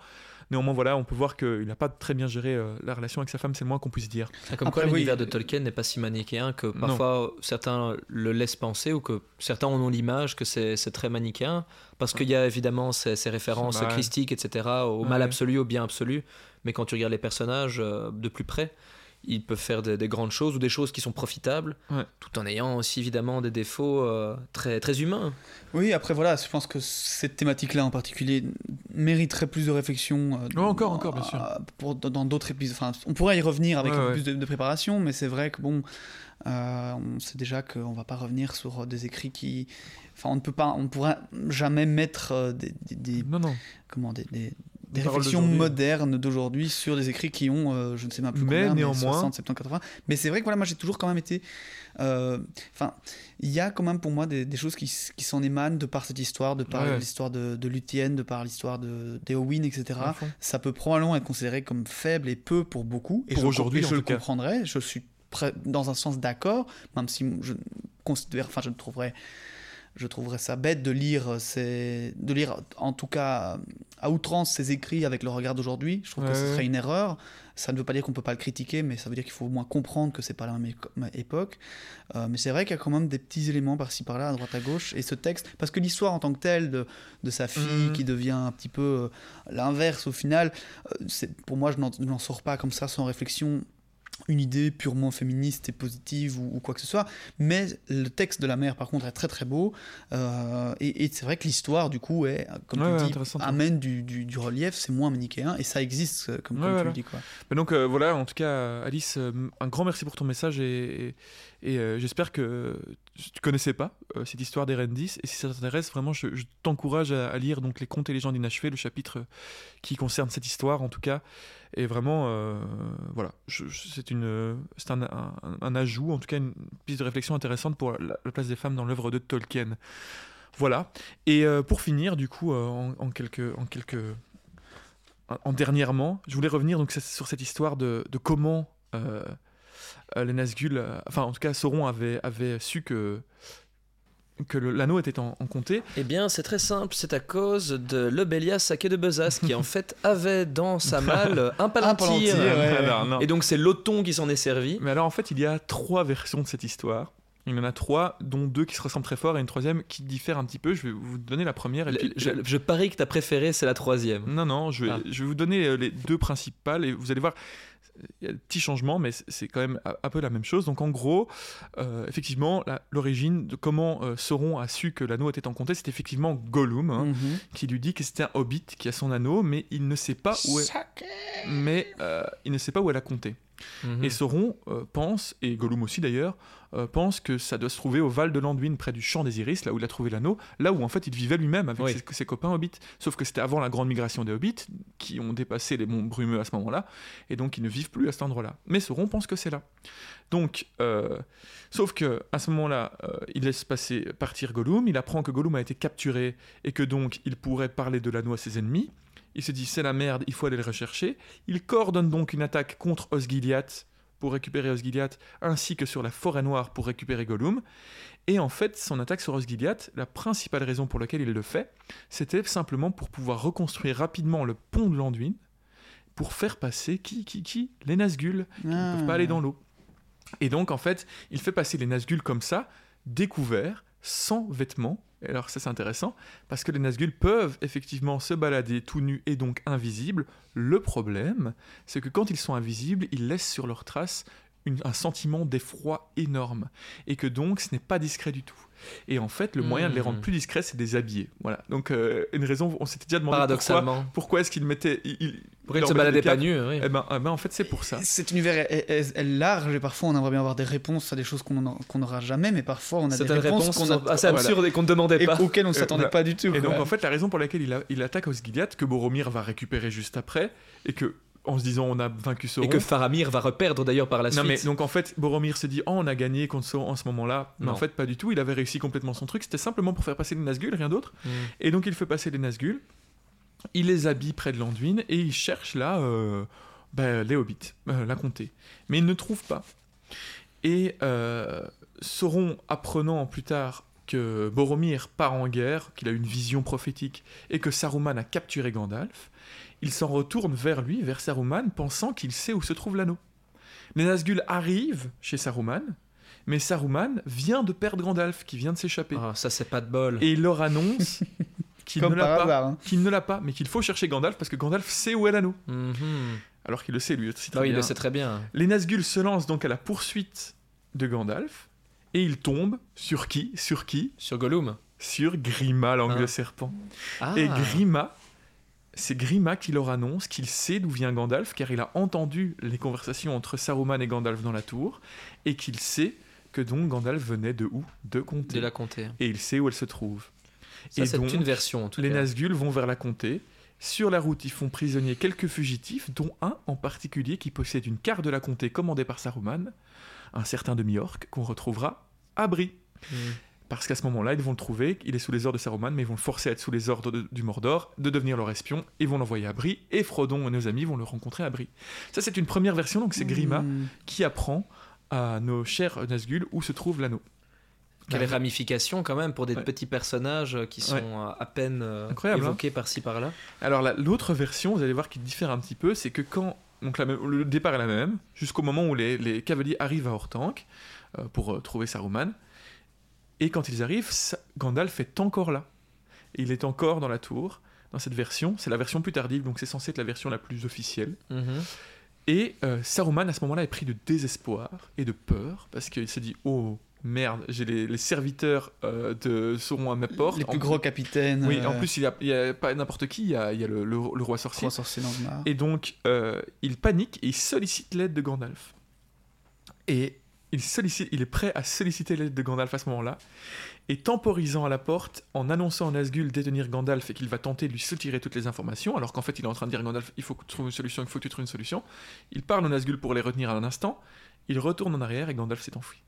Néanmoins, voilà, on peut voir qu'il n'a pas très bien géré euh, la relation avec sa femme, c'est le moins qu'on puisse dire. Ah, Comme Après, quoi, oui. l'univers de Tolkien n'est pas si manichéen que parfois certains le laissent penser ou que certains en ont l'image que c'est c'est très manichéen parce qu'il y a évidemment ces, ces références christiques, etc., au Ouais. mal absolu, au bien absolu. Mais quand tu regardes les personnages euh, de plus près, ils peuvent faire des, des grandes choses ou des choses qui sont profitables, Ouais. tout en ayant aussi évidemment des défauts euh, très, très humains. Oui, après voilà, je pense que cette thématique-là en particulier mériterait plus de réflexion. euh, Ouais, encore, encore, bien sûr. euh, Pour, dans d'autres épisodes. Enfin, on pourrait y revenir avec Ouais, un peu ouais. plus de, de préparation, mais c'est vrai que bon, euh, on sait déjà qu'on va pas revenir sur des écrits qui. Enfin, on ne peut pas, on ne pourra jamais mettre des, des- des- Non, non. comment des, des- réflexions modernes d'aujourd'hui sur des écrits qui ont, euh, je ne sais même plus Mais combien, néanmoins- 60, 70, 80. Mais c'est vrai que voilà, moi j'ai toujours quand même été. euh, Enfin, il y a quand même pour moi des, des choses qui, s'en émanent de par cette histoire, de par Ouais. l'histoire de, de Luthien, de par l'histoire de d'Eowyn, etc. À fond. Ça peut probablement être considéré comme faible et peu pour beaucoup. Et Pour je, aujourd'hui, et en je le cas. comprendrais. Je suis dans un sens d'accord, même si je considère, enfin, je trouverais je trouverais ça bête de lire ces, de lire en tout cas à outrance ces écrits avec le regard d'aujourd'hui. Je trouve que ce serait une erreur. Ça ne veut pas dire qu'on peut pas le critiquer, mais ça veut dire qu'il faut au moins comprendre que c'est pas la même époque. Euh, mais c'est vrai qu'il y a quand même des petits éléments par-ci par-là, à droite à gauche. Et ce texte, parce que l'histoire en tant que telle de, de sa fille Mhm. qui devient un petit peu euh, l'inverse au final, euh, c'est pour moi je n'en sors pas comme ça sans réflexion une idée purement féministe et positive ou, ou quoi que ce soit. Mais le texte de la mère, par contre, est très très beau. Euh, et et c'est vrai que l'histoire, du coup, est, comme Ouais, ouais, tu dis, amène du, du- du relief, c'est moins manichéen. Et ça existe, euh, comme, Ouais, comme tu le dis. Quoi. Mais donc euh, voilà, en tout cas, Alice, un grand merci pour ton message et, et- et, euh, j'espère que tu connaissais pas euh, cette histoire d'Erendis et si ça t'intéresse, vraiment, je, t'encourage à, lire donc les contes et légendes inachevées, le chapitre euh, qui concerne cette histoire en tout cas. Et vraiment, euh, voilà, c'est une, c'est un, un- ajout, en tout cas une piste de réflexion intéressante pour la, la place des femmes dans l'œuvre de Tolkien. Voilà. Et pour finir, du coup, en, quelques, en quelques en- en dernièrement, je voulais revenir donc sur cette histoire de, comment les Nazgûl, euh, enfin en tout cas Sauron avait, avait su que, que l'anneau était en, en comté. Eh bien, c'est très simple, c'est à cause de Lobelia Saké de Bezas qui en *laughs* fait avait dans sa malle un palantir. palantir, ouais. Non, non. Et donc c'est l'Othon qui s'en est servi. Mais alors en fait, il y a trois versions de cette histoire. Il y en a trois, dont deux qui se ressemblent très fort et une troisième qui diffère un petit peu. Je vais vous donner la première. Et puis, Je, je parie que ta préférée c'est la troisième. Non, non, je vais, Ah. je vais vous donner euh, les deux principales et vous allez voir, il y a des petits changements, mais c'est- quand même un peu la même chose. Donc en gros, euh, effectivement, l'origine de comment euh, Sauron a su que l'anneau était en comté, c'est effectivement Gollum hein, Mhm. qui lui dit que c'était un hobbit qui a son anneau, mais il ne sait pas où est, mais euh, il ne sait pas où elle a compté. Mhm. Et Sauron euh, pense, et Gollum aussi d'ailleurs, euh, pense que ça doit se trouver au Val de Landuin, près du champ des Iris, là où il a trouvé l'anneau, là où en fait il vivait lui-même avec Oui. ses, ses copains hobbits. Sauf que c'était avant la grande migration des hobbits, qui ont dépassé les monts brumeux à ce moment-là, et donc ils ne vivent plus à cet endroit-là. Mais Sauron pense que c'est là. Donc, euh, sauf que à ce moment-là, euh, il laisse passer partir Gollum, il apprend que Gollum a été capturé et que donc il pourrait parler de l'anneau à ses ennemis. Il se dit c'est la merde, il faut aller le rechercher. Il coordonne donc une attaque contre Osgiliath pour récupérer Osgiliath, ainsi que sur la forêt noire pour récupérer Gollum. Et en fait, son attaque sur Osgiliath, la principale raison pour laquelle il le fait, c'était simplement pour pouvoir reconstruire rapidement le pont de l'Anduin pour faire passer qui, qui, qui? Les Nazgûl qui ne peuvent pas aller dans l'eau. Et donc, en fait, il fait passer les Nazgûl comme ça, découverts, sans vêtements. Et alors, ça, c'est intéressant, parce que les Nazgûl peuvent effectivement se balader tout nus et donc invisibles. Le problème, c'est que quand ils sont invisibles, ils laissent sur leurs traces un sentiment d'effroi énorme. Et que donc, ce n'est pas discret du tout. Et en fait, le moyen de les rendre Mhm. plus discrets, c'est de les habiller. Voilà. Donc, euh, une raison, on s'était déjà demandé pourquoi, Paradoxalement. pourquoi est-ce qu'ils mettaient. Ils, ils- Pourquoi se des pas capes nu oui. eh ben, eh ben, en fait, c'est pour ça. Cet univers est, est- est large et parfois on aimerait bien avoir des réponses à des choses qu'on qu'on n'aura jamais, mais parfois on a des réponses, réponses qu'on sont a, assez voilà. absurdes et qu'on ne demandait et pas. auxquelles on ne s'attendait pas du tout. Et donc en fait la raison pour laquelle il, a- il attaque Osgiliath, que Boromir va récupérer juste après, et que en se disant on a vaincu Sauron. Et que Faramir va reperdre d'ailleurs par la non suite. mais donc en fait Boromir se dit oh on a gagné contre Sauron en ce moment-là, mais Non. en fait pas du tout, il avait réussi complètement son truc, c'était simplement pour faire passer les Nazgûl, rien d'autre. Mm. Et donc il fait passer les Nazgûl, il les habille près de l'Anduin et il cherche là euh, ben, les Hobbits, euh, la comté. Mais il ne trouve pas. Et euh, Sauron, apprenant plus tard que Boromir part en guerre, qu'il a une vision prophétique et que Saruman a capturé Gandalf, il s'en retourne vers lui, vers Saruman, pensant qu'il sait où se trouve l'anneau. Les Nazgûl arrivent chez Saruman, mais Saruman vient de perdre Gandalf, qui vient de s'échapper. Ah, ça c'est pas de bol. Et il leur annonce *laughs* qu'il ne l'a pas, hein. qu'il ne l'a pas, mais qu'il faut chercher Gandalf parce que Gandalf sait où est l'anneau. Mhm. Alors qu'il le sait lui aussi très Ah oui, il bien. le sait très bien. Les Nazgûl se lancent donc à la poursuite de Gandalf et ils tombent sur qui? Sur qui? Sur Gollum. Sur Grima, l'angle Ah. serpent. Ah. Et Grima, c'est Grima qui leur annonce qu'il sait d'où vient Gandalf car il a entendu les conversations entre Saruman et Gandalf dans la tour et qu'il sait que donc Gandalf venait de où? De Comté. de la comté. Et il sait où elle se trouve. Ça Et c'est donc, une version en tout Les cas. Nazgûl vont vers la comté. Sur la route, ils font prisonnier quelques fugitifs, dont un en particulier qui possède une carte de la comté commandée par Saruman, un certain demi-orc qu'on retrouvera à Brie. Mm. Parce qu'à ce moment-là, ils vont le trouver, il est sous les ordres de Saruman, mais ils vont le forcer à être sous les ordres de- du Mordor, de devenir leur espion, et vont l'envoyer à Brie, et Frodon et nos amis vont le rencontrer à Brie. Ça, c'est une première version, donc c'est Grima Hmm. qui apprend à nos chers Nazgûl où se trouve l'anneau. Quelle ramification quand même pour des Ouais. petits personnages qui sont Ouais. euh, à peine euh, hein. évoqués par-ci par-là. Alors la- l'autre version, vous allez voir qui diffère un petit peu, c'est que quand donc la même- le départ est la même, jusqu'au moment où les, les cavaliers arrivent à Hortank euh, pour euh, trouver Saruman, et quand ils arrivent, Gandalf est encore là. Il est encore dans la tour. Dans cette version, c'est la version plus tardive, donc c'est censé être la version la plus officielle. Mhm. Et euh, Saruman à ce moment-là est pris de désespoir et de peur parce qu'il se dit oh merde, j'ai les, les serviteurs euh, de Sauron à ma porte. Les En plus gros capitaines. Oui, euh, en plus il y a, pas n'importe qui, il y a, il y a le, le- le roi sorcier. le mar. Et donc, euh, il panique et il sollicite l'aide de Gandalf. Et il, est prêt à solliciter l'aide de Gandalf à ce moment-là. Et temporisant à la porte, en annonçant à Nazgûl détenir Gandalf et qu'il va tenter de lui soutirer toutes les informations, alors qu'en fait il est en train de dire Gandalf il faut que tu trouves une solution, il faut que tu trouves une solution. Il parle au Nazgûl pour les retenir à un instant. Il retourne en arrière et Gandalf s'est enfui.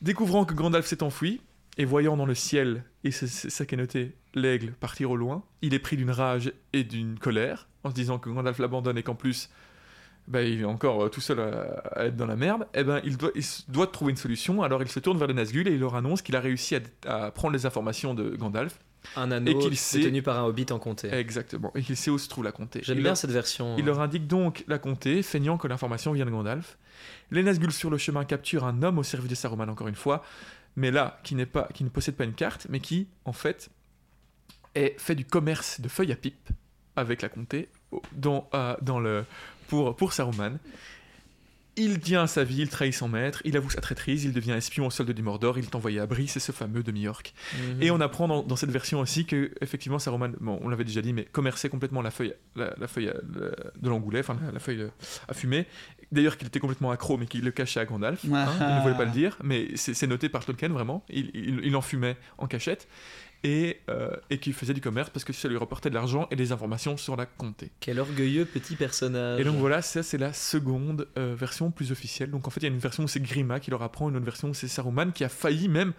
Découvrant que Gandalf s'est enfui, et voyant dans le ciel, et c'est ça l'aigle partir au loin, il est pris d'une rage et d'une colère, en se disant que Gandalf l'abandonne et qu'en plus, bah, il est encore euh, tout seul à, à être dans la merde, et ben il doit, il se- doit trouver une solution, alors il se tourne vers les Nazgûl et il leur annonce qu'il a réussi à, à prendre les informations de Gandalf. Un anneau qu'il sait- détenu par un hobbit en comté. Exactement, et qu'il sait où se trouve la comté. J'aime bien leur- cette version. il leur indique donc la comté, feignant que l'information vient de Gandalf. Les Nazgûl sur le chemin capturent un homme au service de Saruman encore une fois, mais là qui pas, qui ne possède pas une carte, mais qui en fait est fait du commerce de feuilles à pipe avec la comté dans, euh, dans le pour pour Saruman. Il tient sa vie, il trahit son maître, il avoue sa traîtrise, il devient espion au sol de du Mordor, il est envoyé à Brie, c'est ce fameux demi-orc. Mhm. Et on apprend dans, dans cette version aussi que, effectivement, Saruman, bon, on l'avait déjà dit, mais commerçait complètement la feuille, la, la feuille euh, de l'angoulet, enfin la, la feuille euh, à fumer. D'ailleurs, qu'il était complètement accro, mais qu'il le cachait à Gandalf. hein, il ne voulait pas le dire, mais c'est c'est noté par Tolkien vraiment. Il, il- il en fumait en cachette et, euh, et qu'il faisait du commerce parce que ça lui rapportait de l'argent et des informations sur la comté. Quel orgueilleux petit personnage. Et donc voilà, ça c'est la seconde euh, version plus officielle. Donc en fait, il y a une version où c'est Grima qui leur apprend, une autre version où c'est Saruman qui a failli même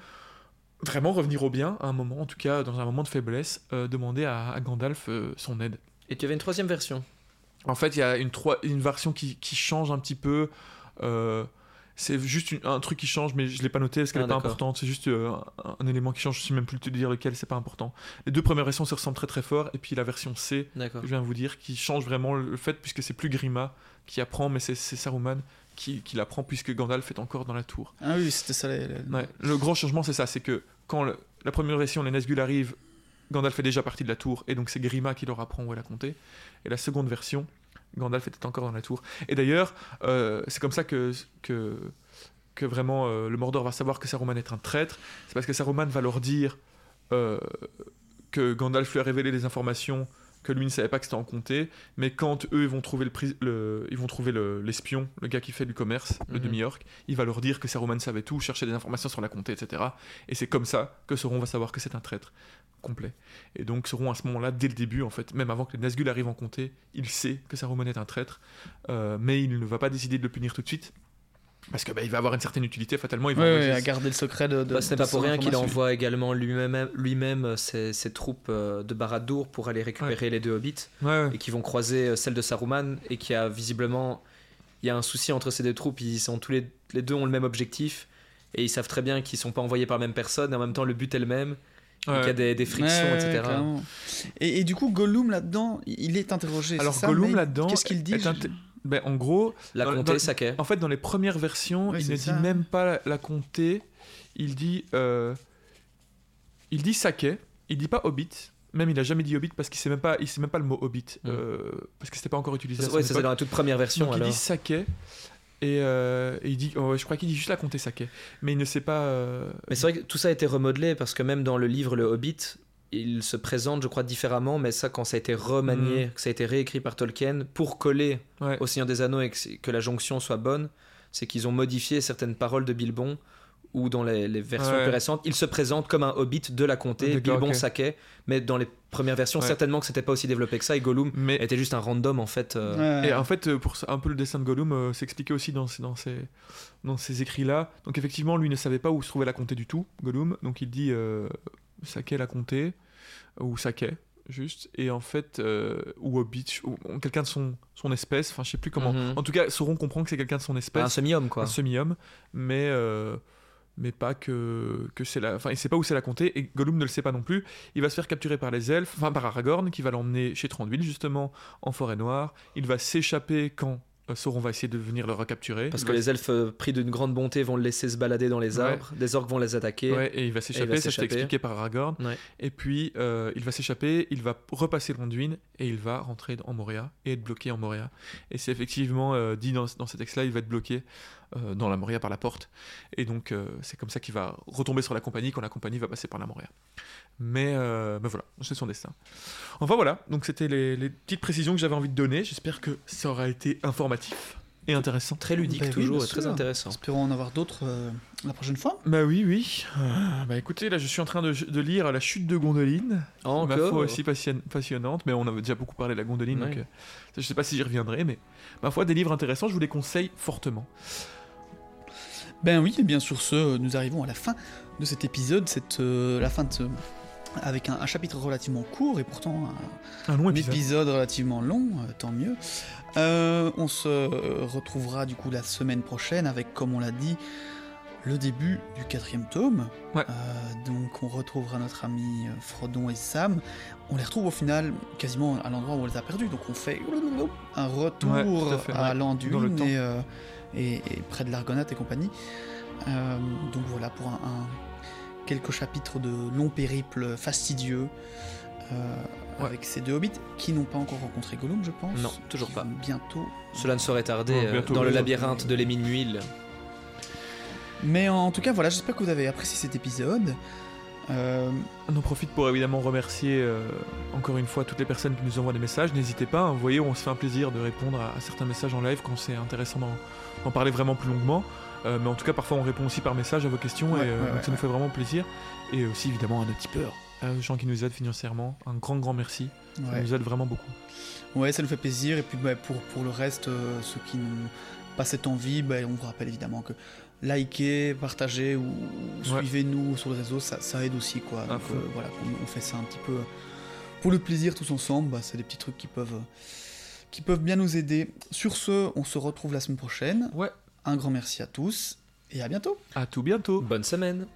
vraiment revenir au bien à un moment, en tout cas dans un moment de faiblesse, euh, demander à, à Gandalf son aide. Et tu avais une troisième version. En fait, il y a une, version qui, qui change un petit peu. euh, c'est juste une- un truc qui change, mais je l'ai pas noté parce qu'elle Ah, n'est pas importante. C'est juste euh, un, un élément qui change. Je sais même plus te dire lequel, c'est pas important. Les deux premières versions se ressemblent très très fort. Et puis la version C, je viens de vous dire, qui change vraiment le fait, puisque c'est plus Grima qui apprend, mais c'est Saruman qui, qui l'apprend, puisque Gandalf est encore dans la tour. Ah oui, c'était ça. les- les- Ouais, Le gros changement, c'est ça c'est que quand le- la première version, les Nazgûl arrivent, Gandalf fait déjà partie de la tour, et donc c'est Grima qui leur apprend où elle a compté. Et la seconde version, Gandalf était encore dans la tour. Et d'ailleurs, euh, c'est comme ça que, que, que vraiment euh, le Mordor va savoir que Saruman est un traître. C'est parce que Saruman va leur dire euh, que Gandalf lui a révélé des informations que lui ne savait pas que c'était en comté, mais quand eux ils vont trouver le, pris- le- ils vont trouver le- l'espion, le, gars qui fait du commerce, le Mhm. demi-orc, il va leur dire que Saruman savait tout, cherchait des informations sur la comté, etc. Et c'est comme ça que Sauron va savoir que c'est un traître complet. Et donc Sauron à ce moment-là, dès le début, en fait, même avant que les Nazgûl arrivent en comté, il sait que Saruman est un traître, euh, mais il ne va pas décider de le punir tout de suite. Parce que bah, il va avoir une certaine utilité, fatalement. Il va à garder le secret de. de Bah, ce n'est de pas pour rien qu'il envoie également lui-même lui-même ses, ses troupes euh, de Barad-dûr pour aller récupérer les deux hobbits Ouais, ouais. et qui vont croiser euh, celle de Saruman et qui a visiblement il y a un souci entre ces deux troupes ils sont tous les, les deux ont le même objectif et ils savent très bien qu'ils sont pas envoyés par la même personne et en même temps le but est le même Ouais. qu'il y a des, des frictions Ouais, etc et, et du coup, Gollum là-dedans, il est interrogé. Alors ça, Gollum là-dedans, Qu'est-ce qu'il dit ben, en gros, la Dans- comté dans- En fait, dans les premières versions, Ouais, il ne ça. dit même pas la, la comté. Il dit, euh, il dit saké. Il dit pas hobbit. Même il a jamais dit hobbit parce qu'il sait même pas, il sait même pas le mot hobbit Mm. euh, parce que c'était pas encore utilisé. ouais ça c'est époque. dans la toute première version Donc il dit saké. Et, euh, et il dit, oh, je crois qu'il dit juste la comté saké, mais il ne sait pas. euh, Mais c'est vrai que tout ça a été remodelé parce que même dans le livre Le Hobbit, il se présente, je crois, différemment, mais ça, quand ça a été remanié, que ça a été réécrit par Tolkien pour coller ouais. au Seigneur des Anneaux et que, que la jonction soit bonne, c'est qu'ils ont modifié certaines paroles de Bilbon ou dans les, les versions Ouais. plus récentes, il se présente comme un hobbit de la comté, D'accord, Bilbon ok. Saquet, mais dans les premières versions, Ouais. certainement que c'était pas aussi développé que ça, et Gollum Mais était juste un random en fait. euh, Ouais. Et en fait, euh, pour un peu le dessin de Gollum, euh, c'est expliqué aussi dans, ces- dans ces, dans ces écrits-là. Donc effectivement, lui ne savait pas où se trouvait la comté du tout, Gollum. Donc il dit euh, Saké la comté, ou Saké, juste. Et en fait, euh, ou Hobbit, ou ou quelqu'un de son, son espèce, enfin je sais plus comment. Mhm. En tout cas, Sauron comprend que c'est quelqu'un de son espèce, un semi-homme quoi. un semi-homme, mais... euh, mais pas que, que c'est la. Enfin, il sait pas où c'est la comté, et Gollum ne le sait pas non plus. Il va se faire capturer par les elfes, enfin par Aragorn, qui va l'emmener chez Thranduil, justement, en forêt noire. Il va s'échapper quand euh, Sauron va essayer de venir le recapturer. Parce que va- les elfes euh, pris d'une grande bonté vont le laisser se balader dans les Ouais. arbres, des orques vont les attaquer. Ouais, et il va s'échapper, ça c'est expliqué par Aragorn. Ouais. Et puis, euh, il va s'échapper, il va repasser l'Anduin, et il va rentrer en Moria, et être bloqué en Moria. Et c'est effectivement euh, dit dans, dans ce texte-là, il va être bloqué euh, dans la Moria par la porte. Et donc, euh, c'est comme ça qu'il va retomber sur la compagnie, quand la compagnie va passer par la Moria. Mais, euh, mais voilà, c'est son destin. Enfin voilà, donc c'était les, les petites précisions que j'avais envie de donner. J'espère que ça aura été informatif et intéressant. Très ludique oui, toujours et très intéressant. Espérons en avoir d'autres euh, la prochaine fois. Bah oui, oui. Euh, bah écoutez, là je suis en train de, de lire La chute de Gondoline. ma foi Encore aussi passion- passionnante, mais on avait déjà beaucoup parlé de la Gondoline, Ouais. donc euh, je sais pas si j'y reviendrai, mais ma foi, des livres intéressants, je vous les conseille fortement. Ben oui, et bien sur ce, nous arrivons à la fin de cet épisode, cette, euh, la fin de ce- avec un, un chapitre relativement court et pourtant un, Un long un épisode. épisode relativement long, euh, tant mieux. Euh, on se euh, retrouvera du coup la semaine prochaine avec, comme on l'a dit, le début du quatrième tome. Ouais. Euh, donc on retrouvera notre ami euh, Frodon et Sam. On les retrouve au final quasiment à l'endroit où on les a perdus. Donc on fait un retour Ouais, à ouais. l'Anduin et, euh, et, et près de l'Argonate et compagnie. Euh, donc voilà pour un, un- quelques chapitres de long périple fastidieux. euh, Ouais. avec ces deux hobbits qui n'ont pas encore rencontré Gollum, je pense. Non, toujours pas. Bientôt. Cela ne saurait tarder Ouais, euh, bientôt, dans le labyrinthe de l'émine Muil. Mais en tout cas, voilà, j'espère que vous avez apprécié cet épisode. Euh, On en profite pour évidemment remercier euh, encore une fois toutes les personnes qui nous envoient des messages. N'hésitez pas, hein, vous voyez, on se fait un plaisir de répondre à, à certains messages en live quand c'est intéressant d'en d'en parler vraiment plus longuement. Euh, mais en tout cas, parfois on répond aussi par message à vos questions Ouais, et euh, ouais, donc ouais, ça nous fait vraiment plaisir. Et aussi évidemment à nos tipeurs, aux gens qui nous aident financièrement. Un grand, grand merci. Ça nous aide vraiment beaucoup. Ouais, ça nous fait plaisir. Et puis bah, pour, pour le reste, euh, ceux qui n'ont pas cette envie, bah, on vous rappelle évidemment que liker, partager ou suivez-nous sur les réseaux, ça, ça aide aussi. Quoi. À Donc voilà, on, on fait ça un petit peu pour le plaisir tous ensemble. Bah, c'est des petits trucs qui peuvent, qui peuvent bien nous aider. Sur ce, on se retrouve la semaine prochaine. Ouais. Un grand merci à tous et à bientôt. À tout bientôt. Bonne semaine